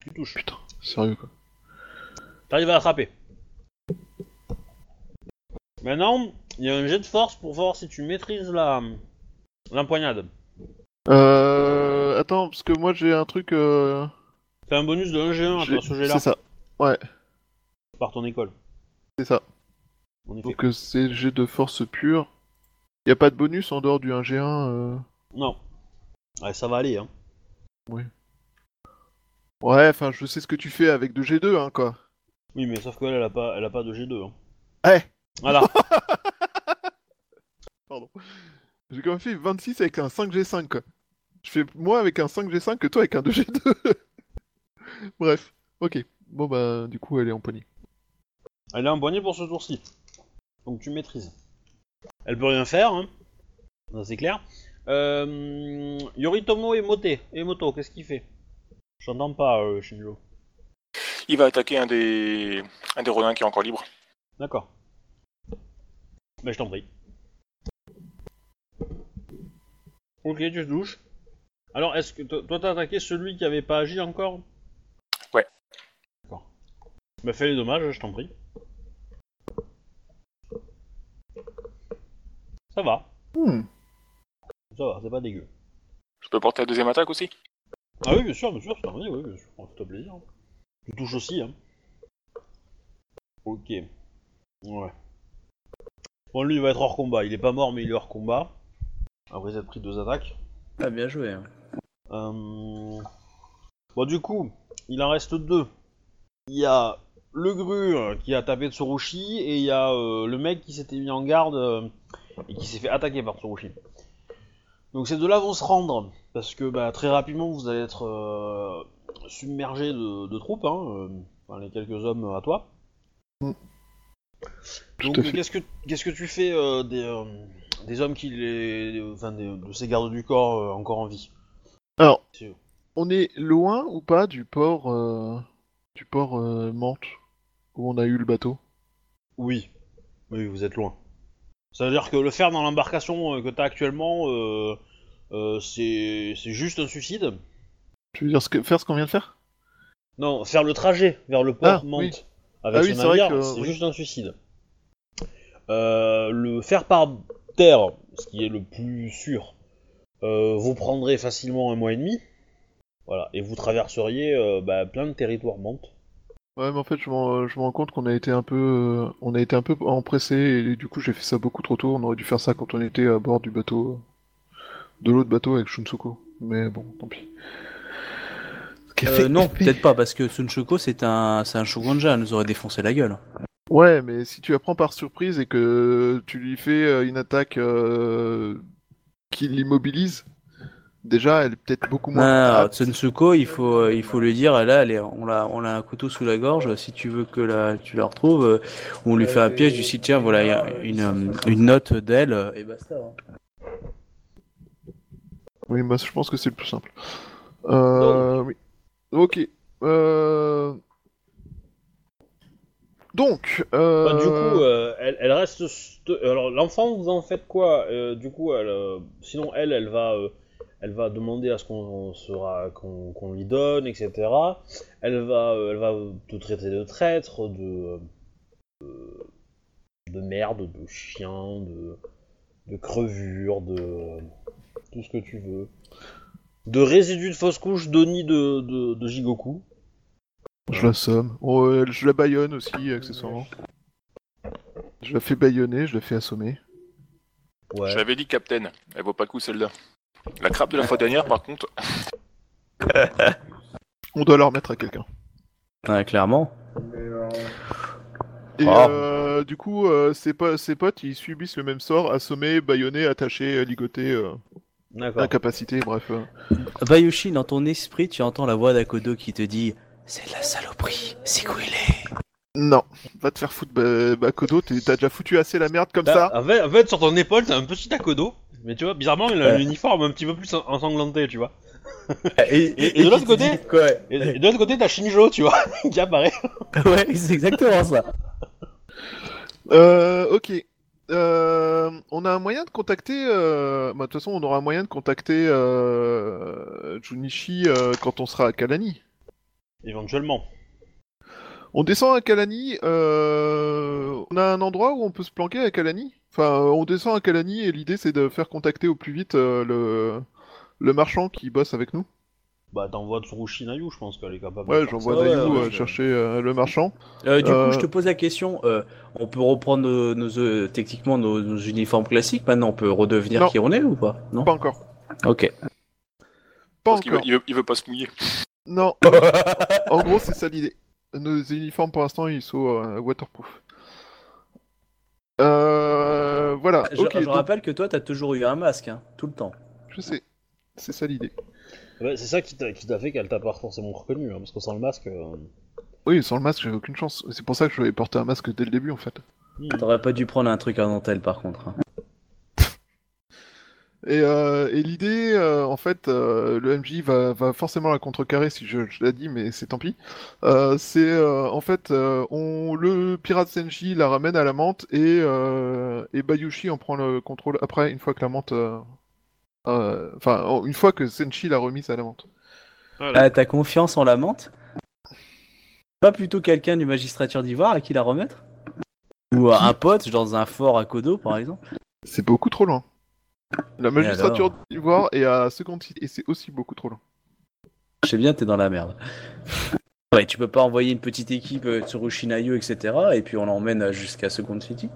Tu touches. Putain, sérieux quoi. T'arrives à l'attraper. Maintenant, il y a un jet de force pour voir si tu maîtrises la l'empoignade. Euh, attends, parce que moi j'ai un truc. Euh... T'as un bonus de 1G1 à j'ai- toi, ce jet-là C'est ça. Ouais, par ton école. C'est ça. En. Donc euh, c'est G de force pure. Y a pas de bonus en dehors du 1G1. Euh... Non. Ouais, ça va aller, hein. Ouais, enfin je sais ce que tu fais avec de G2, hein quoi. Oui, mais sauf qu'elle, elle a pas, elle a pas de G2. Hein. Eh Voilà. [laughs] Pardon. J'ai quand même fait 26 avec un 5G5 quoi. Je fais moins avec un 5G5 que toi avec un 2G2. [laughs] Bref, ok. Bon bah du coup elle est empoignée. Elle est empoignée pour ce tour-ci. Donc tu maîtrises. Elle peut rien faire, hein. Ça c'est clair. Euh, Yoritomo et Mote. Et Moto, qu'est-ce qu'il fait? J'entends pas, euh, Shinjo. Il va attaquer un des, un des rodins qui est encore libre. D'accord. Ben je t'en prie. Ok, tu te douches. Alors, est-ce que to- toi t'as attaqué celui qui avait pas agi encore? Ouais. D'accord. Bah fais les dommages, je t'en prie. Ça va, Hmm. ça va, c'est pas dégueu. Je peux porter la deuxième attaque aussi? Ah oui, bien sûr, bien sûr, t'en prie, oui, bien sûr, ça fait plaisir. Tu touches aussi, hein. Ok. Ouais. Bon, lui, il va être hors combat. Il est pas mort, mais il est hors combat. Après s'être pris deux attaques. Ah, bien joué. hein. Euh, Bon, du coup, il en reste deux. Il y a le gru euh, qui a tapé Tsurushi et il y a euh, le mec qui s'était mis en garde euh, et qui s'est fait attaquer par Tsurushi. Donc ces deux-là vont se rendre parce que bah, très rapidement vous allez être euh, submergé de, de troupes, hein, euh, enfin, les quelques hommes à toi. Mm. Donc euh, qu'est-ce que qu'est-ce que tu fais euh, des, euh, des hommes qui les, enfin des- de ces gardes du corps encore en vie? Alors, on est loin ou pas du port du port Mantes où on a eu le bateau? Oui, oui, vous êtes loin. Ça veut dire que le faire dans l'embarcation euh, que t'as actuellement, euh, euh, c'est c'est juste un suicide. Tu veux dire ce que, faire ce qu'on vient de faire? Non, faire le trajet vers le port Ah, Mantes oui. avec Ah ce oui, c'est vrai navire, que- c'est oui. juste un suicide. Euh, le faire par terre, ce qui est le plus sûr, euh, vous prendrez facilement un mois et demi. Voilà, et vous traverseriez euh, bah, plein de territoires Mantes. Ouais, mais en fait, je me rends compte qu'on a été un peu, euh, on a été un peu empressé et du coup, j'ai fait ça beaucoup trop tôt. On aurait dû faire ça quand on était à bord du bateau, de l'autre bateau avec Shunsuko. Mais bon, tant pis. Euh, fait- non, peut-être pas, parce que Sunchoko, c'est un, c'est un Shogunja, elle nous aurait défoncé la gueule. Ouais, mais si tu apprends par surprise et que tu lui fais euh, une attaque euh, qui l'immobilise, déjà, elle est peut-être beaucoup moins. Non, Ah, Tsunsuko, il faut, il faut lui dire, là, elle est- on, l'a, on a un couteau sous la gorge, si tu veux que la, tu la retrouves, euh, on lui fait un piège du site, tiens, voilà, il y a une, euh, une note d'elle, euh, et basta. hein. Oui, moi je pense que c'est le plus simple. Euh, oui. Ok. Euh... Donc, euh... Bah, du coup, euh, elle, elle reste. st- Alors, l'enfant, vous en faites quoi? Euh, Du coup, elle, euh, sinon, elle, elle va, euh, elle va demander à ce qu'on sera, qu'on qu'on lui donne, etc. Elle va, euh, elle va te traiter de traître, de, de, de merde, de chien, de, de crevure, de tout ce que tu veux, de résidus de fausse couche de, de, de Jigoku. je l'assomme. Oh, euh, je la baïonne aussi, accessoirement. Je la fais baïonner, je la fais assommer. Ouais. Je l'avais dit, Captain. Elle vaut pas le coup celle-là. La crabe de la fois dernière, par contre. [laughs] On doit la remettre à quelqu'un. Ouais, clairement. Et Ah. euh, du coup, euh, ses, po- ses potes, ils subissent le même sort, assommés, baïonnés, attachés, ligotés. euh. D'accord. incapacité, bref. euh. Bayushi, dans ton esprit, tu entends la voix d'Akodo qui te dit C'est de la saloperie, c'est où il est Non, va te faire foutre, bah, Bakodo, t'es- t'as déjà foutu assez la merde comme Bah, ça. Fait, sur ton épaule, t'as un petit Akodo. Mais tu vois, bizarrement, il a Ouais. l'uniforme un petit peu plus en- ensanglanté, tu vois. Et, et de l'autre côté dit quoi Et, et de l'autre côté, t'as Shinjo, tu vois, [laughs] qui apparaît. [laughs] Ouais, c'est exactement ça. Euh, ok. Euh, on a un moyen de contacter. euh, bah, De toute façon, on aura un moyen de contacter euh, Junichi euh, quand on sera à Kalani. Éventuellement. On descend à Kalani. euh, On a un endroit où on peut se planquer à Kalani? Enfin, euh, on descend à Kalani et l'idée c'est de faire contacter au plus vite euh, le le marchand qui bosse avec nous. Bah, t'envoies Tsurushi Nayu, je pense qu'elle est capable de Ouais, faire j'envoie ça. ouais, Nayu ouais, je- chercher euh, le marchand. Euh, du Euh, coup, je te pose la question euh, on peut reprendre nos, nos, euh, techniquement nos, nos uniformes classiques? Maintenant On peut redevenir Non. qui on est ou pas? Non? Pas encore. Ok. Pas Parce veut, encore. il veut, il veut pas se mouiller. Non. [laughs] En gros, c'est ça l'idée. Nos uniformes pour l'instant ils sont euh, waterproof. Euh, voilà. Je, ok. je donc, rappelle que toi, t'as toujours eu un masque, hein, tout le temps. je sais. C'est ça l'idée. Ouais, c'est ça qui t'a qui t'a fait qu'elle t'a pas forcément reconnu, hein, parce que sans le masque. euh, Oui, sans le masque, j'avais aucune chance. C'est pour ça que je vais porter un masque dès le début en fait. hmm. T'aurais pas dû prendre un truc à dentelle par contre. hein. Et, euh, et l'idée, euh, en fait, euh, le MJ va, va forcément la contrecarrer si je, je l'ai dit, mais c'est tant pis. Euh, c'est euh, en fait, euh, on, le pirate Senji la ramène à la menthe et, euh, et Bayushi en prend le contrôle après, une fois que la menthe. euh, euh, Enfin, en- une fois que Senshi l'a remise à la menthe. Ah, t'as confiance en la menthe? Pas plutôt quelqu'un du magistrature d'Ivoire à qui la remettre? Ou un pote dans un fort à Kodo par exemple? C'est beaucoup trop loin. La magistrature d'Ivoire est à Second City et c'est aussi beaucoup trop loin. Je sais bien, t'es dans la merde. Ouais, tu peux pas envoyer une petite équipe euh, Tsurushi Nayu, etc. et puis on l'emmène jusqu'à Second City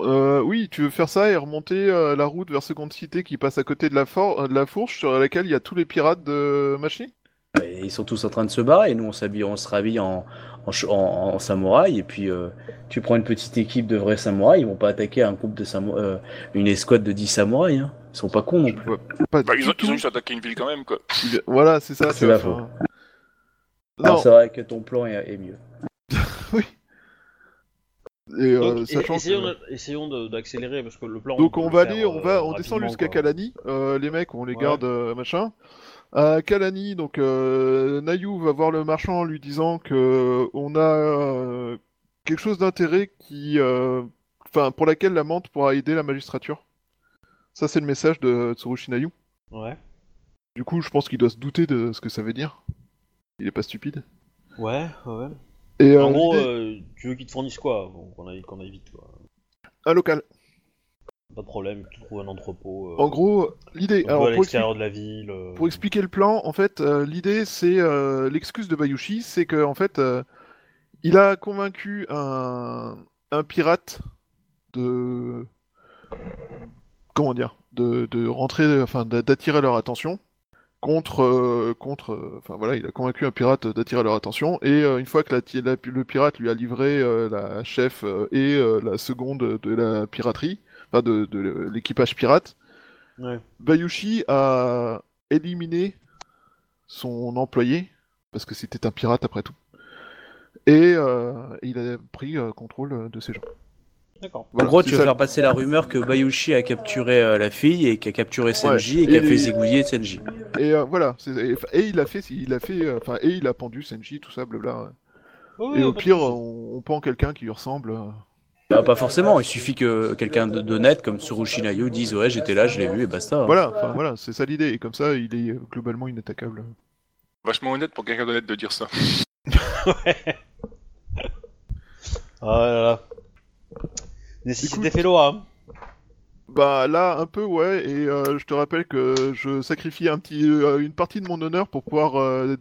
Euh, oui, tu veux faire ça et remonter euh, la route vers Second City qui passe à côté de la, for- euh, de la fourche sur laquelle il y a tous les pirates de Machi? Et ils sont tous en train de se barrer et nous on s'habille, on se rhabille en, en, ch- en- en samouraï et puis euh, tu prends une petite équipe de vrais samouraïs, ils vont pas attaquer un groupe de samouraïs, une escouade de 10 samouraïs, hein. ils sont pas cons non plus. pas Bah, ils, ont, ils ont juste attaqué une ville quand même, quoi. Il- Voilà, c'est ça. C'est la enfin, Ah, Non, c'est vrai que ton plan est, est mieux. [laughs] et, euh, Donc, sachant que- essayons, d'accélérer, parce que le plan. Donc on va aller, on euh, va, on descend rapidement, jusqu'à. Kalani. Euh, les mecs, on les Ouais. garde, euh, machin. À Kalani, donc euh, Nayu va voir le marchand en lui disant que on a euh, quelque chose d'intérêt qui, euh, enfin, pour laquelle la menthe pourra aider la magistrature. Ça, c'est le message de Tsurushi Nayu. Ouais. Du coup, je pense qu'il doit se douter de ce que ça veut dire. Il est pas stupide. Ouais, ouais. Et euh, en gros, euh, tu veux qu'ils te fournissent quoi Bon, Qu'on aille, aille vite, quoi. un local. Pas de problème, tu trouves un entrepôt. euh, En gros, l'idée. un peu Alors, à pour, expli- l'extérieur de la ville. euh, pour expliquer le plan, en fait, euh, l'idée, c'est l'excuse de Bayushi, c'est que en fait, il a convaincu un, un pirate de comment dire, de, de rentrer, enfin, d'a- d'attirer leur attention contre, euh, contre, euh, enfin voilà, il a convaincu un pirate d'attirer leur attention et euh, une fois que la, ti- la- le pirate lui a livré la chef et la seconde de la piraterie, enfin de, de l'équipage pirate. Ouais. Bayushi a éliminé son employé, parce que c'était un pirate après tout, et euh, il a pris euh, contrôle de ces gens. D'accord. En gros, tu veux ça. faire passer la rumeur que Bayushi a capturé euh, la fille et qu'a capturé Senji Ouais, et qui a fait zigouiller Senji. Et euh, voilà, et, et il a fait, il a fait, euh, enfin, et il a pendu Senji, tout ça, blabla. Ouais, et au pire, on, on pend quelqu'un qui lui ressemble. euh. Bah, pas forcément, il suffit que quelqu'un d'honnête comme Tsurushi Nayu dise ouais j'étais là, je l'ai vu et basta. Voilà, enfin voilà, c'est ça l'idée. Et comme ça, il est euh, globalement inattaquable. Vachement honnête pour quelqu'un d'honnête de dire ça. [laughs] Ouais. Ah là là. Nécessité fait loi, hein. Bah là, un peu, ouais. Et euh, je te rappelle que je sacrifie un petit, euh, une partie de mon honneur pour pouvoir euh,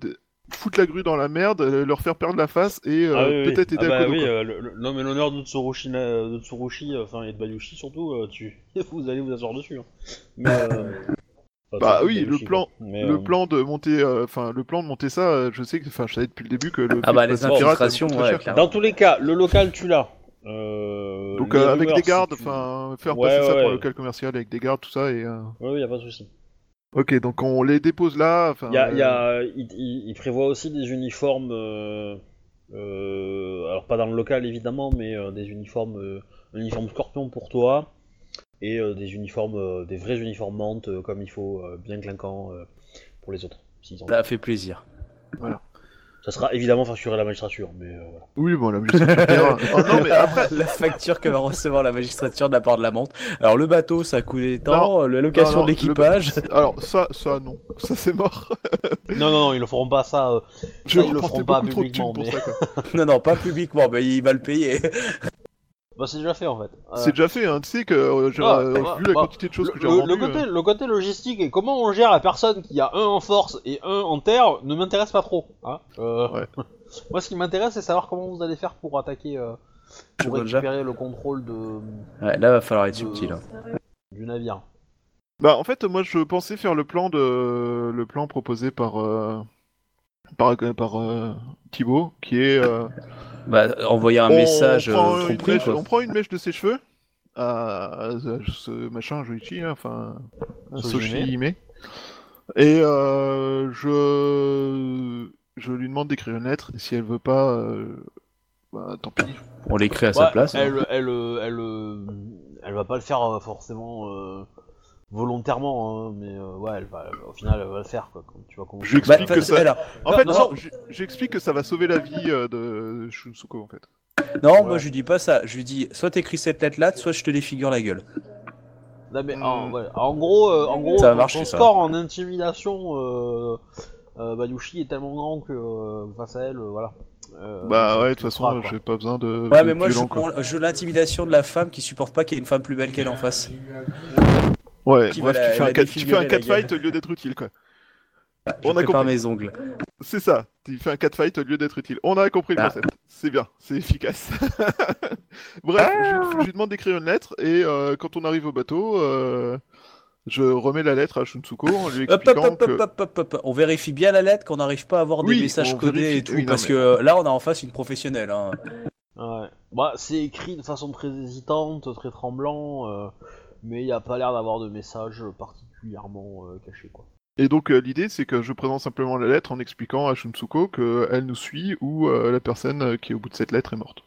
foutre la grue dans la merde, euh, leur faire perdre la face et euh, Ah oui, oui. peut-être aider Ah bah à Kodo, oui, euh, le- le- l'homme et l'honneur de Tsurushi, de Tsurushi enfin, et de Bayushi surtout, euh, tu... [laughs] vous allez vous asseoir dessus. Hein. Mais, euh, [laughs] Bah oui, le Bayushi, plan-. Mais, Le euh, plan de monter, euh, enfin le plan de monter ça, euh, je sais que, enfin, je savais depuis le début que le. Ah bah, de les infiltrations, ouais. Dans tous les cas, le local tu l'as. Euh, Donc euh, avec rumeurs, des gardes, tu- enfin faire Ouais, passer ça ouais, pour un ouais. local commercial avec des gardes, tout ça et. euh, ouais, y a pas de souci. Ok, donc on les dépose là. Il, y a, il, y a- il- il- il prévoit aussi des uniformes, euh, euh, alors pas dans le local évidemment, mais euh, des uniformes, euh, un uniforme scorpion pour toi et euh, des uniformes, euh, des vrais uniformes mantes euh, comme il faut, euh, bien clinquants euh, pour les autres. Ça fait plaisir. Ça sera évidemment facturé à la magistrature, mais euh, voilà. Oui, bon, la magistrature. [laughs] Oh, non, mais après, la facture que va recevoir la magistrature de la part de la montre. Alors le bateau, ça a coûté tant, la location de l'équipage. [laughs] alors ça, ça non, ça c'est mort. [laughs] Non, non, non, ils ne feront pas ça. euh, Je ils le feront pas publiquement, mais- ça. quoi. non, non, pas publiquement, mais il va le payer. Bah, c'est déjà fait en fait. Euh, C'est déjà fait, hein. tu sais que euh, j'ai, Ah, euh, bah, vu la bah, quantité de choses le, que j'ai le- le côté, euh, le côté logistique et comment on gère la personne qui a un en force et un en terre ne m'intéresse pas trop. Hein Euh, Ouais. [laughs] Moi, ce qui m'intéresse, c'est savoir comment vous allez faire pour attaquer, euh, pour récupérer le contrôle de, Ouais, là, va falloir être de- subtil. hein. du navire. Bah en fait moi je pensais faire le plan de le plan proposé par euh, par par euh, Thibaut qui est euh, Bah, envoyer un on message prend, euh, tromperie, mèche, quoi. on prend une mèche de ses cheveux à, à ce machin Joichi hein, enfin à. Soshi Hime. et euh, je je lui demande d'écrire une lettre et si elle veut pas euh, bah tant pis On l'écrit à sa place. hein. Elle, elle, elle, elle va pas le faire forcément euh, volontairement, hein, mais euh, ouais, elle va, au final, elle va le faire quoi. comme- Tu vois comment. Je lui Bah, explique que ça- en Non, fait non, non, non. j- j'explique que ça va sauver la vie euh, de Shunsuko en fait non, Ouais. moi je lui dis pas ça. Je lui dis soit t'écris cette lettre-là, soit je te défigure la gueule. Non, mais, en, Hmm. ouais, en gros, euh, en gros, Ça va ton- marcher, ton ça. score en intimidation, euh, euh, Bayushi est tellement grand que euh, face à elle, euh, voilà. Euh, bah ouais de toute façon j'ai pas besoin de Ouais, de mais moi je violent, je l'intimidation de la femme qui supporte pas qu'il y ait une femme plus belle qu'elle en face. Ouais, Qui bref, va la- tu, fais un, cat- tu fais un catfight au lieu d'être utile, quoi. Je On a compris. mes ongles. C'est ça, tu fais un catfight au lieu d'être utile. On a compris le Ah. concept. C'est bien, c'est efficace. [laughs] bref, je, je lui demande d'écrire une lettre et euh, quand on arrive au bateau, euh, je remets la lettre à Shunsuko en lui Hop, hop, expliquant hop, que... hop, hop, hop, hop. On vérifie bien la lettre qu'on n'arrive pas à avoir Oui, des messages codés vérifie- et tout, oui, non, parce mais- que là on a en face une professionnelle. Hein. Ouais. Bah, c'est écrit de façon très hésitante, très tremblant, euh, mais il n'y a pas l'air d'avoir de message particulièrement euh, caché, quoi. Et donc euh, l'idée c'est que je présente simplement la lettre en expliquant à Shunsuko qu'elle nous suit ou euh, la personne qui est au bout de cette lettre est morte.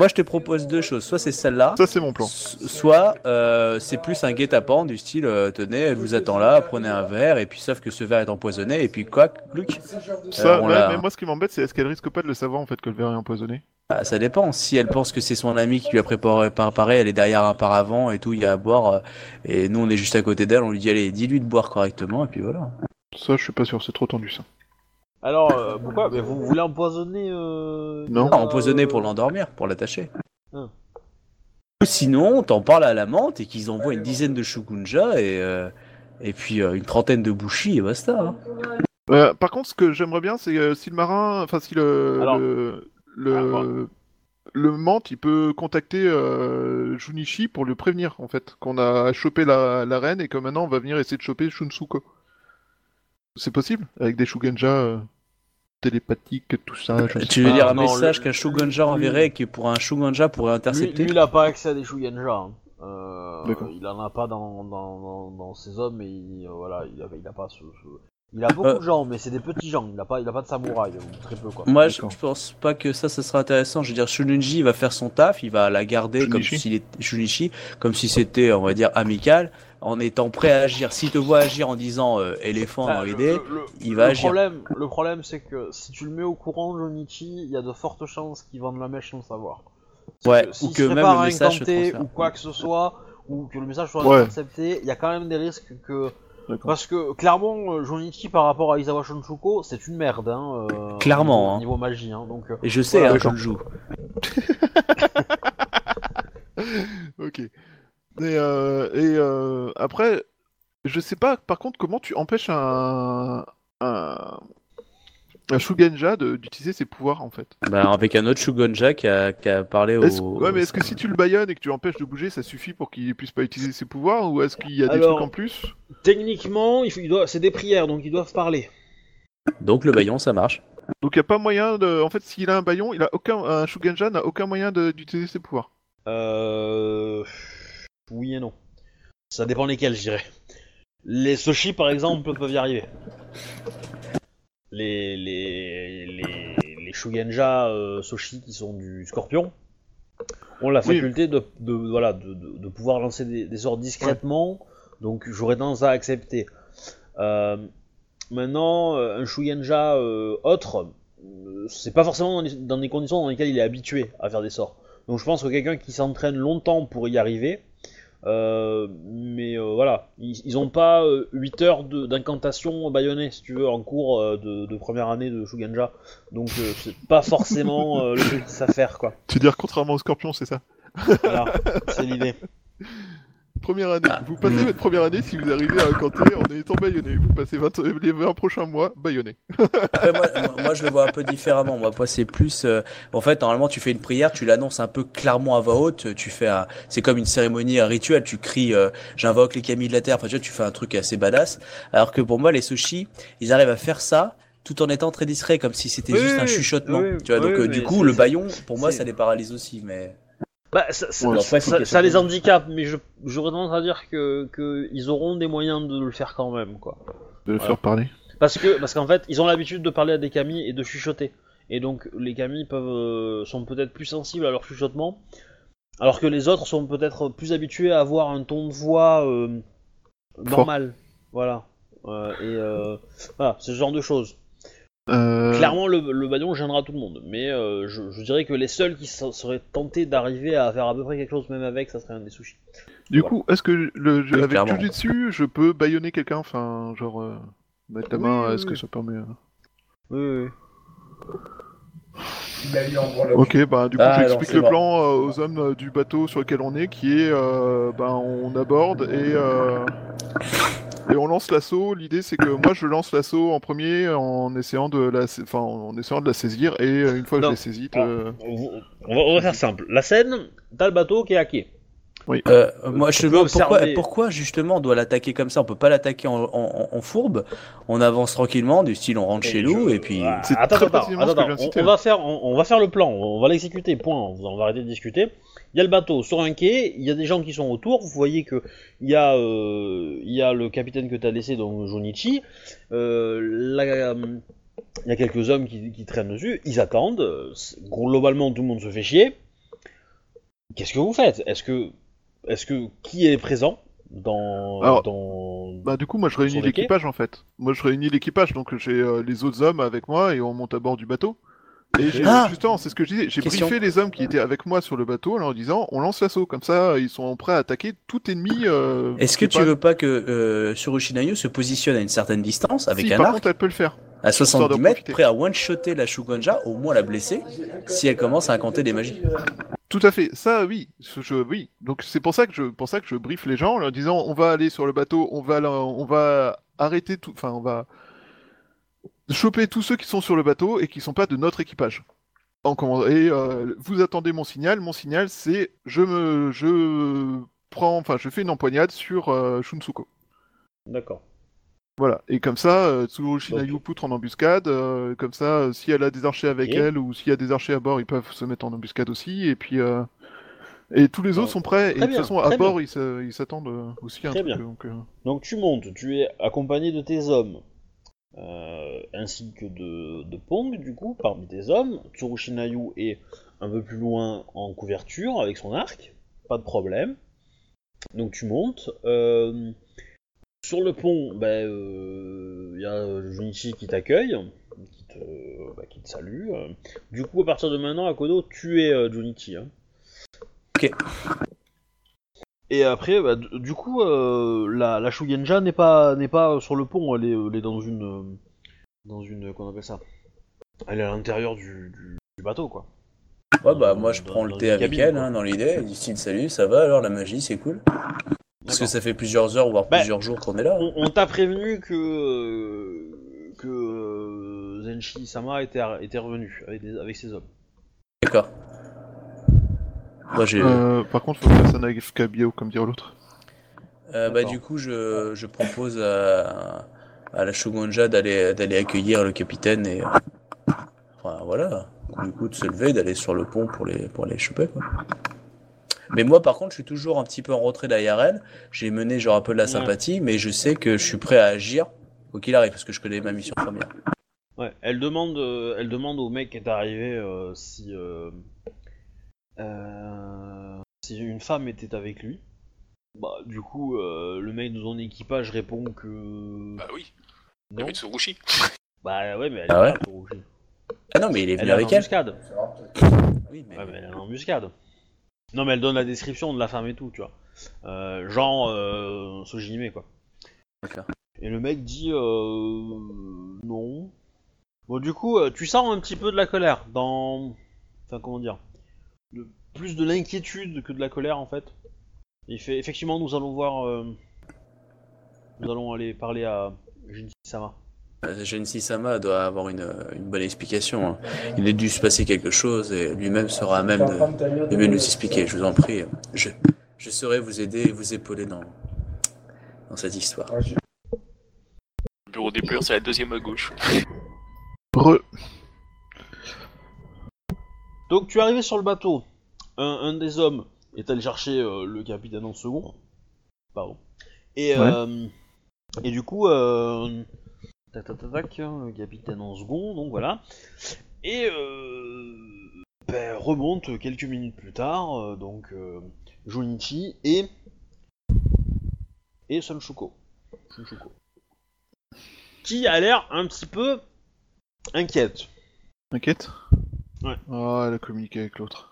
Moi je te propose deux choses, soit c'est celle-là, Ça c'est mon plan. soit euh, c'est plus un guet-apens du style euh, tenez, elle vous attend là, prenez un verre, et puis sauf que ce verre est empoisonné, et puis quoi, Luc Ça, ouais, mais moi ce qui m'embête c'est est-ce qu'elle risque pas de le savoir en fait que le verre est empoisonné? Ah, Ça dépend. Si elle pense que c'est son ami qui lui a préparé, préparé, elle est derrière un paravent et tout, il y a à boire, euh, et nous on est juste à côté d'elle, on lui dit allez, dis-lui de boire correctement, et puis voilà. Ça je suis pas sûr, c'est trop tendu ça. Alors, euh, pourquoi? Mais vous voulez empoisonner euh, Non. Euh, empoisonné pour l'endormir, pour l'attacher. Ah. Ou Sinon, t'en parles à la menthe et qu'ils envoient une dizaine de shugunja et, euh, et puis euh, une trentaine de bushi et basta. hein. Euh, par contre, ce que j'aimerais bien, c'est euh, si le marin, enfin si le Alors- le le, Alors, le mante, il peut contacter euh, Junichi pour le prévenir en fait qu'on a chopé la, la reine et que maintenant on va venir essayer de choper Shunsuko. C'est possible avec des Shugenja euh, télépathiques, tout ça. je sais Tu veux pas. dire un non, message le- qu'un shugunja lui- enverrait et que pour un shugunja pourrait Lui, intercepter lui, il a pas accès à des Shugenja. Hein. Euh, il en a pas dans, dans, dans, dans ses hommes et il, euh, voilà, il a, il a pas ce, ce- Il a beaucoup Euh. de gens, mais c'est des petits gens. Il a pas, il a pas de samouraï, ou très peu quoi. Moi, je, je pense pas que ça, ça sera intéressant. Je veux dire, Shununji il va faire son taf, il va la garder comme Shunichi. s'il est Shunichi, comme si c'était, on va dire, amical, en étant prêt à agir. S'il te voit agir en disant euh, éléphant dans l'idée, il va le agir. Problème, le problème, c'est que si tu le mets au courant, Jonichi, il y a de fortes chances qu'il vende la mèche sans savoir. Ouais, ou que même le message se ou quoi que ce soit, ou que le message soit Ouais. intercepté, il y a quand même des risques que. Parce que clairement, euh, Jonichi par rapport à Isawa Shunchuko, c'est une merde. Hein, euh, Clairement, Niveau, hein. niveau magie, hein, donc. euh, Et je sais, Voilà, hein, je le joue. [laughs] Ok. Et, euh, et euh, après, je sais pas, par contre, comment tu empêches un, un Shugenja de- d'utiliser ses pouvoirs, en fait Bah, avec un autre Shugonja qui a, qui a parlé au. Ouais, mais est-ce que si tu le baïonnes et que tu l'empêches de bouger, ça suffit pour qu'il puisse pas utiliser ses pouvoirs Ou est-ce qu'il y a des trucs en plus? Techniquement, il faut- il doit- c'est des prières, donc ils doivent parler. Donc le baillon, ça marche. Donc il y a pas moyen de... En fait, s'il a un baillon, il a aucun... un Shugenja n'a aucun moyen de- d'utiliser ses pouvoirs. Euh... Oui et non. Ça dépend lesquels, je dirais. Les Soshi, par exemple, peuvent y arriver. Les, les, les, les Shugenja euh, Soshi qui sont du Scorpion ont la Oui. faculté de, de, voilà, de, de, de pouvoir lancer des, des sorts discrètement, donc j'aurais tendance à accepter. Euh, maintenant, euh, un Shugenja euh, autre, c'est pas forcément dans, les- dans des conditions dans lesquelles il est habitué à faire des sorts. Donc je pense que quelqu'un qui s'entraîne longtemps pour y arriver, euh, mais euh, voilà, ils, ils ont pas euh, 8 heures d'incantation baïonnée, si tu veux, en cours euh, de, de première année de Shugenja. Donc euh, c'est pas forcément euh, le truc qu'ils savent faire, quoi. Tu veux dire contrairement au scorpion, c'est ça? Voilà, c'est l'idée. Première année. Vous passez votre première année si vous arrivez à incanter en étant baïonné. Vous passez 20, les 20 prochains mois baïonné. Après, moi, je le vois un peu différemment. Moi, moi, c'est plus. euh, en fait, normalement, tu fais une prière, tu l'annonces un peu clairement à voix haute. Tu fais un. C'est comme une cérémonie, un rituel. Tu cries, euh, j'invoque les camis de la terre. Enfin, tu vois, tu fais un truc assez badass. Alors que pour moi, les sushis, ils arrivent à faire ça tout en étant très discrets, comme si c'était Oui, juste un chuchotement. oui, tu vois, donc euh, du coup, le baillon, pour moi, ça les paralyse aussi. Mais Bah, ça, les handicape, mais je- j'aurais tendance à dire que, que ils auront des moyens de le faire quand même, quoi. De le Voilà. faire parler. Parce que parce qu'en fait, ils ont l'habitude de parler à des camis et de chuchoter. Et donc les camis peuvent euh, sont peut-être plus sensibles à leur chuchotement, alors que les autres sont peut-être plus habitués à avoir un ton de voix euh, normal. Voilà. Euh, et euh, voilà, ce genre de choses. Euh, Clairement, le, le baillon gênera tout le monde, mais euh, je, je dirais que les seuls qui se- seraient tentés d'arriver à faire à peu près quelque chose même avec, ça serait un des sushis. Du coup, est-ce que le, Oui, avec clairement. Jujitsu, je peux baïonner quelqu'un Enfin, genre, euh, mettre la Oui, main, oui, est-ce que ça permet. euh, Oui, oui. Ok, bah du coup Ah, j'explique le bon. plan euh, aux hommes euh, du bateau sur lequel on est, qui est, euh, ben on aborde et euh, et on lance l'assaut. L'idée c'est que moi je lance l'assaut en premier en essayant de la, enfin en essayant de la saisir et euh, une fois que Non. je l'ai saisie, Ah. euh, On va, on va- on va faire simple. La scène, t'as le bateau qui est hacké. Euh, moi, je peut demande pourquoi, pourquoi justement on doit l'attaquer comme ça On peut pas l'attaquer en, en- en fourbe. On avance tranquillement, du style on rentre chez nous et puis. Attends, on, va faire, on, on va faire le plan, on va l'exécuter. Point. On va arrêter de discuter. Il y a le bateau sur un quai, il y a des gens qui sont autour. Vous voyez que il y a, euh, il y a le capitaine que t'as laissé, donc Junichi. Euh, la- il y a quelques hommes qui, qui traînent dessus. Ils attendent. Globalement, tout le monde se fait chier. Qu'est-ce que vous faites? Est-ce que, est-ce que qui est présent dans, Alors, dans... bah du coup moi je réunis l'équipage en fait. Moi je réunis l'équipage donc j'ai euh, les autres hommes avec moi et on monte à bord du bateau. Et j'ai Ah justement, c'est ce que je disais, j'ai briefé les hommes qui étaient avec moi sur le bateau en leur disant on lance l'assaut. Comme ça ils sont prêts à attaquer tout ennemi. euh, Est-ce que tu pas- veux pas que euh, Surushinayu se positionne à une certaine distance avec Si, un par arc contre elle peut le faire. à 70 d'en mètres, prêt à one-shotter la Shugonja, au moins la blesser, si elle commence à incanter des magies. Tout à fait, ça oui, je, oui. Donc c'est pour ça que je, pour ça que je briefe les gens en leur disant on va aller sur le bateau, on va, la- on va arrêter tout, enfin on va choper tous ceux qui sont sur le bateau et qui sont pas de notre équipage. En et euh, vous attendez mon signal. Mon signal c'est je me, je prends, enfin je fais une empoignade sur euh, Shunsuko. D'accord. Voilà, et comme ça, euh, Tsurushinayu poutre en embuscade, euh, comme ça, si elle a des archers avec elle ou s'il y a des archers à bord, ils peuvent se mettre en embuscade aussi, et puis... Et tous les autres sont prêts, et de Très toute façon, à très bord, ils s'attendent aussi à un Très truc, bien. donc, Donc tu montes, tu es accompagné de tes hommes, euh, ainsi que de, de Pong, du coup, parmi tes hommes. Tsurushinayu est un peu plus loin en couverture avec son arc, pas de problème. Donc tu montes. euh, sur le pont, ben, euh, il y a Junichi qui t'accueille, qui te, bah, qui te salue. euh. Du coup, à partir de maintenant, Akodo, tu es euh, Junichi. hein. Ok. Et après, bah, du coup, euh, la, la Shugenja n'est pas, n'est pas sur le pont, elle est, elle est dans une. euh, Dans une. Qu'on appelle ça? Elle est à l'intérieur du, du- du bateau, quoi. Ouais, bah moi je prends le thé avec cabine, elle, hein, dans l'idée, du style salut, ça va alors la magie, c'est cool. Parce que ça fait plusieurs heures, voire Bah, plusieurs jours qu'on est là. On, on t'a prévenu que. euh, que. euh, Zenshi Sama était, était revenu avec, des- avec ses hommes. D'accord. Moi j'ai. euh, par contre, faut faire ça avec Kabio, comme dire l'autre. Euh, bah, du coup, je, je propose à, à la Shogunja d'aller d'aller accueillir le capitaine et. euh, Enfin, voilà. Du coup, de se lever, d'aller sur le pont pour les, pour les choper, quoi. Mais moi, par contre, je suis toujours un petit peu en retrait derrière elle. J'ai mené genre un peu de la Ouais. sympathie, mais je sais que je suis prêt à agir, quoi qu'il arrive, parce que je connais ma mission première. Ouais, elle demande, euh, elle demande au mec qui est arrivé euh, si, euh, si une femme était avec lui. Bah, du coup, euh, le mec de son équipage répond que Bah oui, non. Bah ouais, mais elle est Ah pas ouais là, Tsurushi. Ah non, mais il est Elle venu est en avec elle. embuscade. Oui, mais... Ouais, mais elle est en embuscade. Non, mais elle donne la description de la femme et tout, tu vois. Euh, genre, euh, Sojime, quoi. D'accord. Et le mec dit euh, non. Bon, du coup, euh, tu sens un petit peu de la colère dans. Enfin, comment dire Plus de l'inquiétude que de la colère en fait. Il fait effectivement, nous allons voir. euh, Nous allons aller parler à Jin-sama. Euh, Gensi Sama doit avoir une, une bonne explication. hein. Il a dû se passer quelque chose et lui-même sera à même de, de mieux nous expliquer. Je vous en prie. Je, je saurai vous aider et vous épauler dans, dans cette histoire. Le bureau des pleurs, c'est la deuxième à gauche. Re. Donc, tu es arrivé sur le bateau. Un, un des hommes est allé chercher euh, le capitaine en second. Pardon. Et, Ouais. euh, et du coup, euh, tac, tac, tac, tac, le capitaine en second, donc voilà. Et ben, remonte quelques minutes plus tard, donc Junichi et et Sunshuko. Sunshuko. Qui a l'air un petit peu inquiète. Inquiète? Ouais. Ah, elle a communiqué avec l'autre.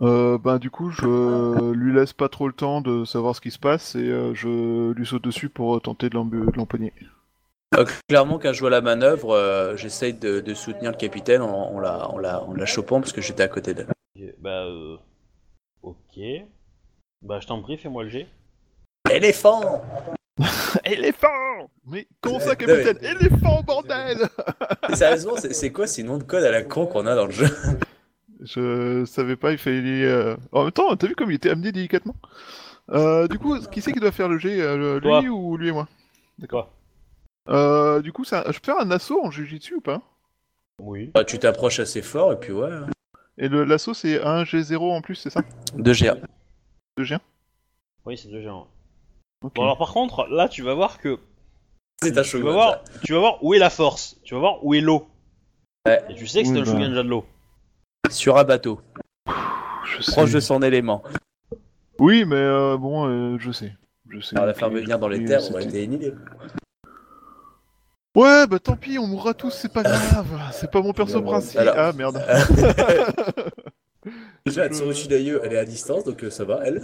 Euh, ben du coup, je lui laisse pas trop le temps de savoir ce qui se passe et euh, je lui saute dessus pour euh, tenter de l'empoigner. Euh, clairement, quand je vois la manœuvre, euh, j'essaye de, de soutenir le capitaine en, en la, en, la, en la chopant parce que j'étais à côté d'elle. Bah, euh, ok. Bah, je t'en prie, fais-moi le G. Éléphant [laughs] Éléphant Mais comment ça, [laughs] capitaine? Éléphant, bordel [laughs] Sérieusement, c'est c'est quoi ces noms de code à la con qu'on a dans le jeu? Je savais pas, il fallait... euh, En même temps, t'as vu comme il était amené délicatement euh, Du coup, qui c'est qui doit faire le G euh, Lui Toi. ou lui et moi? Quoi euh, Du coup, ça... je peux faire un assaut en jujitsu ou pas? Oui. Bah, Tu t'approches assez fort et puis ouais. Et le l'assaut, c'est un G0 en plus, c'est ça? 2 GA. De G1 Oui, c'est deux géants. Ok. Bon, alors par contre, là, tu vas voir que. C'est un Tu shogun. vas voir, tu vas voir où est la force. Tu vas voir où est l'eau. Ouais. Et tu sais que c'est Oui, un bah. Shugenja de l'eau. Ça. Sur un bateau, Je sais. proche de son élément. Oui, mais euh, bon, euh, je sais. Je sais. Alors la faire venir dans les terres, aurait été une idée. Ouais, bah tant pis, on mourra tous, c'est pas grave. C'est pas mon perso principal. Alors- Ah merde. [laughs] [laughs] Déjà, Je- Tsurushi Daio, elle est à distance, donc euh, ça va, elle.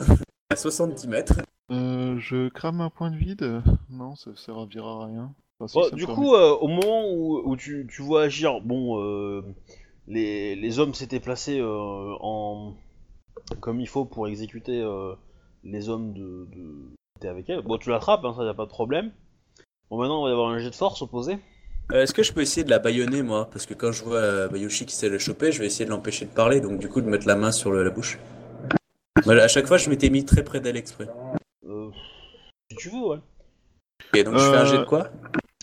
À 70 mètres. Euh, je crame un point de vide. Non, ça servira à rien. Bon, ça du coup, euh, au moment où, où tu, tu vois agir, bon, euh, les, les hommes s'étaient placés euh, en comme il faut pour exécuter euh, les hommes de, de... T'es avec elle. Bon, tu l'attrapes, hein, ça y a pas de problème. Bon, maintenant, on va y avoir un jet de force opposé. Euh, Est-ce que je peux essayer de la baïonner, moi? Parce que quand je vois Bayoshi qui sait le choper, je vais essayer de l'empêcher de parler, donc du coup de mettre la main sur le- la bouche. Voilà, à chaque fois, je m'étais mis très près d'elle exprès. Si tu veux, ouais. Ok, donc je fais un jet de quoi?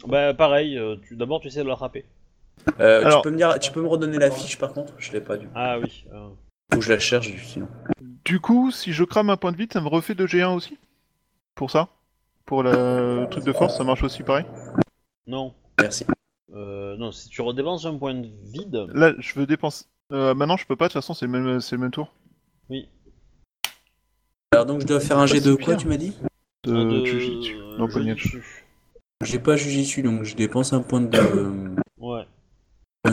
Bah, pareil. tu... D'abord, tu essaies de l'attraper. Euh, alors- tu, peux me dire, tu peux me redonner la fiche par contre? Je l'ai pas du Ah oui. euh, Faut que je la cherche sinon. Du coup, si je crame un point de vide, ça me refait de G1 aussi? Pour ça? Pour le truc de force, ça marche aussi pareil? Non. Merci. Euh, non, si tu redépenses un point de vide, Là, je veux dépenser. Euh, maintenant, je peux pas, de toute façon, c'est le même, c'est le même tour. oui. Alors donc je dois faire un jet de quoi tu m'as dit? De, Un de- Jujitsu. euh, Non. J'ai pas Jujitsu donc je dépense un point de. euh, Ouais. point de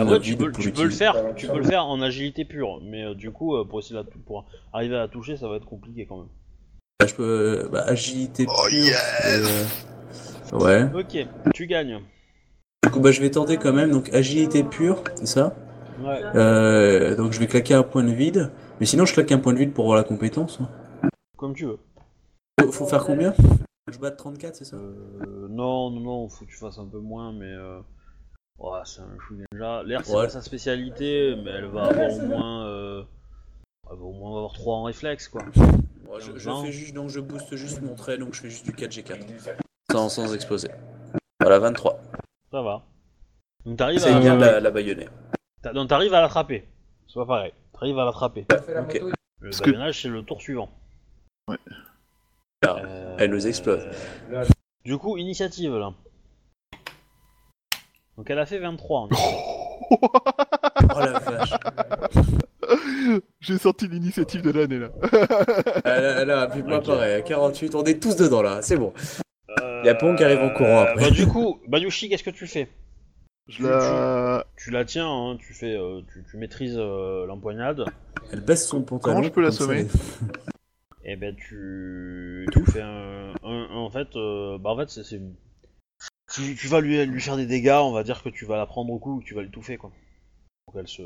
Après, tu peux, pour tu peux le faire, tu peux le faire en agilité pure, mais euh, du coup, euh, pour essayer de la tou- pour arriver à la toucher, ça va être compliqué quand même. Bah, je peux. Bah, agilité pure. Oh, yes euh, Ouais. Ok, tu gagnes. Du coup, bah, je vais tenter quand même. Donc, agilité pure, c'est ça? Ouais. euh, Donc, je vais claquer un point de vide. Mais sinon, je claque un point de vide pour avoir la compétence. hein. Comme tu veux. Faut, faut faire combien? Je bats de 34, c'est ça? Euh, non, non, non, faut que tu fasses un peu moins, mais euh... ouais, c'est un Shugenja. L'air, c'est Ouais. pas sa spécialité, mais elle va avoir au moins, euh... elle va au moins avoir 3 en réflexe, quoi. Ouais, je, je Non. fais juste, donc je booste juste mon trait, donc je fais juste du 4G4. Sans, sans exploser. Voilà, 23. Ça va. Donc t'arrives C'est à, bien de la, la baïonner. t'a- donc, t'arrives à l'attraper. C'est pas pareil. T'arrives à l'attraper. Ok. Le Parce que- c'est le tour suivant. Ouais. Ah, Euh, elle nous explose. euh, Du coup, initiative là. Donc elle a fait 23. en [laughs] Oh la vache. [laughs] J'ai sorti l'initiative de l'année là. [laughs] Elle, elle a plus pas Ok. pareil. à 48, on est tous dedans là, c'est bon. Euh, Y a Pong qui arrive en courant après. Bah, du coup, Bayushi, qu'est-ce que tu fais? Je la... Tu la tiens, hein, tu fais, euh, tu, tu maîtrises euh, l'empoignade. Elle baisse son pantalon. Comment je peux l'assommer Eh ben tu, tu fais un, un- un- en fait, euh, bah en fait c'est, c'est- tu, tu vas lui, lui faire des dégâts, on va dire que tu vas la prendre au cou, que tu vas l'étouffer quoi. Pour qu'elle se,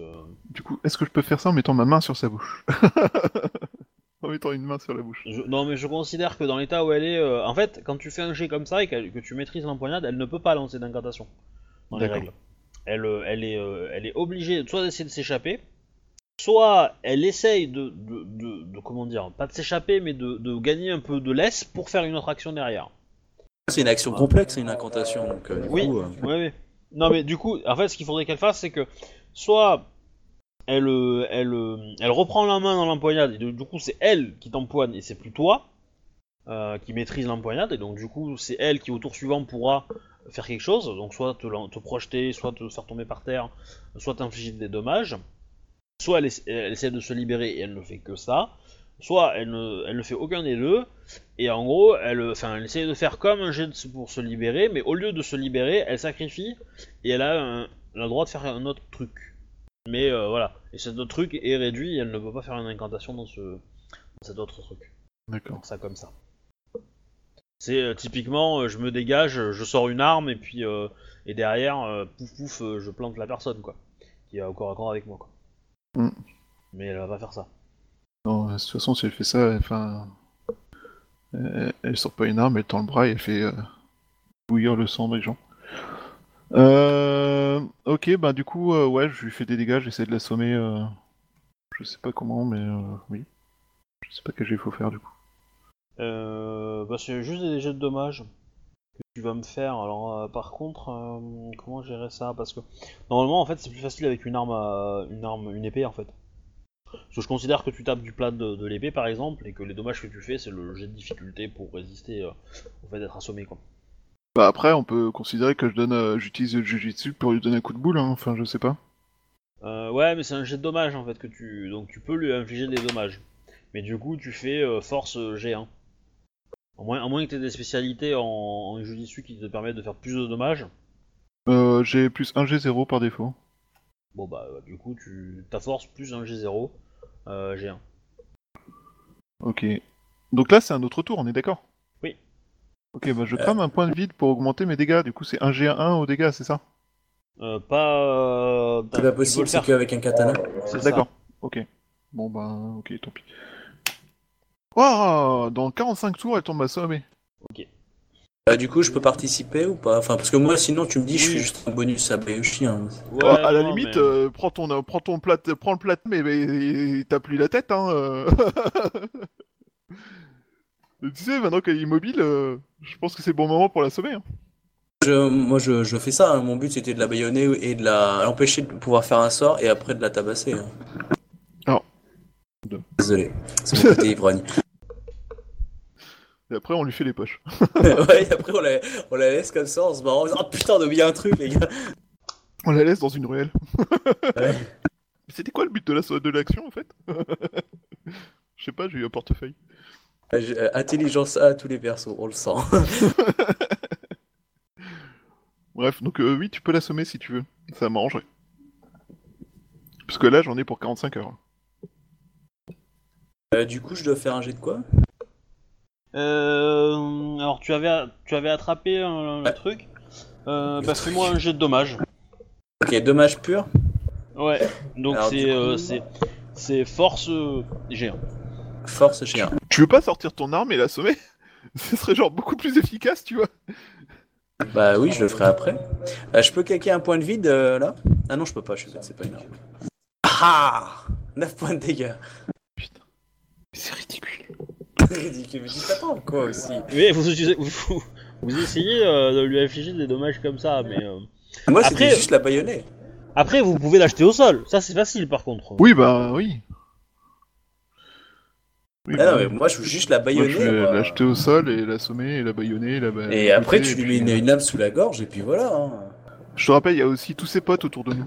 Du coup, est-ce que je peux faire ça en mettant ma main sur sa bouche [laughs] En mettant une main sur la bouche. Je- non mais je considère que dans l'état où elle est, euh, en fait, quand tu fais un jet comme ça et que tu maîtrises l'empoignade, elle ne peut pas lancer d'incantation dans les D'accord. règles. Elle, euh, elle est, euh, elle est obligée soit d'essayer de s'échapper, soit elle essaye de, de, de- de- comment dire, pas de s'échapper, mais de, de gagner un peu de laisse pour faire une autre action derrière. C'est une action complexe, c'est une incantation. Donc, euh, Oui. coup, euh, ouais. Non, mais du coup, en fait, ce qu'il faudrait qu'elle fasse, c'est que soit elle, euh, elle, elle reprend la main dans l'empoignade, et du coup, c'est elle qui t'empoigne et c'est plus toi euh, qui maîtrise l'empoignade, et donc du coup, c'est elle qui au tour suivant pourra faire quelque chose, donc soit te, projeter, soit te faire tomber par terre, soit t'infliger des dommages. Soit elle essaie de se libérer et elle ne fait que ça, soit elle ne, elle ne fait aucun des deux, et en gros, elle, enfin, elle essaie de faire comme un jet pour se libérer, mais au lieu de se libérer, elle sacrifie et elle a, un- elle a le droit de faire un autre truc. Mais euh, voilà, et cet autre truc est réduit et elle ne peut pas faire une incantation dans, ce, dans cet autre truc. D'accord. Ça comme ça. C'est euh, typiquement, euh, je me dégage, je sors une arme et puis euh, et derrière, pouf pouf, je plante la personne quoi, qui est au corps à corps avec moi quoi. Mm. Mais elle va pas faire ça. Non, de toute façon, si elle fait ça, enfin. Elle, sort pas une arme, elle tend le bras et elle fait euh, bouillir le sang des gens. Euh, ok, bah du coup, euh, ouais, je lui fais des dégâts, j'essaie de l'assommer. Euh, je sais pas comment, mais euh, oui. Je sais pas quel il faut faire du coup. Euh, bah c'est juste des jets de dommages que tu vas me faire. Alors par contre, comment gérer ça? Parce que normalement en fait c'est plus facile avec une arme, à... une arme, une épée en fait. Parce que je considère que tu tapes du plat de, de l'épée par exemple et que les dommages que tu fais c'est le jet de difficulté pour résister euh, au fait d'être assommé quoi. Bah après, on peut considérer que je donne, euh, j'utilise le jujitsu pour lui donner un coup de boule, hein, enfin, je sais pas. Euh, ouais mais c'est un jet de dommages en fait que tu donc tu peux lui infliger des dommages. Mais du coup tu fais euh, force euh, G1. À moins, que tu aies des spécialités en, en jujitsu qui te permettent de faire plus de dommages. Euh, j'ai plus 1 G0 par défaut. Bon bah du coup tu ta force plus un G0 euh, G1. Ok. Donc là, c'est un autre tour, on est d'accord? Oui. Ok, bah je crame un point de vide pour augmenter mes dégâts. Du coup, c'est 1 G1 au dégâts, c'est ça? Euh, pas. euh, c'est pas possible, le c'est qu'avec un katana. C'est. D'accord. Ok. Bon bah, ok, tant pis. Waouh Dans 45 tours, elle tombe assommée. Euh, du coup, je peux participer ou pas? Enfin, parce que moi, sinon, tu me dis, je fais juste un bonus à Bayushi. Hein. Ouais, Oh, à la non, limite, mais- euh, prends ton, euh, prends ton plat, prends le plat, mais, mais t'as plus la tête, hein. euh. [laughs] tu sais, maintenant qu'elle est immobile, euh, je pense que c'est le bon moment pour l'assommer. Hein. Je- moi, je, je fais ça. hein. Mon but, c'était de la baïonner et de la l'empêcher de pouvoir faire un sort et après de la tabasser. hein. Désolé, c'est mon côté ivrogne. Et après, on lui fait les poches. [laughs] ouais, et après, on la, on la laisse comme ça en se marrant. Oh putain, on a oublié un truc, les gars. On la laisse dans une ruelle. Ouais. [laughs] C'était quoi le but de la- de l'action en fait? [laughs] Je sais pas, j'ai eu un portefeuille. Euh, j'ai- euh, Intelligence A à tous les persos, on le sent. Bref, donc euh, oui, tu peux l'assommer si tu veux. Ça m'arrangerait. Parce que là, j'en ai pour 45 heures. Euh, du coup, je dois faire un jet de quoi? Alors tu avais, tu avais attrapé un, le Ouais. truc. Euh, Le bah truc. fais-moi un jet de dommage. Ok, dommage pur. Ouais. Donc Alors, c'est, euh, c'est, c'est force euh, G1. Force chez un. Tu veux pas sortir ton arme et l'assommer [laughs] Ce serait genre beaucoup plus efficace, tu vois. Bah oui, je le ferai après. Euh, je peux claquer un point de vide euh, là? Ah non, je peux pas, je suis c'est pas une arme. Ah 9 points de dégâts. Ridicule. Mais tu t'attends quoi aussi Mais vous, vous, vous essayez euh, de lui infliger des dommages comme ça, mais euh, Moi, Après- c'était juste la baïonnée. après vous pouvez l'acheter au sol. Ça c'est facile par contre. Oui, bah oui. Oui, Ah bah non, mais oui. moi, je veux juste la Moi, baïonner. vais moi. l'acheter au sol et l'assommer et la baïonner. La ba- Et après, tu lui et mets une, puis- une lame sous la gorge, et puis voilà. hein. Je te rappelle, il y a aussi tous ses potes autour de nous.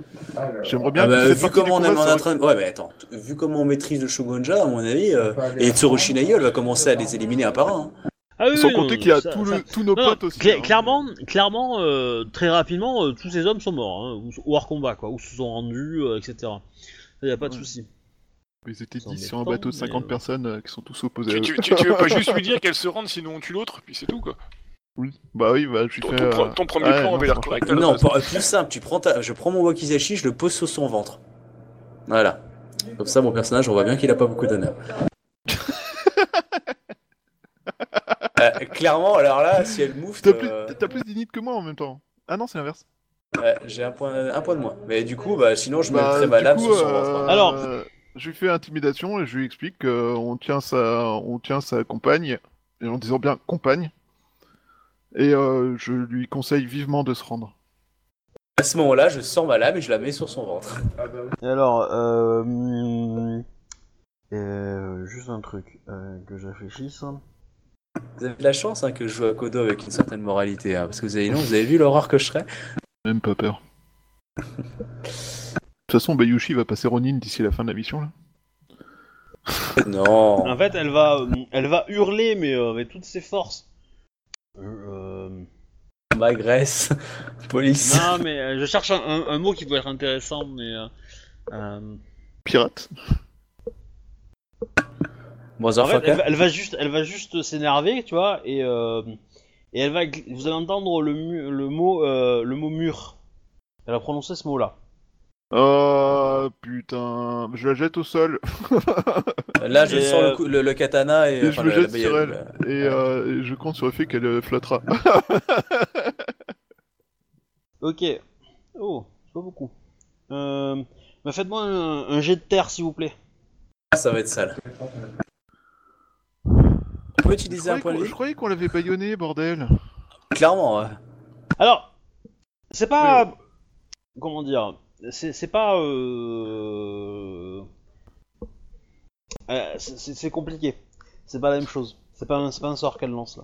J'aimerais bien Ah bah, vu comment on est en train de... Ouais, mais attends, vu comment on maîtrise le Shogunja, à mon avis, euh, et Tsurushi va commencer à les éliminer un par un. hein. Ah oui, Sans oui, compter qu'il y a ça- tout ça- le- tous nos Non, potes aussi. hein. clairement, clairement, euh, très rapidement, euh, tous ces hommes sont morts, hein, ou, ou hors combat, quoi, ou se sont rendus, euh, etc. Il y a pas de Ouais. souci. Ils étaient Sans 10 sur un bateau de mais, 50 euh, personnes euh, qui sont tous opposés à Tu, eux. tu, tu, tu veux pas juste lui [laughs] dire qu'elle se rende sinon on tue l'autre, puis c'est tout quoi. Oui. Bah oui, bah je lui Ton, fais. ton pre- euh, ton premier ouais, plan non, avait l'air correct. pas- plus simple, tu prends ta... je prends mon wakizashi, je le pose sur son ventre. Voilà. Comme ça, mon personnage, on voit bien qu'il a pas beaucoup d'honneur. [laughs] Euh, clairement, alors là, si elle mouffe, T'as plus, euh, t'as plus d'init que moi en même temps. Ah non, c'est l'inverse. ouais, j'ai un point, un point de moins. Mais du coup, bah, sinon, je Bah, mettrais ma lame coup, sur son euh, ventre. hein. Alors- je lui fais intimidation et je lui explique qu'on tient sa, on tient sa compagne, et en disant bien compagne. Et euh, je lui conseille vivement de se rendre. À ce moment-là, je sors ma lame et je la mets sur son ventre. Et alors, euh, euh, juste un truc euh, que je réfléchisse. Vous avez de la chance hein, que je joue à Kodo avec une certaine moralité, hein, parce que vous avez, non, vous avez vu l'horreur que je serais Même pas peur. De toute façon, Bayushi va passer Ronin d'ici la fin de la mission là. Non. En fait, elle va, elle va hurler, mais euh, avec toutes ses forces. Euh, M'agresse. [laughs] Police. non, mais euh, je cherche un, un- un mot qui peut être intéressant, mais. euh, euh, Pirate. Bon, En fait, elle, va- elle va juste, elle va juste s'énerver, tu vois, et, euh, et elle va, vous allez entendre le, mu- le mot, euh, le mot mur. Elle va prononcer ce mot-là. Oh putain, je la jette au sol Là, je Et, sors euh, le, coup- le, le katana et, et je enfin, me jette sur elle. Et, euh, et je compte sur le fait qu'elle euh, flottera. [laughs] Ok. Oh, c'est pas beaucoup. Euh, bah faites-moi un, un jet de terre, s'il vous plaît. Ah, ça va être sale. On peut je utiliser un croyais point de je croyais qu'on l'avait baïonné, bordel. Clairement, ouais. Alors, c'est pas, comment dire, c'est c'est pas, euh... euh, c'est- compliqué. C'est pas la même chose. C'est pas, un- c'est pas un sort qu'elle lance là.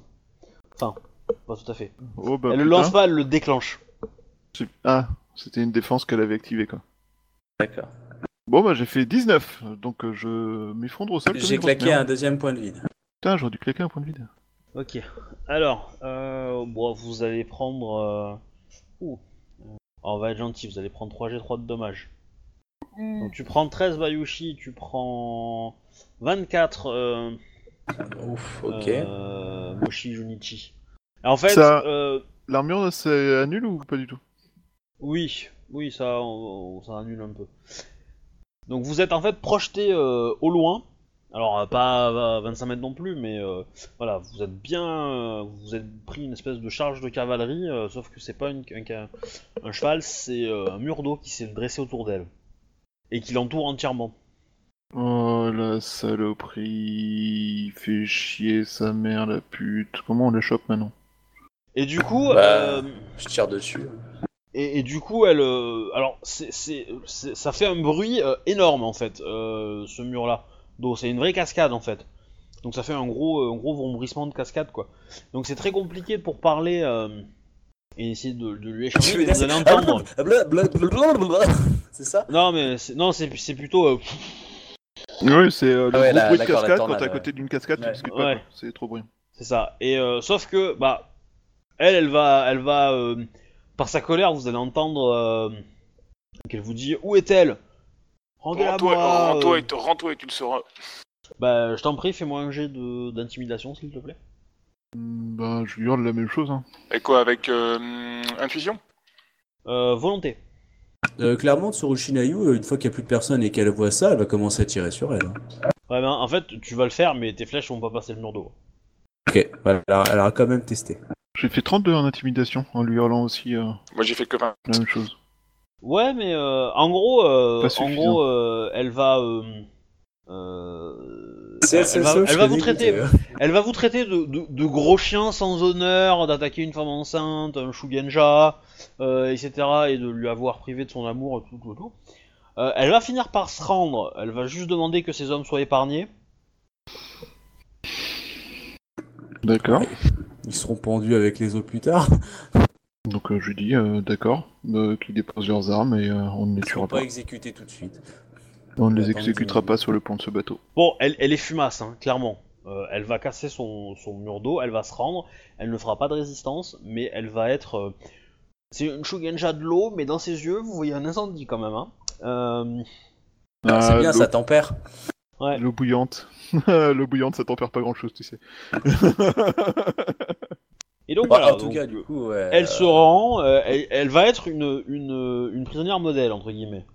Enfin, pas tout à fait. Oh bah elle le lance pas, elle le déclenche. Ah, c'était une défense qu'elle avait activée quoi. D'accord. Bon bah j'ai fait 19, donc euh, je m'effondre au sol. J'ai claqué un deuxième point de vide. Putain, j'aurais dû claquer un point de vide. Ok. Alors, euh, bon, vous allez prendre. Euh... ouh. Euh, On va être gentil, vous allez prendre 3G3 de dommages. Donc tu prends 13 Bayushi, tu prends 24 euh, Ouf, ok. euh, Moshi Junichi. Et en fait, Ça- euh, L'armure c'est annule ou pas du tout? Oui, oui, ça, on- on- ça annule un peu. Donc vous êtes en fait projeté euh, au loin. Alors euh, pas à 25 mètres non plus, mais euh, voilà, vous êtes bien, euh, vous êtes pris une espèce de charge de cavalerie, euh, sauf que c'est pas une- un, un cheval, c'est euh, un mur d'eau qui s'est dressé autour d'elle et qui l'entoure entièrement. Oh la saloperie, il fait chier sa mère la pute. Comment on la chope maintenant Et du coup, Bah. euh, Je tire dessus. Et, et du coup, elle. euh, alors, c'est, c'est, c'est- ça fait un bruit euh, énorme en fait, euh, ce mur-là d'eau. C'est une vraie cascade en fait. Donc ça fait un gros, euh, un gros vombrissement de cascade quoi. Donc c'est très compliqué pour parler euh, et essayer de, de lui échanger. mais vous allez entendre. Blablabla. [laughs] C'est ça Non mais c'est, non c'est, c'est plutôt. euh, Oui, c'est euh, le Ah ouais, gros la- bruit de cascade quand t'es à côté d'une cascade, tu Ouais. discutes Ouais. pas. C'est trop bruyant. c'est ça. Et euh, sauf que bah, elle, elle va, elle va, euh, par sa colère, vous allez entendre euh, qu'elle vous dit où est-elle? Rendez-la Rends-toi moi. rends-toi euh. et, rends-toi et tu le sauras. Bah, je t'en prie, fais-moi un jet de- d'intimidation, s'il te plaît. Hmm, Bah, je lui hurle la même chose. Hein. Et quoi, avec euh, intuition? Euh, volonté. Euh, clairement, Tsurushi Nayu, euh, une fois qu'il n'y a plus de personne et qu'elle voit ça, elle va commencer à tirer sur elle. hein. Ouais, ben, en fait, tu vas le faire, mais tes flèches vont pas passer le mur d'eau. Ok, voilà, elle, a- elle aura quand même testé. J'ai fait 32 en intimidation en lui hurlant aussi euh, Moi j'ai fait que 20. la même chose. Ouais, mais euh, en gros, euh, en gros, euh, elle va, euh, euh, elle, va, elle vous traiter, euh. [laughs] elle va vous traiter de, de- de gros chiens sans honneur, d'attaquer une femme enceinte, un shugenja, euh, etc., et de lui avoir privé de son amour, tout, tout, tout. Euh, elle va finir par se rendre. Elle va juste demander que ses hommes soient épargnés. D'accord. Ils seront pendus avec les autres plus tard. [laughs] Donc euh, je lui dis, euh, d'accord, euh, qu'ils déposent leurs armes et euh, on ne les tuera pas pas. exécutés tout de suite? On ne les exécutera pas sur le pont de ce bateau. Bon, elle, elle est fumasse, hein, clairement. Euh, elle va casser son, son mur d'eau, elle va se rendre, elle ne fera pas de résistance, mais elle va être... euh, C'est une Shugenja de l'eau, mais dans ses yeux, vous voyez un incendie quand même. Hein. Euh, Ah, c'est bien, ça tempère. ouais. L'eau bouillante. [laughs] L'eau bouillante, ça tempère pas grand chose, tu sais. [laughs] Et donc Bah, voilà, en tout donc, cas, du coup, ouais, elle euh, se rend, euh, elle, elle va être une, une, une prisonnière modèle, entre guillemets.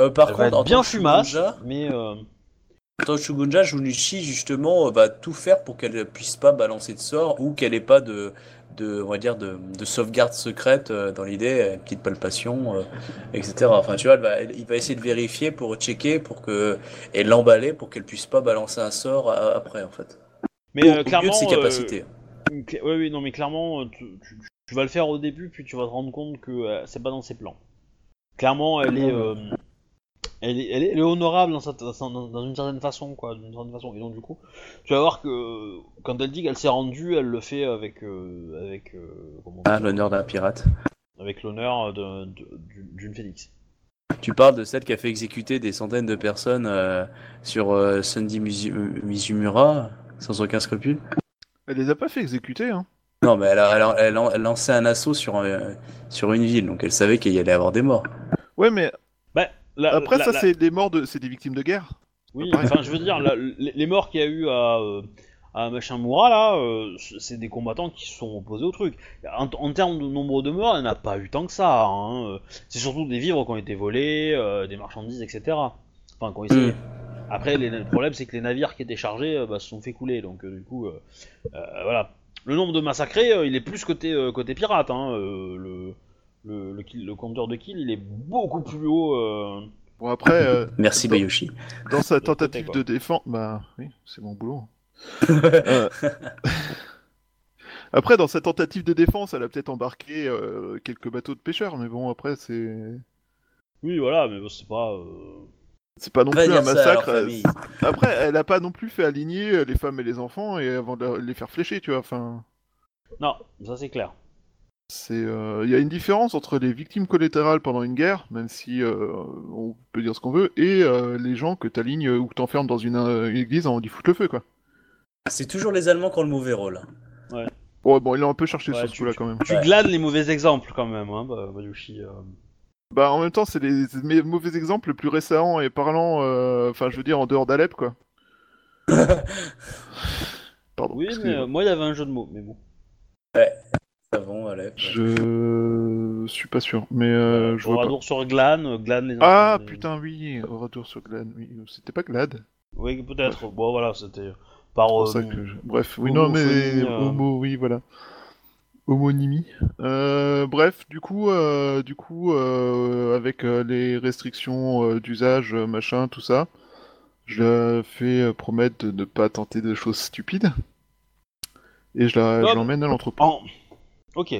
euh, par Elle va contre, être en bien fumasse, Shugunja- mais... euh, En tant que Shugunja, Junichi, justement, euh, va tout faire pour qu'elle puisse pas balancer de sort ou qu'elle ait pas de, de, on va dire, de, de sauvegarde secrète euh, dans l'idée, une petite palpation, euh, etc. Enfin, tu vois, elle va- elle- il va essayer de vérifier pour checker, pour que, et l'emballer pour qu'elle puisse pas balancer un sort euh, après, en fait. Mais Au- euh, clairement... de ses euh, capacités. Ouais, oui, non, mais clairement, euh, tu, tu- tu vas le faire au début, puis tu vas te rendre compte que euh, c'est pas dans ses plans. Clairement, elle est... euh, Elle est, elle, est, elle est honorable dans, cette- dans- dans une certaine façon, quoi, d'une certaine façon. Et donc du coup, tu vas voir que quand elle dit qu'elle s'est rendue, elle le fait avec euh, avec euh, comment Ah, l'honneur d'un pirate. avec l'honneur d'une phénix. Tu parles de celle qui a fait exécuter des centaines de personnes euh, sur euh, Sunday Mizu- Mizumura, sans aucun scrupule? Elle les a pas fait exécuter, hein. Non, mais elle a, elle a- elle a- elle lançait un assaut sur, euh, sur une ville, donc elle savait qu'il y allait avoir des morts. Ouais, mais Bah, la- après la- ça, la- c'est des morts de, c'est des victimes de guerre. Oui, enfin, je veux dire, la- les, morts qu'il y a eu à, euh, à Machin-Moura, là, euh, c'est des combattants qui se sont opposés au truc. En, en termes de nombre de morts, il n'y en a pas eu tant que ça. hein, C'est surtout des vivres qui ont été volés, euh, des marchandises, etc. Enfin, essayé. Mm. Après, les- le problème, c'est que les navires qui étaient chargés euh, bah, se sont fait couler. Donc, euh, du coup, euh, euh, voilà. Le nombre de massacrés, euh, il est plus côté, euh, côté pirate. Hein, euh, le, le, le, kill- le compteur de kill, il est beaucoup plus haut. euh, Bon après, euh, [laughs] Merci. Bayoshi. dans sa côté, tentative de défense, bah oui, c'est mon boulot. [laughs] Après, dans sa tentative de défense, elle a peut-être embarqué euh, quelques bateaux de pêcheurs, mais bon, après, c'est Oui, voilà, mais bon, c'est pas. C'est pas non plus un ça massacre. euh. Après, elle a pas non plus fait aligner euh, les femmes et les enfants et avant de les faire flécher, tu vois. Enfin, Non, ça c'est clair. c'est euh, il y a une différence entre les victimes collatérales pendant une guerre, même si euh, on peut dire ce qu'on veut, et euh, les gens que t'alignes ou que t'enfermes dans une, une église en y foutre le feu, quoi. C'est toujours les Allemands qui ont le mauvais rôle. Bon, bon, il a un peu cherché Ouais, sur ce tu- coup-là quand même. Tu Ouais. glanes les mauvais exemples quand même, hein, bah, Bayushi. Euh. Bah, en même temps, c'est les, mauvais exemples les plus récents et parlant, euh, enfin, je veux dire, en dehors d'Alep, quoi. [laughs] Pardon. Oui, mais euh, moi il y avait un jeu de mots, mais bon. Savon, allez. Je suis pas sûr, mais euh, je vois pas. Oradour sur glane, euh, glane les Ah, putain, oui, au retour sur Glad, oui. C'était pas Glad Oui, peut-être. Bon, voilà, c'était par. C'est pour euh, ça que je- Bref, oui, non, mais... euh. Homo, oui, voilà. Homonymie. Euh, bref, du coup, euh, du coup euh, avec euh, les restrictions euh, d'usage, machin, tout ça, je la fais euh, promettre de ne pas tenter de choses stupides. Et je l'emmène à l'entrepôt. en- Ok.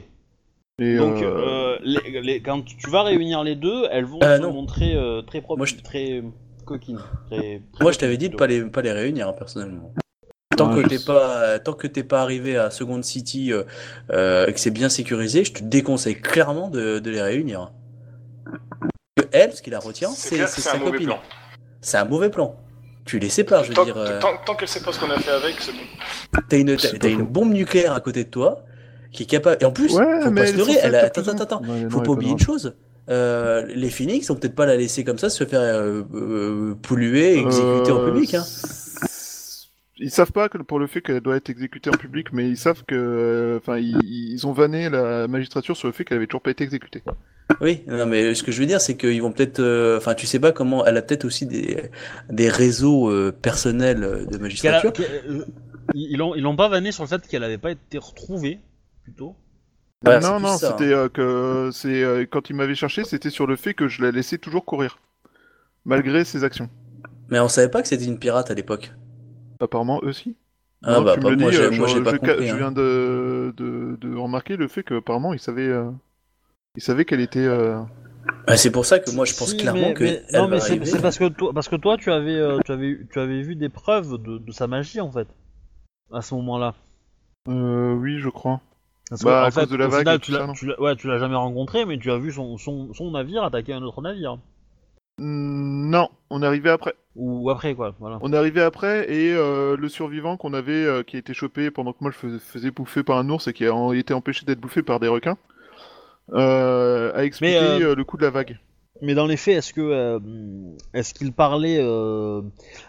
Et, Donc, euh, euh, les- les- quand tu vas réunir les deux, elles vont Euh, se non. montrer euh, très propres, Moi, je- très coquines. Très, très Moi, je t'avais dit de pas les, pas les réunir, hein, personnellement. Tant Ouais, que t'es pas, tant que t'es pas arrivé à Second City euh, euh, et que c'est bien sécurisé, je te déconseille clairement de, de les réunir. Elle, ce qui la retient, C'est sa copine. plan. C'est un mauvais plan. Tu les sépares, je veux Tant, dire. euh, tant- tant qu'elle sait pas ce qu'on a fait avec, c'est bon. T'as une, bombe nucléaire à côté de toi qui est capable. Et en plus, ouais, faut pas se leurrer. Elle a... Attends, attends, attends. Ouais, Faut non, pas oublier une chose. Euh, les Phoenix vont peut-être pas la laisser comme ça se faire euh, euh, polluer et exécuter en public. Hein. Ils savent pas que pour le fait qu'elle doit être exécutée en public, mais ils savent que, euh, enfin, ils, ils ont vanné la magistrature sur le fait qu'elle avait toujours pas été exécutée. Oui, non, mais ce que je veux dire, c'est qu'ils vont peut-être. euh, Enfin, tu sais pas comment. Elle a peut-être aussi des, des réseaux euh, personnels euh, de a- magistrature. euh, ils l'ont ils l'ont pas vanné sur le fait qu'elle avait pas été retrouvée, plutôt. Voilà, non, non, hein. c'était euh, que c'est euh, quand il m'avait cherché, c'était sur le fait que je la laissais toujours courir, malgré ses actions. Mais on savait pas que c'était une pirate à l'époque. Apparemment, eux aussi. Ah Non, bah, tu pas- me le moi, dis, j'ai- euh, moi, je, pas je- compris, je hein. viens de, de, de remarquer le fait qu'apparemment, ils savaient, euh, ils savaient qu'elle était. euh, Bah, c'est pour ça que moi je pense Si, clairement mais- que mais- elle non, mais c'est parce que toi, parce que toi, tu avais, euh, tu avais, tu avais vu des preuves de, de sa magie en fait à ce moment-là. Euh, oui, je crois. Parce Bah, en à fait, cause de la vague final, et tout tu l'as- ouais, tu l'as jamais rencontré, mais tu as vu son, son, son navire attaquer un autre navire. Hmm, Non, on est arrivé après. Ou après quoi, voilà. On est arrivé après et euh, le survivant qu'on avait euh, qui a été chopé pendant que moi je fais- faisais bouffer par un ours et qui a en- été empêché d'être bouffé par des requins euh, a expliqué Mais, euh, le coup de la vague. Mais dans les faits, est-ce que, euh, est-ce qu'il parlait euh...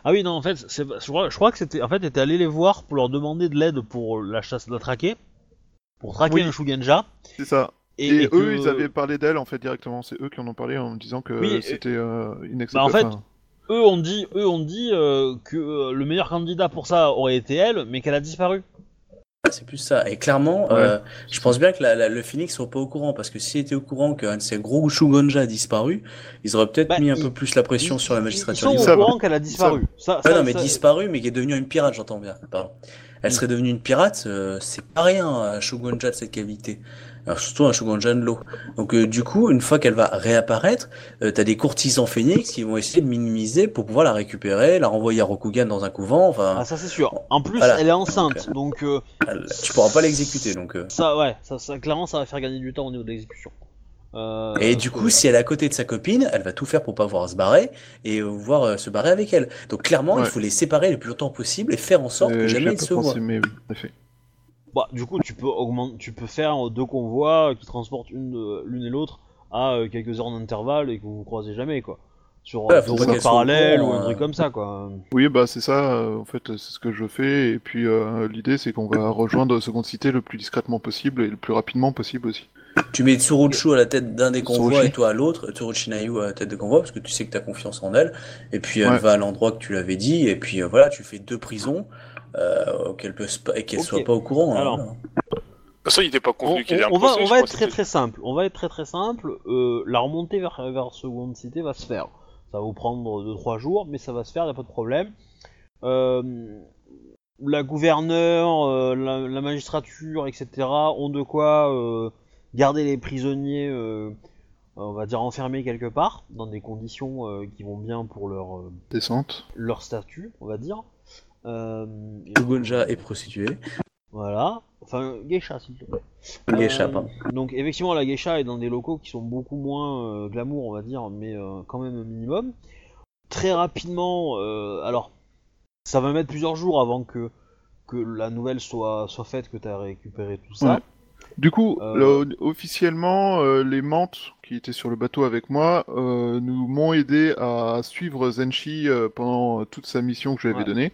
Ah oui, non, en fait, c'est, je crois, je crois que c'était, en fait, était allé les voir pour leur demander de l'aide pour la chasse, la traquer, pour traquer Oui. un Shugenja. C'est ça. Et, Et, et eux, que- ils avaient parlé d'elle en fait directement. C'est eux qui en ont parlé en me disant que Oui, et- c'était euh, Bah, inacceptable. en fait, Enfin, eux ont dit, eux ont dit euh, que euh, le meilleur candidat pour ça aurait été elle, mais qu'elle a disparu. C'est plus ça. Et clairement, Ouais. euh, je pense bien que la- la- le Phoenix soit pas au courant parce que s'il était au courant qu'un de ces gros Shugonja a disparu, ils auraient peut-être Bah, mis un peu plus la pression sur la magistrature. Ils sont au courant qu'elle a disparu. Ça, Ah ça- non, mais ça- disparu, mais qui est devenue une pirate, j'entends bien. Pardon. Elle serait devenue une pirate, euh, c'est pas rien un Shogunja de cette qualité. Surtout un Shogunja de l'eau. Donc euh, du coup, une fois qu'elle va réapparaître, euh, t'as des courtisans phénix qui vont essayer de minimiser pour pouvoir la récupérer, la renvoyer à Rokugan dans un couvent. Enfin, Ah, ça c'est sûr. En plus, Voilà. elle est enceinte, donc euh, elle- tu pourras pas l'exécuter. Donc. euh. ça, ouais, ça, ça, clairement, ça va faire gagner du temps au niveau de l'exécution. Euh, Et du coup, si elle est à côté de sa copine, elle va tout faire pour pas pouvoir se barrer et euh, voir euh, se barrer avec elle. Donc clairement, il faut les séparer le plus longtemps possible et faire en sorte euh, que jamais ils se voient. mais oui. Bah, du coup, tu peux augmenter, tu peux faire deux convois qui transportent une de- l'une et l'autre à euh, quelques heures d'intervalle et que vous vous croisez jamais, quoi. Sur Ouais, deux routes parallèles ou un truc euh. comme ça, quoi. Oui, bah c'est ça. euh, en fait, c'est ce que je fais. Et puis euh, l'idée, c'est qu'on va rejoindre Seconde Cité le plus discrètement possible et le plus rapidement possible aussi. Tu mets Tsuruchu à la tête d'un des convois Tsurushi. et toi à l'autre, Tsuruchinayu à la tête de convoi, parce que tu sais que tu as confiance en elle, et puis elle Ouais. va à l'endroit que tu l'avais dit, et puis euh, voilà, tu fais deux prisons, euh, qu'elle peut se pa- et qu'elle Ok. soit pas au courant. hein, Alors. façon, il n'était pas On, convenu qu'il y ait un on- on va, on va être très très simple. On va être très très simple. Euh, la remontée vers, vers Second Cité va se faire. Ça va vous prendre 2-3 jours, mais ça va se faire, y a pas de problème. Euh, la gouverneure, euh, la, la magistrature, etc. ont de quoi euh, garder les prisonniers, euh, on va dire enfermés quelque part, dans des conditions euh, qui vont bien pour leur, euh, Descente. leur statut, on va dire. Euh, Shogunja est prostituée. Voilà. Enfin, geisha, s'il te plaît. Geisha, Euh, pardon. Donc, effectivement, la geisha est dans des locaux qui sont beaucoup moins euh, glamour, on va dire, mais euh, quand même un minimum. Très rapidement, euh, alors, ça va mettre plusieurs jours avant que, que la nouvelle soit, soit faite, que tu as récupéré tout ça. Ouais. Du coup, Euh, le- officiellement, euh, les mantes qui étaient sur le bateau avec moi euh, nous m'ont aidé à suivre Zenshi euh, pendant toute sa mission que je lui avais Ouais. donnée.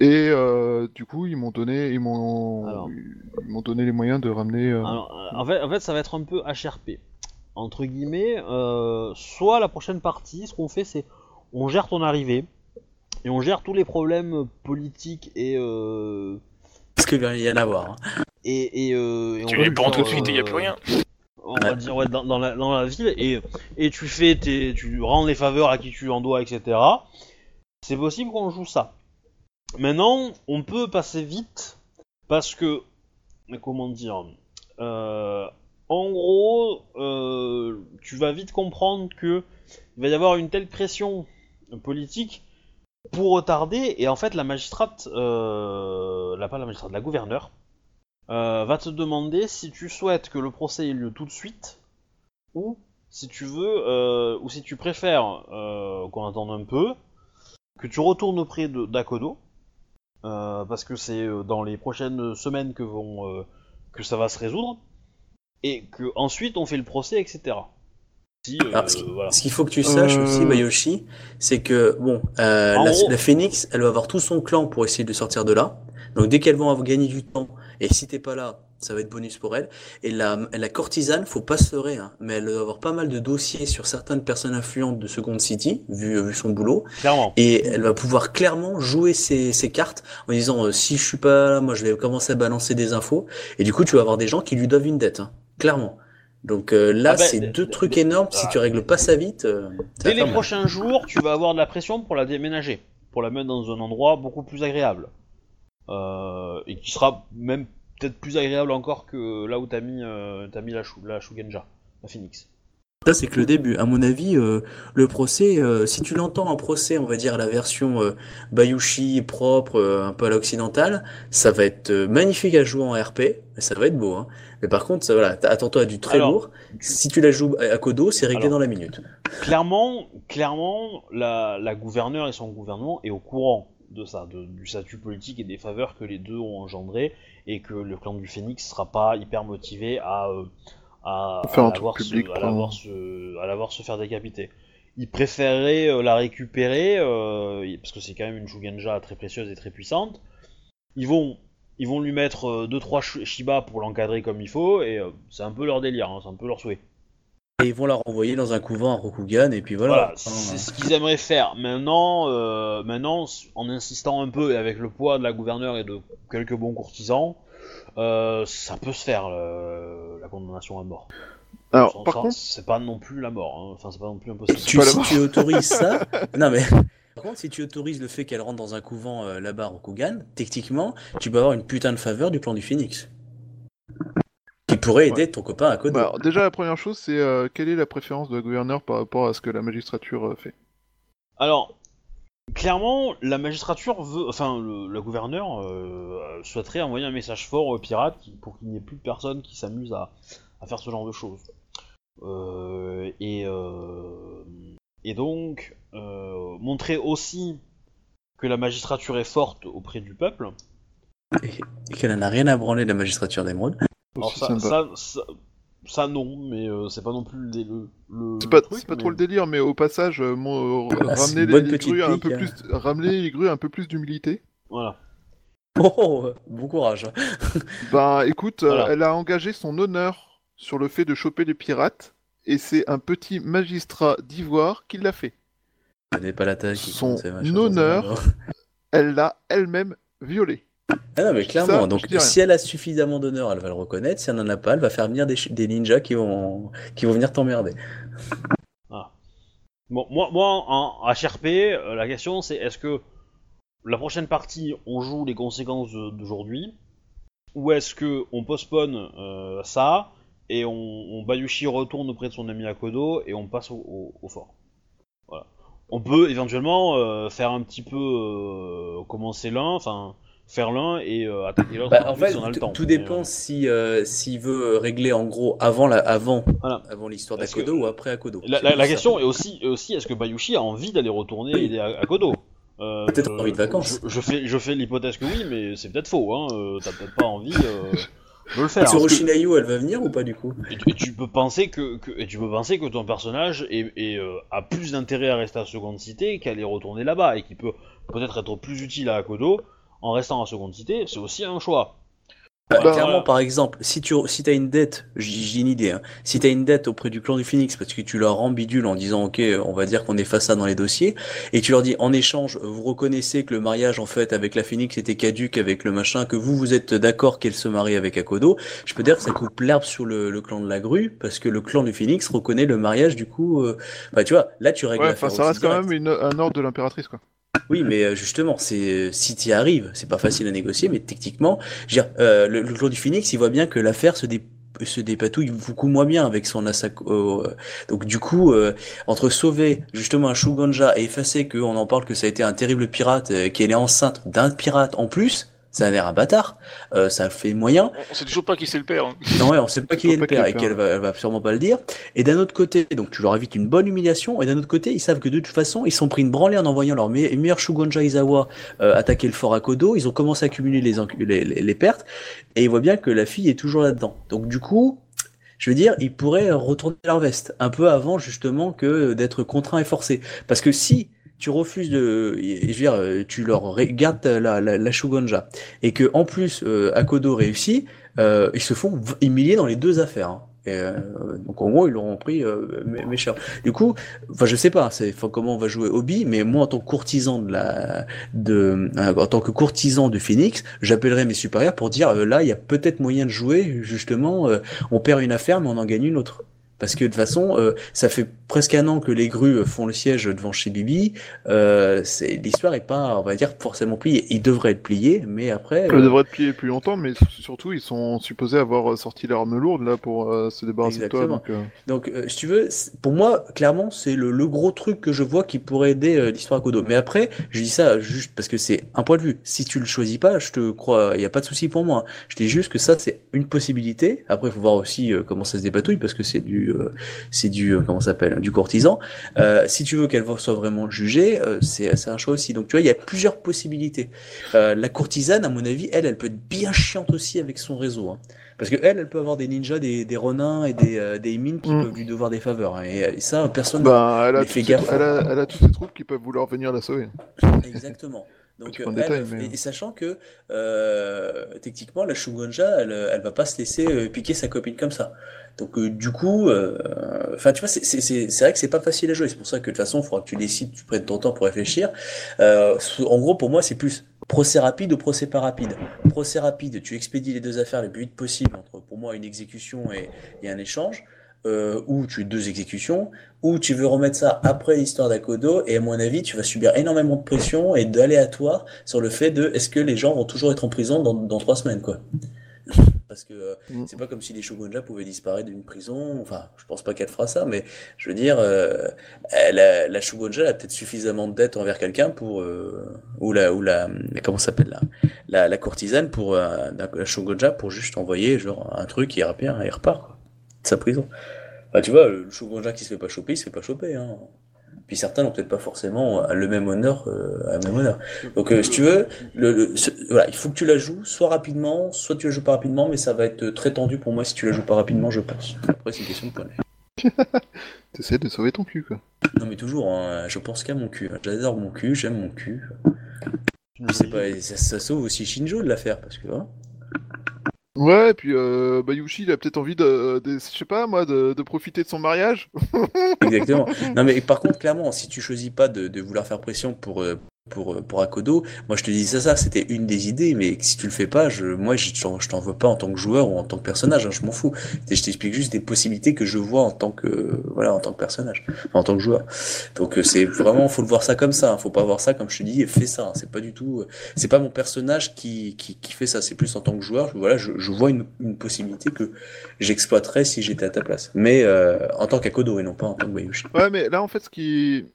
Et euh, du coup, ils m'ont donné, ils m'ont, Alors. ils m'ont donné les moyens de ramener. euh, Alors, euh, en, fait, en fait, ça va être un peu HRP. Entre guillemets, euh, soit la prochaine partie, ce qu'on fait, c'est on gère ton arrivée et on gère tous les problèmes politiques et. Euh, Parce qu'il va y en avoir. hein. et, et, euh, et on Tu va les prends tout de suite et il n'y a euh, plus rien. On va dire ouais, dans, dans la, dans la ville et, et tu fais tes, tu rends les faveurs à qui tu en dois, etc. C'est possible qu'on joue ça. Maintenant, on peut passer vite parce que, comment dire, euh, en gros, euh, tu vas vite comprendre que il va y avoir une telle pression politique pour retarder et en fait la magistrate, euh, la pas la magistrate, la gouverneure, va te demander si tu souhaites que le procès ait lieu tout de suite ou si tu veux ou si tu préfères qu'on attende un peu, que tu retournes auprès d'Akodo parce que c'est euh, dans les prochaines semaines que vont euh, que ça va se résoudre et que ensuite on fait le procès etc. Si, euh, Alors, ce voilà. Qu'il faut que tu saches Euh. aussi, Mayoshi, c'est que bon, euh, En la, gros- la Phoenix, elle va avoir tout son clan pour essayer de sortir de là. Donc dès qu'elles vont avoir gagné du temps, et si t'es pas là, ça va être bonus pour elle. Et la, la courtisane, faut pas se leurrer, hein, mais elle va avoir pas mal de dossiers sur certaines personnes influentes de Second City, vu, vu son boulot. clairement. Et elle va pouvoir clairement jouer ses, ses cartes en disant euh, si je suis pas là, moi je vais commencer à balancer des infos. Et du coup, tu vas avoir des gens qui lui doivent une dette, hein, clairement. Donc euh, là, Ah ben, c'est deux trucs énormes. Si tu règles pas ça vite, euh, Dès les prochains jours, tu vas avoir de la pression pour la déménager, pour la mettre dans un endroit beaucoup plus agréable. Euh, et qui sera même peut-être plus agréable encore que là où t'as mis, euh, t'as mis la, Shu- la Shugenja, la Phoenix. Ça, c'est que le début. À mon avis, euh, le procès, euh, si tu l'entends en procès, on va dire la version euh, Bayushi propre, euh, un peu à l'occidental, ça va être magnifique à jouer en RP, ça va être beau. Hein. Mais par contre, ça, voilà, attends-toi à du très Alors- lourd. Si tu la joues à à Kodo, c'est réglé Alors- dans la minute. Clairement, clairement, la, la gouverneure et son gouvernement est au courant de ça, de- du statut politique et des faveurs que les deux ont engendré, et que le clan du Phénix sera pas hyper motivé à, euh, à, Faire à un la truc voir public se, à à faire décapiter. Ils préféreraient euh, la récupérer, euh, parce que c'est quand même une Shugenja très précieuse et très puissante. Ils vont, ils vont lui mettre 2-3 Shiba pour l'encadrer comme il faut, et euh, c'est un peu leur délire, hein, c'est un peu leur souhait. Et ils vont la renvoyer dans un couvent à Rokugan, et puis voilà. Voilà, Hein, c'est ce qu'ils aimeraient faire. Maintenant, euh, maintenant, en insistant un peu et avec le poids de la gouverneure et de quelques bons courtisans, euh, ça peut se faire le- la condamnation à mort. Alors, Sans- par contre, c'est pas non plus la mort. hein. Enfin, c'est pas non plus impossible. tu, si tu autorises ça, [laughs] non mais par contre, si tu autorises le fait qu'elle rentre dans un couvent euh, là-bas à Rokugan, techniquement, tu peux avoir une putain de faveur du clan du Phoenix. Qui pourrait aider ton copain à Kodo. bah, alors, déjà, la première chose, c'est euh, quelle est la préférence de la gouverneure par rapport à ce que la magistrature euh, fait? Alors, clairement, la magistrature veut, enfin, le, la gouverneure euh, souhaiterait envoyer un message fort aux pirates qui- pour qu'il n'y ait plus de personnes qui s'amusent à, à faire ce genre de choses. Euh, et, euh, et donc, euh, montrer aussi que la magistrature est forte auprès du peuple. Et qu'elle n'a rien à branler de la magistrature d'émeraude. Alors ça, sympa. ça, ça, ça, non, mais euh, c'est pas non plus le, le, le- C'est pas, truc, c'est pas mais- trop le délire, mais au passage, euh, mon- Ah, ramener les, grues un peu hein. plus, ramener les grues à un peu plus d'humilité. Voilà. [laughs] Oh, bon courage. [laughs] Bah, écoute, euh, Voilà. elle a engagé son honneur sur le fait de choper les pirates, et c'est un petit magistrat d'ivoire qui l'a fait. Ce n'est pas la taille qui Son honneur. Elle l'a elle-même violé. Ah non, mais clairement, ça, donc si elle a suffisamment d'honneur, elle va le reconnaître. Si elle n'en a pas, elle va faire venir des, ninjas qui vont, qui vont venir t'emmerder. Bon, moi, moi en HRP, euh, la question c'est est-ce que la prochaine partie, on joue les conséquences d'aujourd'hui, ou est-ce que on postpone euh, ça et on, on Bayushi retourne auprès de son ami Akodo et on passe au, au- au fort? Voilà. On peut éventuellement euh, faire un petit peu euh, commencer l'un, enfin faire l'un et euh, attaquer l'autre Bah, en fait, on a le temps. tout dépend euh, si euh, s'il veut régler en gros avant la, avant, Voilà. avant l'histoire d'Akodo ou après Akodo. La, question est aussi, aussi est-ce que Bayushi a envie d'aller retourner Oui. aider à, à Kodo Euh, Peut-être euh, envie de vacances. Je, je fais, je fais l'hypothèse que oui, mais c'est peut-être faux. Hein. euh, T'as peut-être pas envie euh, de le faire. Tsuru Parce que- elle va venir ou pas du coup? Et, tu- et tu peux penser que, que- et tu peux penser que ton personnage est, est, euh, a plus d'intérêt à rester à Seconde Cité qu'à aller retourner là-bas et qui peut peut-être être plus utile à Akodo en restant à Seconde Cité. C'est aussi un choix. Bah, Bah, Clairement, voilà. par exemple, si tu si as une dette, j'ai une idée, hein, si tu as une dette auprès du clan du Phoenix parce que tu leur rends bidule en disant ok, on va dire qu'on efface ça dans les dossiers, et tu leur dis en échange, vous reconnaissez que le mariage en fait avec la Phoenix était caduque avec le machin, que vous vous êtes d'accord qu'elle se marie avec Akodo, je peux dire que ça coupe l'herbe sur le, le clan de la grue parce que le clan du Phoenix reconnaît le mariage du coup. euh, Bah tu vois, là tu règles Ouais, enfin, ça reste quand même une- un ordre de l'impératrice, quoi. Oui, mais euh, justement, c'est si tu y arrives, c'est pas facile à négocier, mais techniquement, je veux dire, euh, le, le du Phoenix, il voit bien que l'affaire se, dé, se dépatouille beaucoup moins bien avec son Asako. euh, donc du coup, euh, entre sauver justement un Shugonja et effacer qu'on en parle que ça a été un terrible pirate, euh, qu'elle est enceinte d'un pirate en plus, ça a l'air un bâtard, euh, ça fait moyen. On sait toujours pas qui c'est le père. hein. Non, ouais, on sait pas qui est le père et qu'elle va, elle va sûrement pas le dire. Et d'un autre côté, donc tu leur évites une bonne humiliation, et d'un autre côté, ils savent que de toute façon, ils sont pris une branlée en envoyant leur me- meilleur Shugonja Izawa euh, attaquer le fort Akodo. Ils ont commencé à accumuler les, les, les, les pertes, et ils voient bien que la fille est toujours là-dedans. Donc du coup, je veux dire, ils pourraient retourner leur veste un peu avant justement que d'être contraints et forcés. Parce que si tu refuses de, je veux dire, euh, tu leur ré- gardes la, la, la et que en plus euh, Akodo réussit, euh, ils se font humilier dans les deux affaires. hein. Et, euh, donc en gros ils l'auront pris euh, méchant. Du coup, enfin je sais pas, c'est comment on va jouer Obi, mais moi en tant que courtisan de la, de, euh, en tant que courtisan de Phoenix, j'appellerai mes supérieurs pour dire là il y a peut-être moyen de jouer justement, on perd une affaire mais on en gagne une autre. Parce que de toute façon, euh, ça fait presque un an que les grues font le siège devant chez Bibi. Euh, l'histoire est pas, on va dire, forcément pliée. Ils devraient être pliés, mais après. Ils euh, devraient être pliés plus longtemps, mais surtout, ils sont supposés avoir sorti l'arme lourde là pour euh, se débarrasser de toi. Donc, euh, Donc, euh, si tu veux, pour moi, clairement, c'est le, le gros truc que je vois qui pourrait aider euh, l'histoire à Kodo. Mais après, je dis ça juste parce que c'est un point de vue. Si tu le choisis pas, je te crois, il n'y a pas de souci pour moi. Je dis juste que ça, c'est une possibilité. Après, il faut voir aussi euh, comment ça se dépatouille parce que c'est du, euh, c'est du, euh, comment s'appelle, du courtisan. Euh, si tu veux qu'elle soit vraiment jugée, c'est, c'est un choix aussi. Donc, tu vois, il y a plusieurs possibilités. Euh, la courtisane, à mon avis, elle, elle peut être bien chiante aussi avec son réseau. hein. Parce que elle, elle peut avoir des ninjas, des, des ronins et des, euh, des mines qui Mm. peuvent lui devoir des faveurs. hein. Et, et ça, personne. bah, elle a, Mais tous fais ses- gaffe. elle, a, elle a tous ses troupes qui peuvent vouloir venir la sauver. Exactement. Donc, euh, point de elle, détail, elle- mais- et, et sachant que euh, techniquement, la Shugonja, elle, elle va pas se laisser euh, piquer sa copine comme ça. Donc, euh, du coup, euh, enfin, tu vois, c'est vrai que c'est pas facile à jouer. C'est pour ça que de toute façon, il faudra que tu décides, tu prennes ton temps pour réfléchir. Euh, en gros, pour moi, c'est plus procès rapide ou procès pas rapide. Procès rapide, tu expédies les deux affaires le plus vite possible entre, pour moi, une exécution et, et un échange. Euh, ou tu as deux exécutions, ou tu veux remettre ça après l'histoire d'Akodo, et à mon avis, tu vas subir énormément de pression et d'aléatoire sur le fait de est-ce que les gens vont toujours être en prison dans, dans trois semaines, quoi? Parce que euh, Mm. c'est pas comme si les Shogunja pouvaient disparaître d'une prison, enfin, je pense pas qu'elle fera ça, mais je veux dire, euh, elle a- la Shogunja a peut-être suffisamment de dettes envers quelqu'un pour, euh, ou la, ou la, comment s'appelle, la, la, la courtisane pour, euh, la Shogunja pour juste envoyer, genre, un truc, il repart, il repart, quoi, sa prison. Bah, tu vois, le Shogunja qui se fait pas choper, il se fait pas choper, hein. Puis certains n'ont peut-être pas forcément le même honneur, euh, le même honneur. Donc, euh, si tu veux, le, le- ce- voilà, il faut que tu la joues soit rapidement, soit tu la joues pas rapidement, mais ça va être très tendu pour moi si tu la joues pas rapidement, je pense. Après, c'est une question de point. [laughs] T'essaies de sauver ton cul, quoi. Non, mais toujours, hein, je pense qu'à mon cul. J'adore mon cul, j'aime mon cul. Je sais pas, et ça, ça sauve aussi Shinjo de l'affaire, parce que, hein. Ouais, et puis euh, Bayushi, il a peut-être envie de, de- je sais pas moi, de, de profiter de son mariage. [laughs] Exactement. [laughs] Non, mais par contre, clairement, si tu choisis pas de, de vouloir faire pression pour, euh, pour, euh, pour Akodo, moi je te dis ça, ça, c'était une des idées, mais si tu le fais pas, je, moi je je t'en veux pas en tant que joueur ou en tant que personnage, hein, je m'en fous. Je t'explique juste des possibilités que je vois en tant que, voilà, en tant que personnage, en tant que joueur. Donc euh, c'est vraiment, faut le voir ça comme ça, hein. faut pas voir ça comme je te dis, fais ça, hein. c'est pas du tout, euh, c'est pas mon personnage qui, qui, qui fait ça, c'est plus en tant que joueur, voilà, je, je vois une, une possibilité que j'exploiterais si j'étais à ta place. Mais euh, en tant qu'Akodo et non pas en tant que Bayushi. Ouais, mais là en fait, ce qui,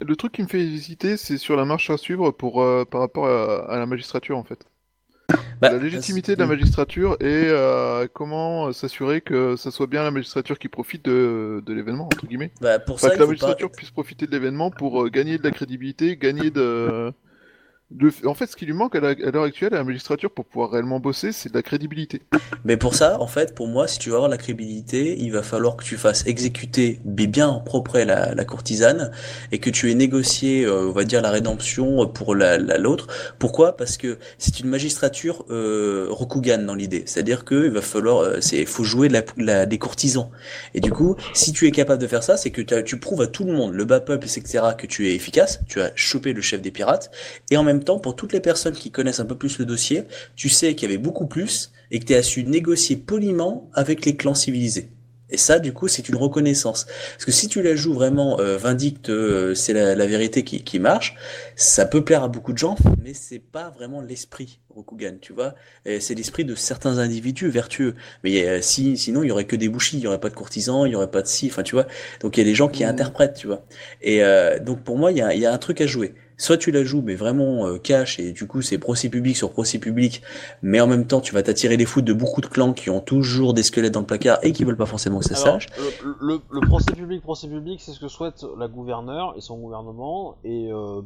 le truc qui me fait hésiter, c'est sur la marche à suivre pour euh, par rapport à, à la magistrature en fait. Bah, la légitimité de la magistrature et euh, comment s'assurer que ça soit bien la magistrature qui profite de, de l'événement entre guillemets. Bah, pour Enfin, ça, que la pas... magistrature puisse profiter de l'événement pour euh, gagner de la crédibilité, gagner de... En fait, ce qui lui manque à l'heure actuelle à la magistrature pour pouvoir réellement bosser, c'est de la crédibilité. Mais pour ça, en fait, pour moi, si tu veux avoir la crédibilité, il va falloir que tu fasses exécuter bien en propre la, la courtisane et que tu aies négocié, euh, on va dire, la rédemption pour la, la- l'autre. Pourquoi? Parce que c'est une magistrature euh, Rokugan dans l'idée. C'est-à-dire que il va falloir, euh, c'est, faut jouer la, des courtisans. Et du coup, si tu es capable de faire ça, c'est que tu prouves à tout le monde, le bas peuple, etc., que tu es efficace. Tu as chopé le chef des pirates. Et en même temps, pour toutes les personnes qui connaissent un peu plus le dossier, tu sais qu'il y avait beaucoup plus et que tu as su négocier poliment avec les clans civilisés. Et ça, du coup, c'est une reconnaissance. Parce que si tu la joues vraiment euh, vindicte, euh, c'est la, la vérité qui, qui marche, ça peut plaire à beaucoup de gens, mais c'est pas vraiment l'esprit Rokugan, tu vois. C'est l'esprit de certains individus vertueux. Mais euh, si, sinon, il y aurait que des bouchis, il y aurait pas de courtisans, il y aurait pas de si, enfin, tu vois. Donc il y a des gens qui Mhm. interprètent, tu vois. Et euh, donc pour moi, il y a, il y a un truc à jouer. Soit tu la joues, mais vraiment euh, cash, et du coup c'est procès public sur procès public, mais en même temps tu vas t'attirer les foudres de beaucoup de clans qui ont toujours des squelettes dans le placard et qui veulent pas forcément que ça Alors, sache. le, le- le procès public, procès public, c'est ce que souhaite la gouverneure et son gouvernement. Et euh,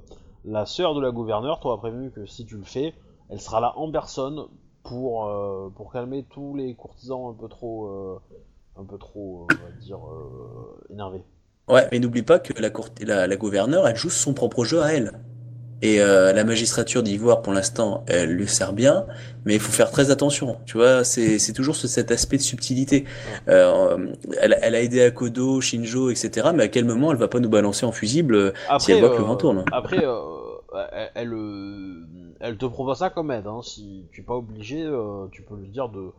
la sœur de la gouverneure t'aura prévenu que si tu le fais, elle sera là en personne pour, euh, pour calmer tous les courtisans un peu trop, euh, un peu trop, on va dire, énervés. Ouais, mais n'oublie pas que la, cour- la, la gouverneure, elle joue son propre jeu à elle. Et euh, la magistrature d'Ivoire, pour l'instant, elle lui sert bien, mais il faut faire très attention. Tu vois, c'est toujours ce- cet aspect de subtilité. Euh, elle, elle a aidé Akodo, Shinjo, etc. Mais à quel moment elle va pas nous balancer en fusible euh, si elle voit que le vent tourne? Après, [laughs] elle, elle, elle te propose ça comme aide. Hein. Si tu es pas obligé, tu peux lui dire de.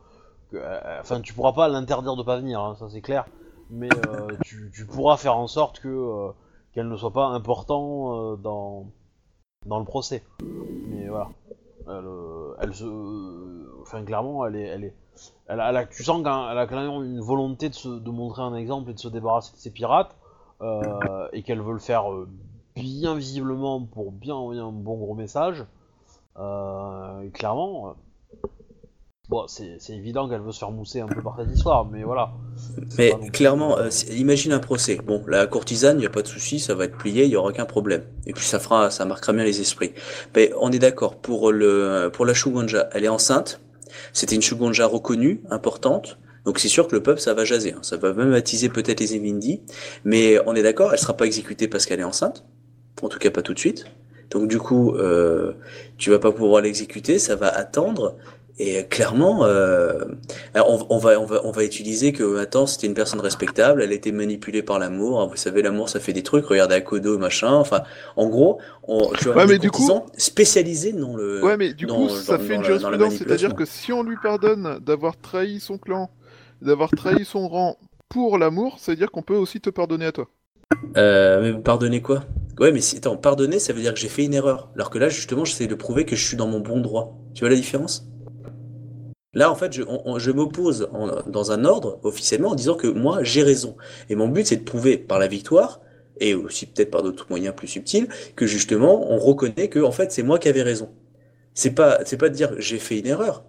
que- Enfin, tu pourras pas l'interdire de pas venir, hein, ça c'est clair. Mais euh, tu, tu pourras faire en sorte que euh, qu'elle ne soit pas important euh, dans dans le procès. Mais voilà, elle, se, enfin clairement, elle est, elle est, elle tu sens qu'elle a clairement une volonté de, se, de montrer un exemple et de se débarrasser de ces pirates, et qu'elle veut le faire bien visiblement pour bien envoyer un bon gros message. Clairement, bon, c'est évident qu'elle veut se faire mousser un peu par cette histoire, mais voilà. Mais clairement, euh, imagine un procès. Bon, la courtisane, il n'y a pas de souci, ça va être plié, il n'y aura aucun problème. Et puis ça fera, ça marquera bien les esprits. Mais on est d'accord, pour le, pour la Shugonja, elle est enceinte. C'était une Shugonja reconnue, importante. Donc c'est sûr que le peuple, ça va jaser. hein. Ça va même attiser peut-être les Emindi. Mais on est d'accord, elle sera pas exécutée parce qu'elle est enceinte. En tout cas, pas tout de suite. Donc du coup, euh, tu vas pas pouvoir l'exécuter, ça va attendre. Et clairement, euh, on, on va, on, va, on va utiliser que attends, c'était une personne respectable, elle a été manipulée par l'amour. Vous savez, l'amour, ça fait des trucs. Regardez Akodo, machin. Enfin, en gros, on, tu vas Ouais, mais du coup- spécialisés dans le. Ouais, mais du dans- coup, ça dans- fait une dans jurisprudence, c'est-à-dire que si on lui pardonne d'avoir trahi son clan, d'avoir trahi son rang pour l'amour, ça veut dire qu'on peut aussi te pardonner à toi. Euh, mais pardonner quoi? Ouais, mais si, attends, pardonner, ça veut dire que j'ai fait une erreur. Alors que là, justement, j'essaie de prouver que je suis dans mon bon droit. Tu vois la différence? Là, en fait, je, on- on- je m'oppose en- dans un ordre, officiellement, en disant que moi, j'ai raison. Et mon but, c'est de prouver par la victoire, et aussi peut-être par d'autres moyens plus subtils, que justement, on reconnaît que, en fait, c'est moi qui avais raison. C'est pas, c'est pas de dire j'ai fait une erreur.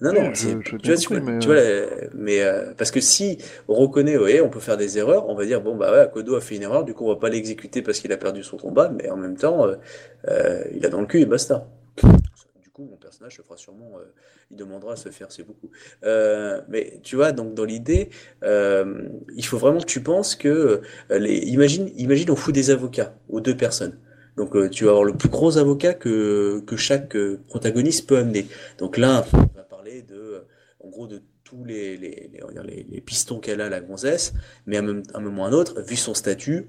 Non, non, je- je tu vois, tu mais, tu vois, la- mais euh, parce que si on reconnaît, ouais, on peut faire des erreurs, on va dire bon bah ouais, Akodo a fait une erreur, du coup on va pas l'exécuter parce qu'il a perdu son combat, mais en même temps, euh, euh, il a dans le cul et basta. Mon personnage se fera sûrement, euh, il demandera à se faire, c'est beaucoup. Euh, mais tu vois, donc dans l'idée, euh, il faut vraiment que tu penses que les, imagine, imagine on fout des avocats aux deux personnes. Donc tu vas avoir le plus gros avocat que, que chaque protagoniste peut amener. Donc là, on va parler de, en gros, de tous les, les, les, pistons qu'elle a, la gonzesse, mais à un moment ou à un autre, vu son statut,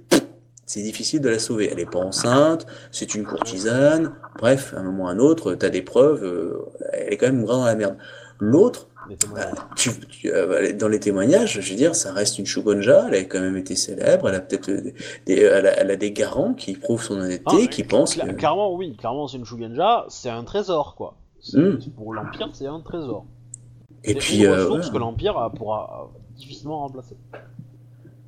c'est difficile de la sauver. Elle est pas enceinte, c'est une courtisane, bref, à un moment ou à un autre, tu as des preuves, euh, elle est quand même grave dans la merde. L'autre, bah, tu, tu- euh, dans les témoignages, je veux dire, ça reste une Shugonja, elle a quand même été célèbre, elle a peut-être euh, des, des- elle, a, elle a des garants qui prouvent son honnêteté, Ah, qui pensent que... Clairement, oui, clairement, c'est une Shugenja, c'est un trésor, quoi. C'est- Mm. Pour l'Empire, c'est un trésor. Et puis, une euh, ressource ouais. que l'Empire euh, pourra euh, difficilement remplacer.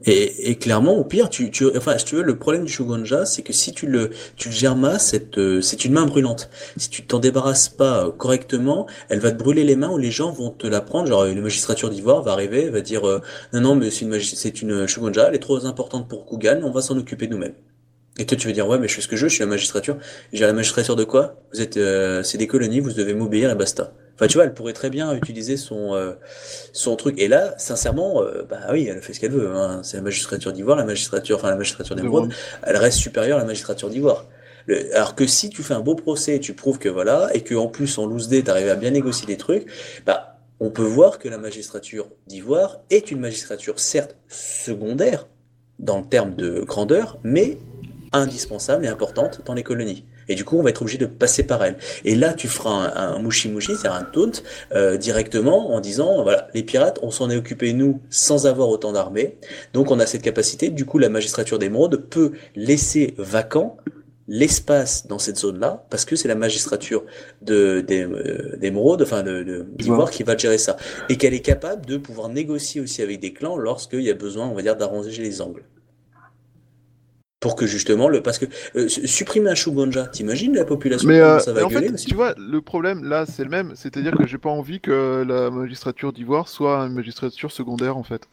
Et, et clairement, au pire, tu, tu, enfin, si tu veux, le problème du Shogunja, c'est que si tu le, tu le gères euh, c'est une main brûlante. Si tu t'en débarrasses pas euh, correctement, elle va te brûler les mains ou les gens vont te la prendre. Genre, une magistrature d'ivoire va arriver, va dire, euh, non, non, mais c'est une, c'est une Shogunja, elle est trop importante pour Kugan, on va s'en occuper nous-mêmes. Et toi, tu veux dire, ouais, mais je fais ce que je veux, je suis la magistrature. J'ai la magistrature de quoi? Vous êtes, euh, c'est des colonies, vous devez m'obéir et basta. Enfin, tu vois, elle pourrait très bien utiliser son, euh, son truc. Et là, sincèrement, euh, bah oui, elle fait ce qu'elle veut. Hein. C'est la magistrature d'Ivoire, la magistrature, enfin la magistrature d'émeraude, elle reste supérieure à la magistrature d'Ivoire. Le- alors que si tu fais un beau procès, et tu prouves que voilà, et que en plus en loose day, t'arrives à bien négocier des trucs, bah on peut voir que la magistrature d'Ivoire est une magistrature certes secondaire dans le terme de grandeur, mais indispensable et importante dans les colonies. Et du coup, on va être obligé de passer par elle. Et là, tu feras un, un mushi-mushi, c'est-à-dire un taunt, euh, directement en disant, voilà, les pirates, on s'en est occupé nous sans avoir autant d'armées, donc on a cette capacité. Du coup, la magistrature d'émeraude peut laisser vacant l'espace dans cette zone-là, parce que c'est la magistrature euh, d'émeraude, enfin de, de- d'Ivoire qui va gérer ça. Et qu'elle est capable de pouvoir négocier aussi avec des clans lorsqu'il y a besoin, on va dire, d'arranger les angles. Pour que justement, le, parce que euh, su- supprimer un Shugonja, t'imagines la population Mais, euh, ça mais va en gueuler fait, aussi? tu vois, le problème là, c'est le même. C'est-à-dire que j'ai pas envie que la magistrature d'Ivoire soit une magistrature secondaire en fait.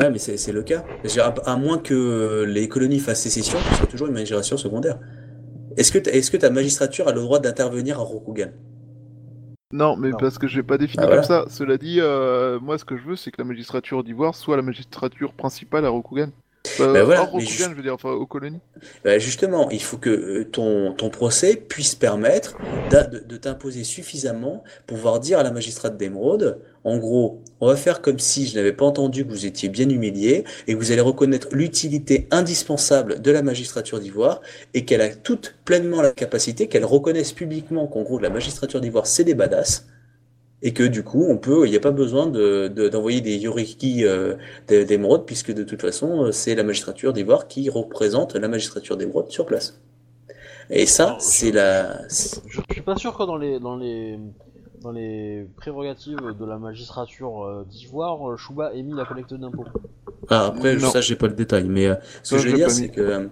Ouais, mais c'est c'est le cas. Je À, à moins que les colonies fassent sécession, ce sera toujours une magistrature secondaire. Est-ce que, ta- est-ce que ta magistrature a le droit d'intervenir à Rokugan? Non, mais Non. parce que j'ai pas défini Ah, voilà. comme ça. Cela dit, euh, moi, ce que je veux, c'est que la magistrature d'Ivoire soit la magistrature principale à Rokugan. Euh, Bah voilà, hors mais Rokugan, juste- je veux dire, enfin, aux colonies. Bah, Justement, il faut que euh, ton, ton procès puisse permettre de, de t'imposer suffisamment pour pouvoir dire à la magistrate d'émeraude, en gros, on va faire comme si je n'avais pas entendu que vous étiez bien humilié et que vous allez reconnaître l'utilité indispensable de la magistrature d'Ivoire et qu'elle a toute pleinement la capacité, qu'elle reconnaisse publiquement qu'en gros la magistrature d'Ivoire c'est des badass et que du coup, on peut, il n'y a pas besoin de, de- d'envoyer des yoriki euh, d'é- d'émeraude, puisque de toute façon, euh, c'est la magistrature d'Ivoire qui représente la magistrature d'émeraude sur place. Et ça, c'est je- la. Je suis pas sûr que dans les dans les dans les prérogatives de la magistrature euh, d'Ivoire, euh, Chouba ait mis la collecte d'impôts. Ah, après, Non. ça, j'ai pas le détail, mais euh, ce que je veux dire, c'est que, euh,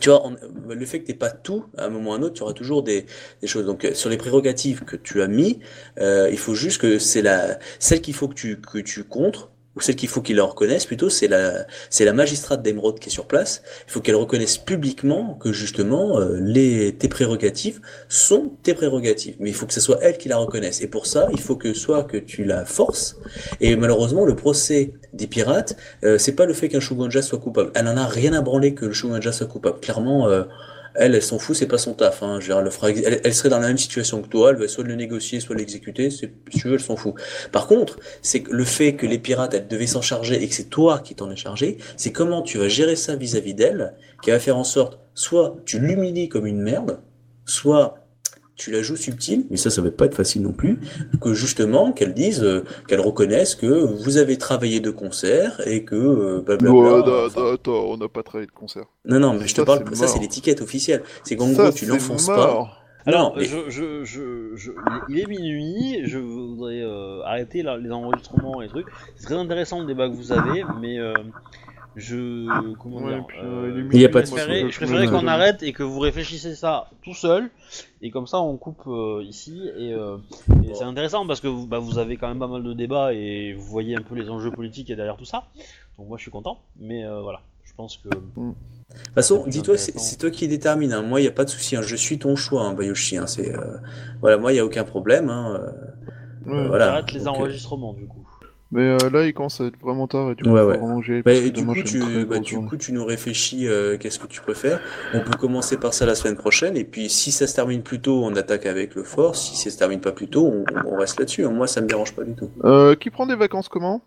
tu vois, le fait que t'aies pas tout, à un moment ou à un autre, tu auras toujours des, des choses. Donc, euh, sur les prérogatives que tu as mis, euh, il faut juste que c'est la, celle qu'il faut que tu, que tu contres, ou celle qu'il faut qu'ils la reconnaissent plutôt, c'est la, c'est la magistrate d'émeraude qui est sur place. Il faut qu'elle reconnaisse publiquement que justement, euh, les, tes prérogatives sont tes prérogatives. Mais il faut que ce soit elle qui la reconnaisse. Et pour ça, il faut que soit que tu la forces. Et malheureusement, le procès des pirates, euh, c'est pas le fait qu'un Shugonja soit coupable. Elle en a rien à branler que le Shugonja soit coupable. Clairement, euh, elle, elle s'en fout, c'est pas son taf. Hein. Dire, elle, le fera elle, elle serait dans la même situation que toi, elle va soit le négocier, soit l'exécuter. Si tu veux, elle s'en fout. Par contre, c'est le fait que les pirates, elles devaient s'en charger et que c'est toi qui t'en es chargé, c'est comment tu vas gérer ça vis-à-vis d'elle, qui va faire en sorte, soit tu l'humilies comme une merde, soit tu la joues subtile, mais ça, ça va pas être facile non plus, que justement, qu'elle dise, euh, qu'elle reconnaisse que vous avez travaillé de concert et que euh, blablabla. Oh, attends, enfin- attends, attends, on n'a pas travaillé de concert. non, non, mais je te Ça, parle, ça c'est l'étiquette officielle. C'est qu'en Ça, gros, tu c'est l'enfonces pas. Alors, Non, mais- je, je, je, je- il est minuit, je voudrais euh, arrêter là, les enregistrements et trucs. C'est très intéressant le débat que vous avez, mais euh, je. Comment Ouais, dire puis, euh, il y a je pas de je préférais qu'on arrête et que vous réfléchissez ça tout seul, et comme ça on coupe euh, ici. Et, euh, et c'est intéressant parce que vous, bah, vous avez quand même pas mal de débats et vous voyez un peu les enjeux politiques et derrière tout ça. Donc moi je suis content, mais euh, voilà, je pense que. De toute façon, dis-toi, c'est toi qui détermine. Hein. Moi, il n'y a pas de souci. hein. Je suis ton choix, hein, Bayoshi. Hein. C'est, euh, Voilà, moi, il n'y a aucun problème. Hein. euh, Ouais. voilà. J'arrête les Donc, euh, enregistrements du coup. Mais euh, là, il commence à être vraiment tard et du coup, Ouais, ouais. aille, Bah, et du coup, tu, bah, du coup, tu nous réfléchis euh, qu'est-ce que tu préfères. On peut commencer par ça la semaine prochaine, et puis si ça se termine plus tôt, on attaque avec le fort. Si ça se termine pas plus tôt, on, on reste là-dessus. hein. Moi, ça me dérange pas du tout. Euh, qui prend des vacances comment?